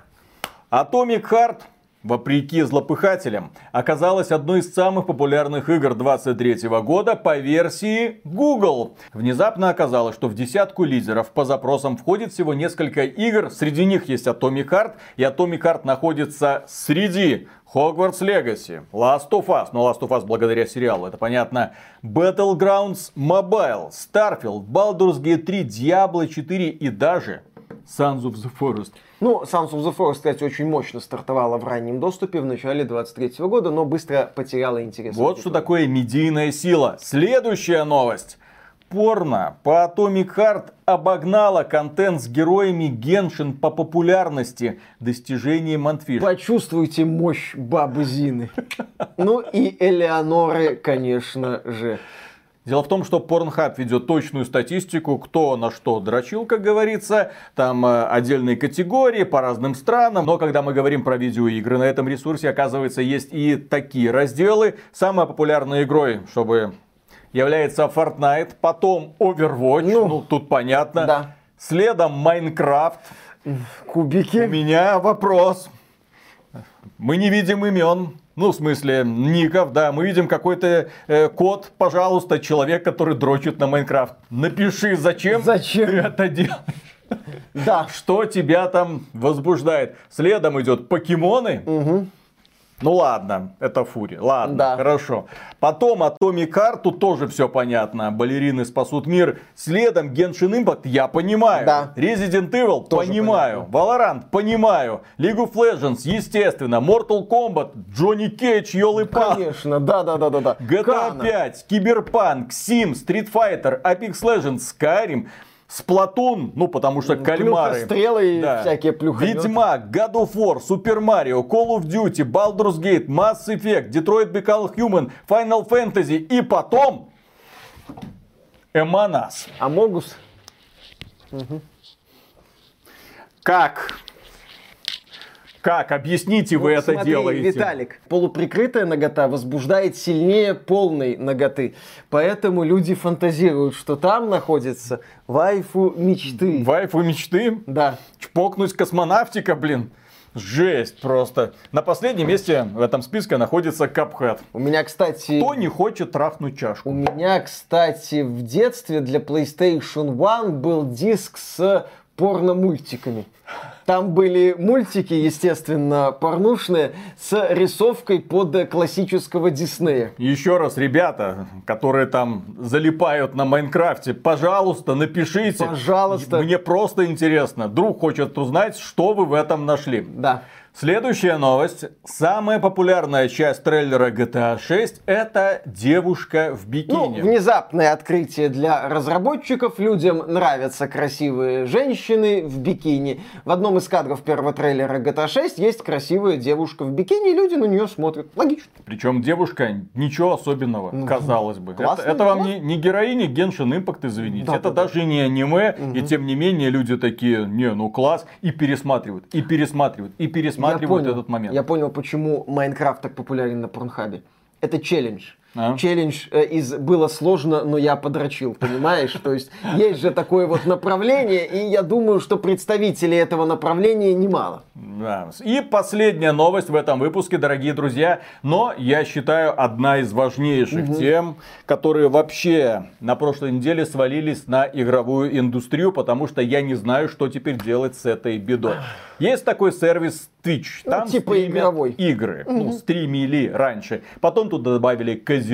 S3: Atomic Heart, вопреки злопыхателям, оказалась одной из самых популярных игр 23 года по версии Google. Внезапно оказалось, что в десятку лидеров по запросам входит всего несколько игр. Среди них есть Atomic Heart, и Atomic Heart находится среди Hogwarts Legacy, Last of Us, но Last of Us благодаря сериалу, это понятно, Battlegrounds Mobile, Starfield, Baldur's Gate 3, Diablo 4 и даже Sons of the Forest.
S1: Ну, Sons of the Forest, кстати, очень мощно стартовала в раннем доступе в начале 23 года, но быстро потеряла интерес.
S3: Вот что такое медийная сила. Следующая новость. Порно по Atomic Heart обогнала контент с героями Genshin по популярности достижений Монтфиш.
S1: Почувствуйте мощь бабы Зины. Ну и Элеоноры, конечно же.
S3: Дело в том, что Pornhub ведет точную статистику, кто на что дрочил, как говорится. Там э, отдельные категории по разным странам. Но когда мы говорим про видеоигры на этом ресурсе, оказывается, есть и такие разделы. Самой популярной игрой, чтобы является Fortnite, потом Overwatch, ну, ну тут понятно.
S1: Да.
S3: Следом Minecraft.
S1: Кубики.
S3: У меня вопрос. Мы не видим имен. Ну, в смысле, ников, да. Мы видим какой-то э, код, пожалуйста, человек, который дрочит на Minecraft. Напиши, зачем,
S1: Зачем?
S3: ты это делаешь.
S1: Да.
S3: Что тебя там возбуждает? Следом идет покемоны. Ну ладно, это фурри. Ладно,
S1: Да.
S3: хорошо. Потом Atomic Heart, тут тоже все понятно. Балерины спасут мир. Следом Genshin Impact, я понимаю.
S1: Да.
S3: Resident Evil,
S1: Тоже
S3: понимаю. Valorant, понимаю. League of Legends, естественно. Mortal Kombat, Джонни Кейдж, елы
S1: Конечно, да, да, да, да, да.
S3: GTA
S1: Кана.
S3: 5, Cyberpunk, Sims, Street Fighter, Apex Legends, Skyrim, Сплатун, ну потому что кальмары.
S1: Плюхострелы и всякие плюхометы.
S3: Ведьмак, God of War, Super Mario, Call of Duty, Baldur's Gate, Mass Effect, Detroit Become Human, Final Fantasy и потом Эманас.
S1: Амогус.
S3: Как? Как? Объясните вы
S1: Ну,
S3: это
S1: смотри,
S3: делаете.
S1: Виталик, полуприкрытая нагота возбуждает сильнее полной наготы. Поэтому люди фантазируют, что там находится вайфу мечты.
S3: Вайфу мечты?
S1: Да.
S3: Чпокнуть космонавтика, блин. Жесть просто. На последнем месте в этом списке находится Капхэт.
S1: У меня, кстати...
S3: Кто не хочет трахнуть чашку?
S1: У меня, кстати, в детстве для PlayStation One был диск с порно-мультиками. Там были мультики, естественно, порнушные, с рисовкой под классического Диснея.
S3: Еще раз, ребята, которые там залипают на Майнкрафте, пожалуйста, напишите.
S1: Пожалуйста.
S3: Мне просто интересно. Друг хочет узнать, что вы в этом нашли.
S1: Да.
S3: Следующая новость. Самая популярная часть трейлера GTA 6 это девушка в
S1: Ну,
S3: бикини.
S1: внезапное открытие для разработчиков. Людям нравятся красивые женщины в бикини. В одном из кадров первого трейлера GTA 6 есть красивая девушка в бикини, и люди на нее смотрят. Логично.
S3: Причем девушка ничего особенного,
S1: Ну,
S3: казалось бы. Это,
S1: классно,
S3: это вам
S1: классно.
S3: не, не героиня Геншин Импакт, извините.
S1: Да,
S3: это
S1: да, да.
S3: даже не аниме. И тем не менее люди такие, не, ну класс. И пересматривают, и пересматривают, и пересматривают этот момент.
S1: Я понял, почему Майнкрафт так популярен на Порнхабе. Это челлендж.
S3: А?
S1: Челлендж э, из было сложно, но я подрочил, понимаешь? То есть есть же такое вот направление, и я думаю, что представителей этого направления немало.
S3: Да. И последняя новость в этом выпуске, дорогие друзья, но я считаю одна из важнейших тем, которые вообще на прошлой неделе свалились на игровую индустрию, потому что я не знаю, что теперь делать с этой бедой. Есть такой сервис Twitch,
S1: Ну,
S3: там
S1: типа
S3: стримят
S1: игровой.
S3: игры, ну, стримили раньше. Потом туда добавили казино,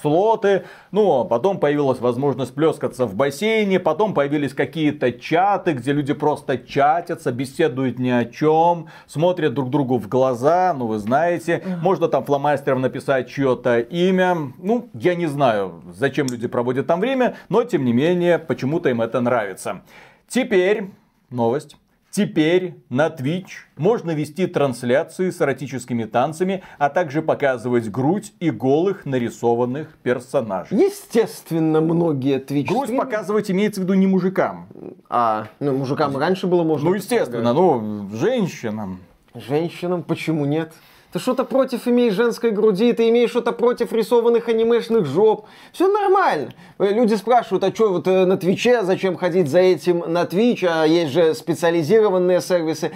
S3: слоты, ну, а потом появилась возможность плескаться в бассейне, потом появились какие-то чаты, где люди просто чатятся, беседуют ни о чем, смотрят друг другу в глаза, ну, вы знаете. Можно там фломастером написать чье-то имя. Ну, я не знаю, зачем люди проводят там время, но, тем не менее, почему-то им это нравится. Теперь новость. Теперь на Twitch можно вести трансляции с эротическими танцами, а также показывать грудь и голых нарисованных персонажей.
S1: Естественно, многие Twitch
S3: Грудь показывать имеется в виду не мужикам.
S1: А, ну, мужикам раньше было можно.
S3: Ну, естественно, ну, женщинам.
S1: Женщинам почему нет? Ты что-то против имеешь женской груди, ты имеешь что-то против рисованных анимешных жоп. Все нормально. Э, Люди спрашивают, а что вот э, на Твиче, зачем ходить за этим на Твич, а есть же специализированные сервисы.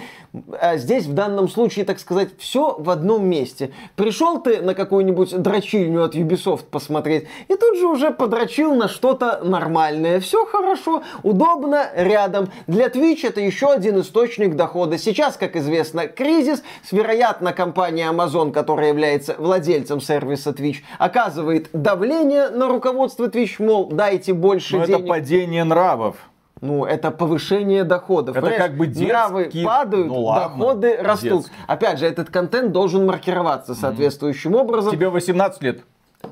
S1: А здесь в данном случае, так сказать, все в одном месте. Пришел ты на какую-нибудь дрочильню от Ubisoft посмотреть, и тут же уже подрочил на что-то нормальное. Все хорошо, удобно, рядом. Для Twitch это еще один источник дохода. Сейчас, как известно, кризис. Вероятно, компания Amazon, которая является владельцем сервиса Twitch, оказывает давление на руководство Twitch, мол, дайте больше
S3: Но это
S1: денег.
S3: падение нравов.
S1: Ну, это повышение доходов.
S3: Это
S1: Понимаешь,
S3: как бы детский-
S1: Нравы падают,
S3: Ну ладно,
S1: доходы растут.
S3: детский.
S1: Опять же, этот контент должен маркироваться соответствующим образом.
S3: Тебе 18 лет.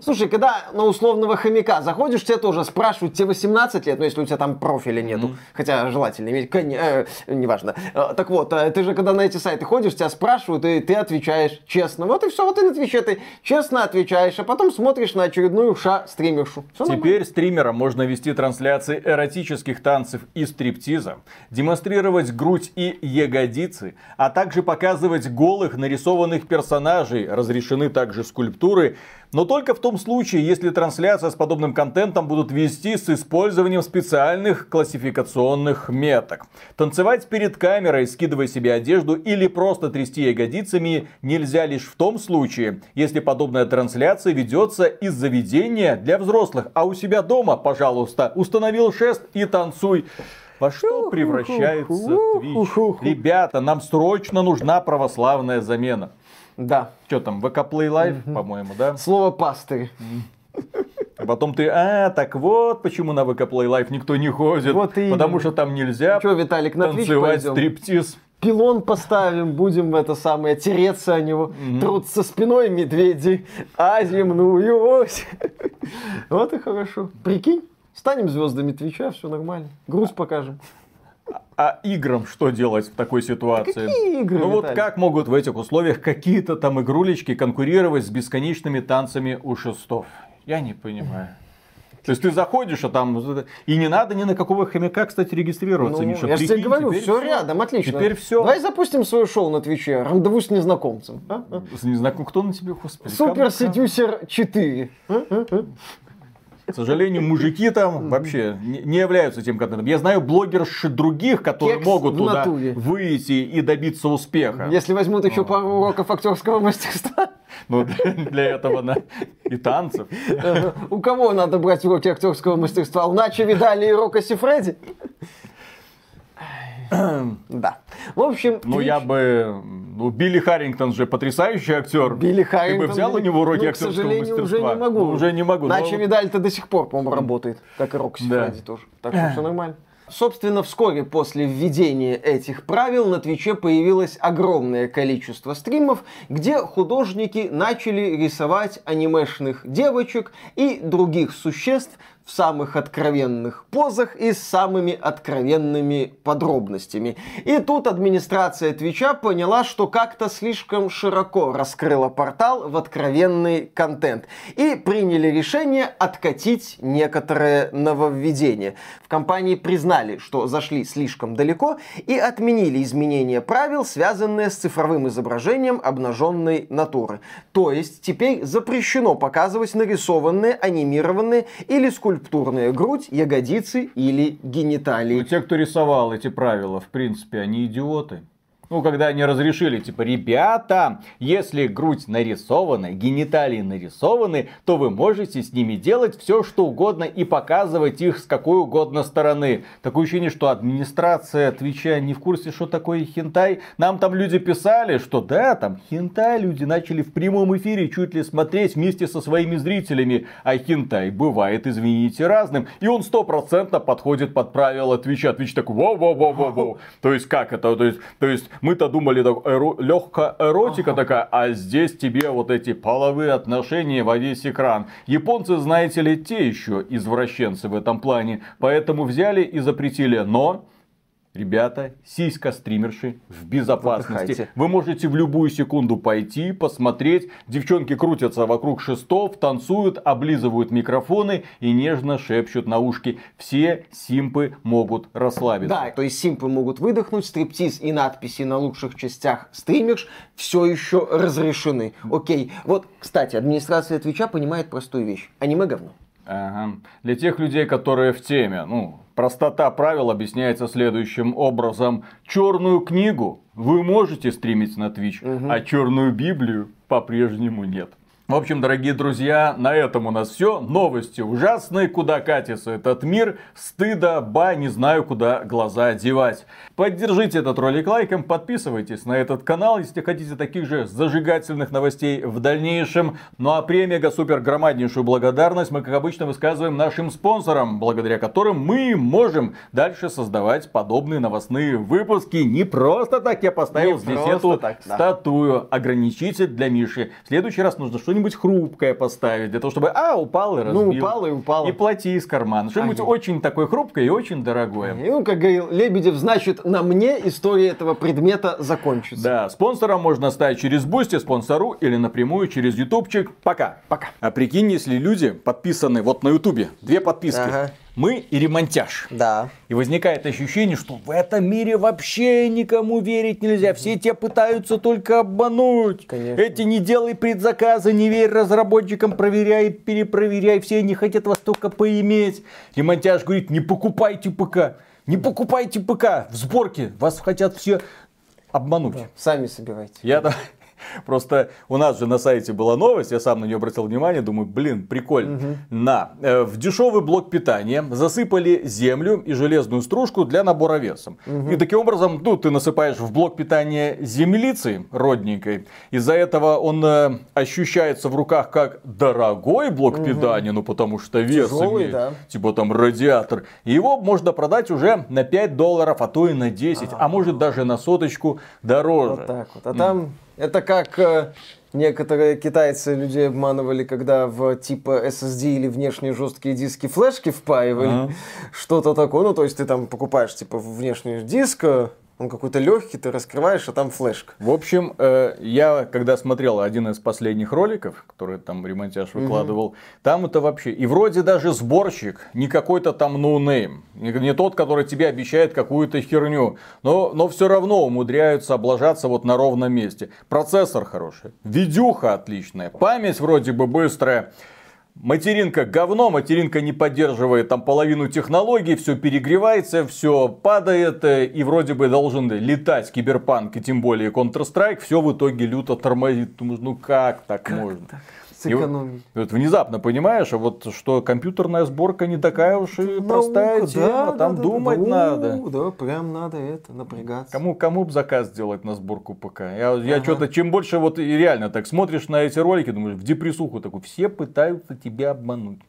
S1: Слушай, когда на условного хомяка заходишь, тебя тоже спрашивают, тебе 18 лет, ну если у тебя там профиля нету, mm-hmm. хотя желательно иметь, э, неважно. Э, так вот, э, ты же когда на эти сайты ходишь, тебя спрашивают, и ты отвечаешь честно. Вот и все, вот ты на Твиче ты честно отвечаешь, а потом смотришь на очередную ша стримершу.
S3: Все Теперь нормально. стримерам можно вести трансляции эротических танцев и стриптиза, демонстрировать грудь и ягодицы, а также показывать голых нарисованных персонажей. Разрешены также скульптуры, но только в том случае, если трансляция с подобным контентом будут вести с использованием специальных классификационных меток. Танцевать перед камерой, скидывая себе одежду или просто трясти ягодицами нельзя лишь в том случае, если подобная трансляция ведется из заведения для взрослых, а у себя дома, пожалуйста, установил шест и танцуй. Во что превращается Twitch? Ребята, нам срочно нужна православная замена.
S1: Да.
S3: Что там, ВК Play Live, угу. по-моему, да?
S1: Слово пастырь.
S3: А потом ты, а, так вот, почему на ВК Play Live никто не ходит. Вот и потому что там нельзя
S1: Что, Виталик, на
S3: танцевать стриптиз.
S1: Пилон поставим, будем это самое, тереться о него. Mm-hmm. Труд со спиной медведи, а земную ось. Вот и хорошо. Прикинь, станем звездами Твича, все нормально. Груз покажем.
S3: А играм что делать в такой ситуации?
S1: Какие игры?
S3: Ну вот как могут в этих условиях какие-то там игрулечки конкурировать с бесконечными танцами у шестов? Я не понимаю. То есть ты заходишь, а там... И не надо ни на какого хомяка, кстати, регистрироваться,
S1: ну,
S3: Миша.
S1: Я же тебе говорю, все рядом, отлично.
S3: Теперь все.
S1: Давай запустим свое шоу на Твиче. Рандеву с незнакомцем. А?
S3: А? С незнакомцем? Кто на тебе, господи?
S1: Супер Седюсер 4.
S3: К сожалению, мужики там вообще не являются тем контентом. Я знаю блогерши других, которые Кекс могут туда натуре. выйти и добиться успеха.
S1: Если возьмут еще пару уроков актерского мастерства.
S3: Ну, для этого на и танцев.
S1: У кого надо брать уроки актерского мастерства? У Начи Видали и Рока Сифреди? Да. В общем...
S3: Ну, я бы... Ну, Билли Харрингтон же потрясающий актер.
S1: Билли Харрингтон...
S3: Ты бы взял у него уроки ну,
S1: актерского к сожалению,
S3: мастерства?
S1: уже не могу. Ну,
S3: уже не могу.
S1: Начи но... Видаль-то до сих пор, по-моему, работает. Как и Рокси да. Фредди тоже. Так что все нормально. Собственно, вскоре после введения этих правил на Твиче появилось огромное количество стримов, где художники начали рисовать анимешных девочек и других существ в самых откровенных позах и с самыми откровенными подробностями. И тут администрация Твича поняла, что как-то слишком широко раскрыла портал в откровенный контент. И приняли решение откатить некоторые нововведения. В компании признали, что зашли слишком далеко и отменили изменения правил, связанные с цифровым изображением обнаженной натуры. То есть теперь запрещено показывать нарисованные, анимированные или скульптурные скульптурная грудь, ягодицы или гениталии.
S3: Ну, те, кто рисовал эти правила, в принципе, они идиоты. Ну, когда они разрешили, типа, ребята, если грудь нарисована, гениталии нарисованы, то вы можете с ними делать все, что угодно и показывать их с какой угодно стороны. Такое ощущение, что администрация Твича не в курсе, что такое хентай. Нам там люди писали, что да, там хентай люди начали в прямом эфире чуть ли смотреть вместе со своими зрителями. А хентай бывает, извините, разным. И он стопроцентно подходит под правила Твича. Твич такой, воу-воу-воу-воу. То есть, как это? То есть, то есть мы-то думали, так, эро, легкая эротика ага. такая, а здесь тебе вот эти половые отношения во весь экран. Японцы, знаете ли, те еще извращенцы в этом плане, поэтому взяли и запретили. Но Ребята, сиська стримерши в безопасности. Отдыхайте. Вы можете в любую секунду пойти, посмотреть. Девчонки крутятся вокруг шестов, танцуют, облизывают микрофоны и нежно шепчут на ушки. Все симпы могут расслабиться.
S1: Да, то есть симпы могут выдохнуть, стриптиз и надписи на лучших частях стримерш все еще разрешены. Окей. Вот, кстати, администрация Твича понимает простую вещь. Аниме говно.
S3: Ага. Для тех людей, которые в теме, ну, Простота правил объясняется следующим образом. Черную книгу вы можете стримить на Twitch, угу. а черную Библию по-прежнему нет. В общем, дорогие друзья, на этом у нас все. Новости ужасные, куда катится этот мир. Стыда, ба, не знаю, куда глаза девать. Поддержите этот ролик лайком, подписывайтесь на этот канал, если хотите таких же зажигательных новостей в дальнейшем. Ну а премега супер громаднейшую благодарность мы, как обычно, высказываем нашим спонсорам, благодаря которым мы можем дальше создавать подобные новостные выпуски. Не просто так я поставил не здесь эту так, да. статую, ограничитель для Миши. В следующий раз нужно что что-нибудь хрупкое поставить, для того, чтобы, а, упал и разбил.
S1: Ну, упал и упал.
S3: И плати из кармана. Что-нибудь
S1: Ага.
S3: очень такое хрупкое и очень дорогое.
S1: И, ну, как говорил Лебедев, значит, на мне история этого предмета закончится.
S3: Да, спонсора можно ставить через Бусти, спонсору или напрямую через Ютубчик. Пока.
S1: Пока.
S3: А прикинь, если люди подписаны вот на Ютубе, две подписки.
S1: Ага.
S3: Мы и ремонтяж.
S1: Да.
S3: И возникает ощущение, что в этом мире вообще никому верить нельзя. Все те пытаются только обмануть.
S1: Конечно.
S3: Эти не делай предзаказы, не верь разработчикам, проверяй, перепроверяй. Все они хотят вас только поиметь. Ремонтяж говорит, не покупайте ПК. Не покупайте ПК в сборке. Вас хотят все обмануть.
S1: Сами собирайте.
S3: Я. Просто у нас же на сайте была новость, я сам на нее обратил внимание, думаю, блин, прикольно. На, э, в дешевый блок питания засыпали землю и железную стружку для набора веса. И таким образом, ну, ты насыпаешь в блок питания землицы родненькой. Из-за этого он э, ощущается в руках как дорогой блок питания, ну, потому что вес
S1: Тяжелый,
S3: имеет.
S1: да.
S3: Типа там радиатор. И его можно продать уже на 5 долларов, а то и на 10, а может даже на соточку дороже.
S1: Вот так вот. А там это как э, некоторые китайцы людей обманывали, когда в типа SSD или внешние жесткие диски флешки впаивали.
S3: Ага.
S1: Что-то такое. Ну, то есть ты там покупаешь типа внешний диск, э, он какой-то легкий, ты раскрываешь, а там флешка.
S3: В общем, э, я когда смотрел один из последних роликов, который там ремонтяж выкладывал, там это вообще... И вроде даже сборщик, не какой-то там no name, не, не тот, который тебе обещает какую-то херню, но, но все равно умудряются облажаться вот на ровном месте. Процессор хороший, видюха отличная, память вроде бы быстрая. Материнка говно, материнка не поддерживает там половину технологий, все перегревается, все падает, э, и вроде бы должен летать киберпанк, и тем более Counter-Strike, все в итоге люто тормозит. Ну как так можно? И вот-
S1: Сэкономить.
S3: и вот внезапно понимаешь, а вот что компьютерная сборка не такая уж и простая
S1: Наука,
S3: тема,
S1: да,
S3: там
S1: да,
S3: думать
S1: да.
S3: надо.
S1: Ну, Да, прям надо это, напрягаться.
S3: Кому, кому бы заказ сделать на сборку ПК? Я, я
S1: Ага.
S3: что-то, чем больше вот и реально так смотришь на эти ролики, думаешь, в депрессуху такой, все пытаются тебя обмануть.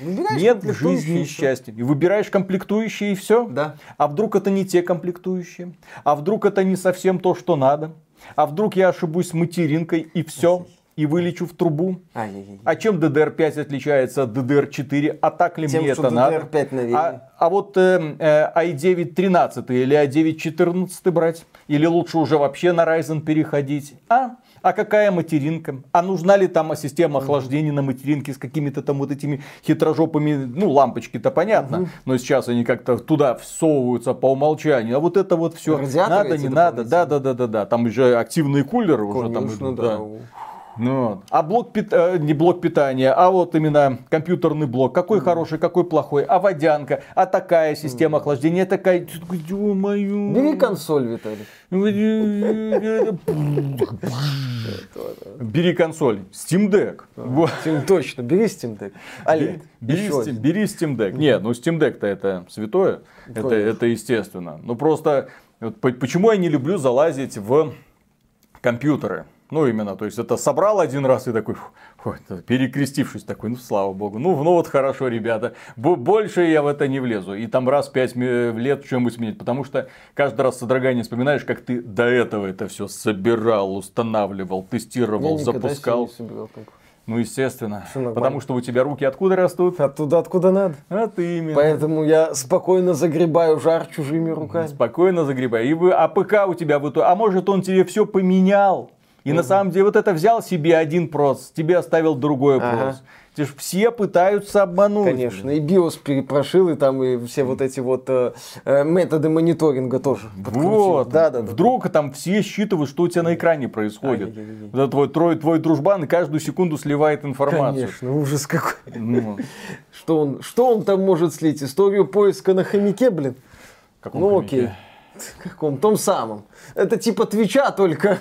S1: Выбираешь
S3: Нет
S1: комплектующие,
S3: жизни счастья. И выбираешь комплектующие и все.
S1: Да.
S3: А вдруг это не те комплектующие? А вдруг это не совсем то, что надо? А вдруг я ошибусь с материнкой и все? И вылечу в трубу?
S1: Ай-яй-яй.
S3: А чем DDR5 отличается от DDR4? А так ли
S1: Тем,
S3: мне это надо?
S1: DDR5 новее.
S3: А, а вот э, э, i9 13 или i9 14 брать? Или лучше уже вообще на Ryzen переходить? А? А какая материнка? А нужна ли там система охлаждения на материнке с какими-то там вот этими хитрожопыми, ну, лампочки-то понятно, но сейчас они как-то туда всовываются по умолчанию. А вот это вот все надо, не надо, да,
S1: дополнительные.
S3: да, да, да, да. Там уже активные кулеры уже там
S1: Конечно,
S3: идут,
S1: да.
S3: Ну, а блок пит- э, не блок питания, а вот именно компьютерный блок. Какой хороший, какой плохой. А водянка, а такая система охлаждения, такая. Ё-моё.
S1: Бери консоль, Виталий.
S3: Бери консоль. Steam Deck. Вот.
S1: Точно, бери Steam Deck. OLED.
S3: Бери, Steam, бери Steam Deck. Нет, ну Steam Deck-то это святое. Это, естественно. Ну просто, почему я не люблю залазить в компьютеры? Ну, именно, то есть это собрал один раз и такой, фу, перекрестившись такой, ну, слава богу, ну, ну вот хорошо, ребята, Бо- больше я в это не влезу. И там раз пять лет что-нибудь сменить, потому что каждый раз с содроганием вспоминаешь, как ты до этого это все собирал, устанавливал,
S1: Я
S3: тестировал,
S1: себе
S3: запускал.
S1: не собирал комп.
S3: Ну, естественно, потому что у тебя руки откуда растут?
S1: Оттуда, откуда надо.
S3: А ты именно.
S1: Поэтому я спокойно загребаю жар чужими руками.
S3: Спокойно загребай. И вы, а ПК у тебя в итоге, а может он тебе все поменял? И на самом деле вот это взял себе один прос, тебе оставил другой
S1: Ага.
S3: Те ж все пытаются обмануть.
S1: Конечно, и BIOS перепрошил, и там и все вот эти вот э, э, методы мониторинга тоже подкрутил.
S3: Вот,
S1: да, да, да.
S3: вдруг там все считывают, что у тебя на экране происходит. Это твой, твой, твой дружбан каждую секунду сливает информацию.
S1: Конечно, ужас какой.
S3: Ну,
S1: Что он, что он там может слить? Историю поиска на хомяке, блин?
S3: каком
S1: Ну
S3: хомяке?
S1: окей. Каком? Том самом. Это типа Твича, только...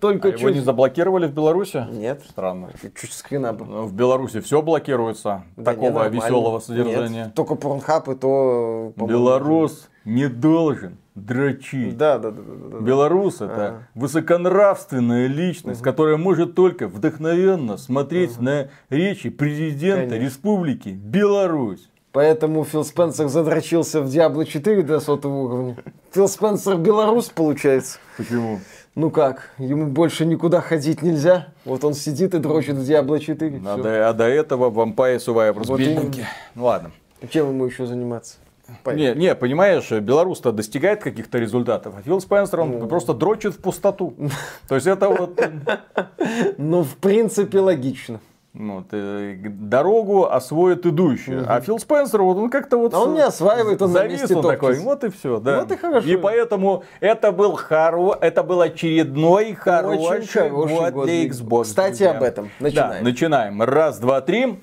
S1: только
S3: А его
S1: чуть...
S3: не заблокировали в Беларуси?
S1: Нет.
S3: Странно.
S1: Чуть скрина бы.
S3: Ну, В Беларуси все блокируется
S1: Да не,
S3: такого
S1: нормально.
S3: веселого
S1: Нет,
S3: содержания.
S1: только Pornhub и то...
S3: Белорус не должен дрочить.
S1: Да, да, да, да, да.
S3: Белорус это
S1: Ага.
S3: высоконравственная личность, которая может только вдохновенно смотреть на речи президента
S1: Конечно.
S3: республики Беларусь.
S1: Поэтому Фил Спенсер задрочился в Diablo 4 до сотого уровня. Фил Спенсер белорус, получается.
S3: Почему?
S1: Ну как, ему больше никуда ходить нельзя. Вот он сидит и дрочит в Diablo 4.
S3: А до, а до этого Vampire Survivors. Бедненький.
S1: именно.
S3: Ну ладно.
S1: Чем ему еще заниматься?
S3: Не, не, понимаешь, Беларусь-то достигает каких-то результатов, а Фил Спенсер, он
S1: Ну.
S3: просто дрочит в пустоту. То есть это вот
S1: Ну, в принципе, логично.
S3: Ну, ты дорогу освоит идущий. А Фил Спенсер, вот он как-то вот...
S1: А он не осваивает, он на месте
S3: зависнул такой. Вот и все, да.
S1: Вот и хорошо.
S3: И поэтому это был, хоро... это был очередной хороший,
S1: Очень хороший
S3: год
S1: год для
S3: Xbox.
S1: Кстати,
S3: друзья.
S1: об этом.
S3: Да,
S1: Начинаем.
S3: начинаем. Раз, два, три.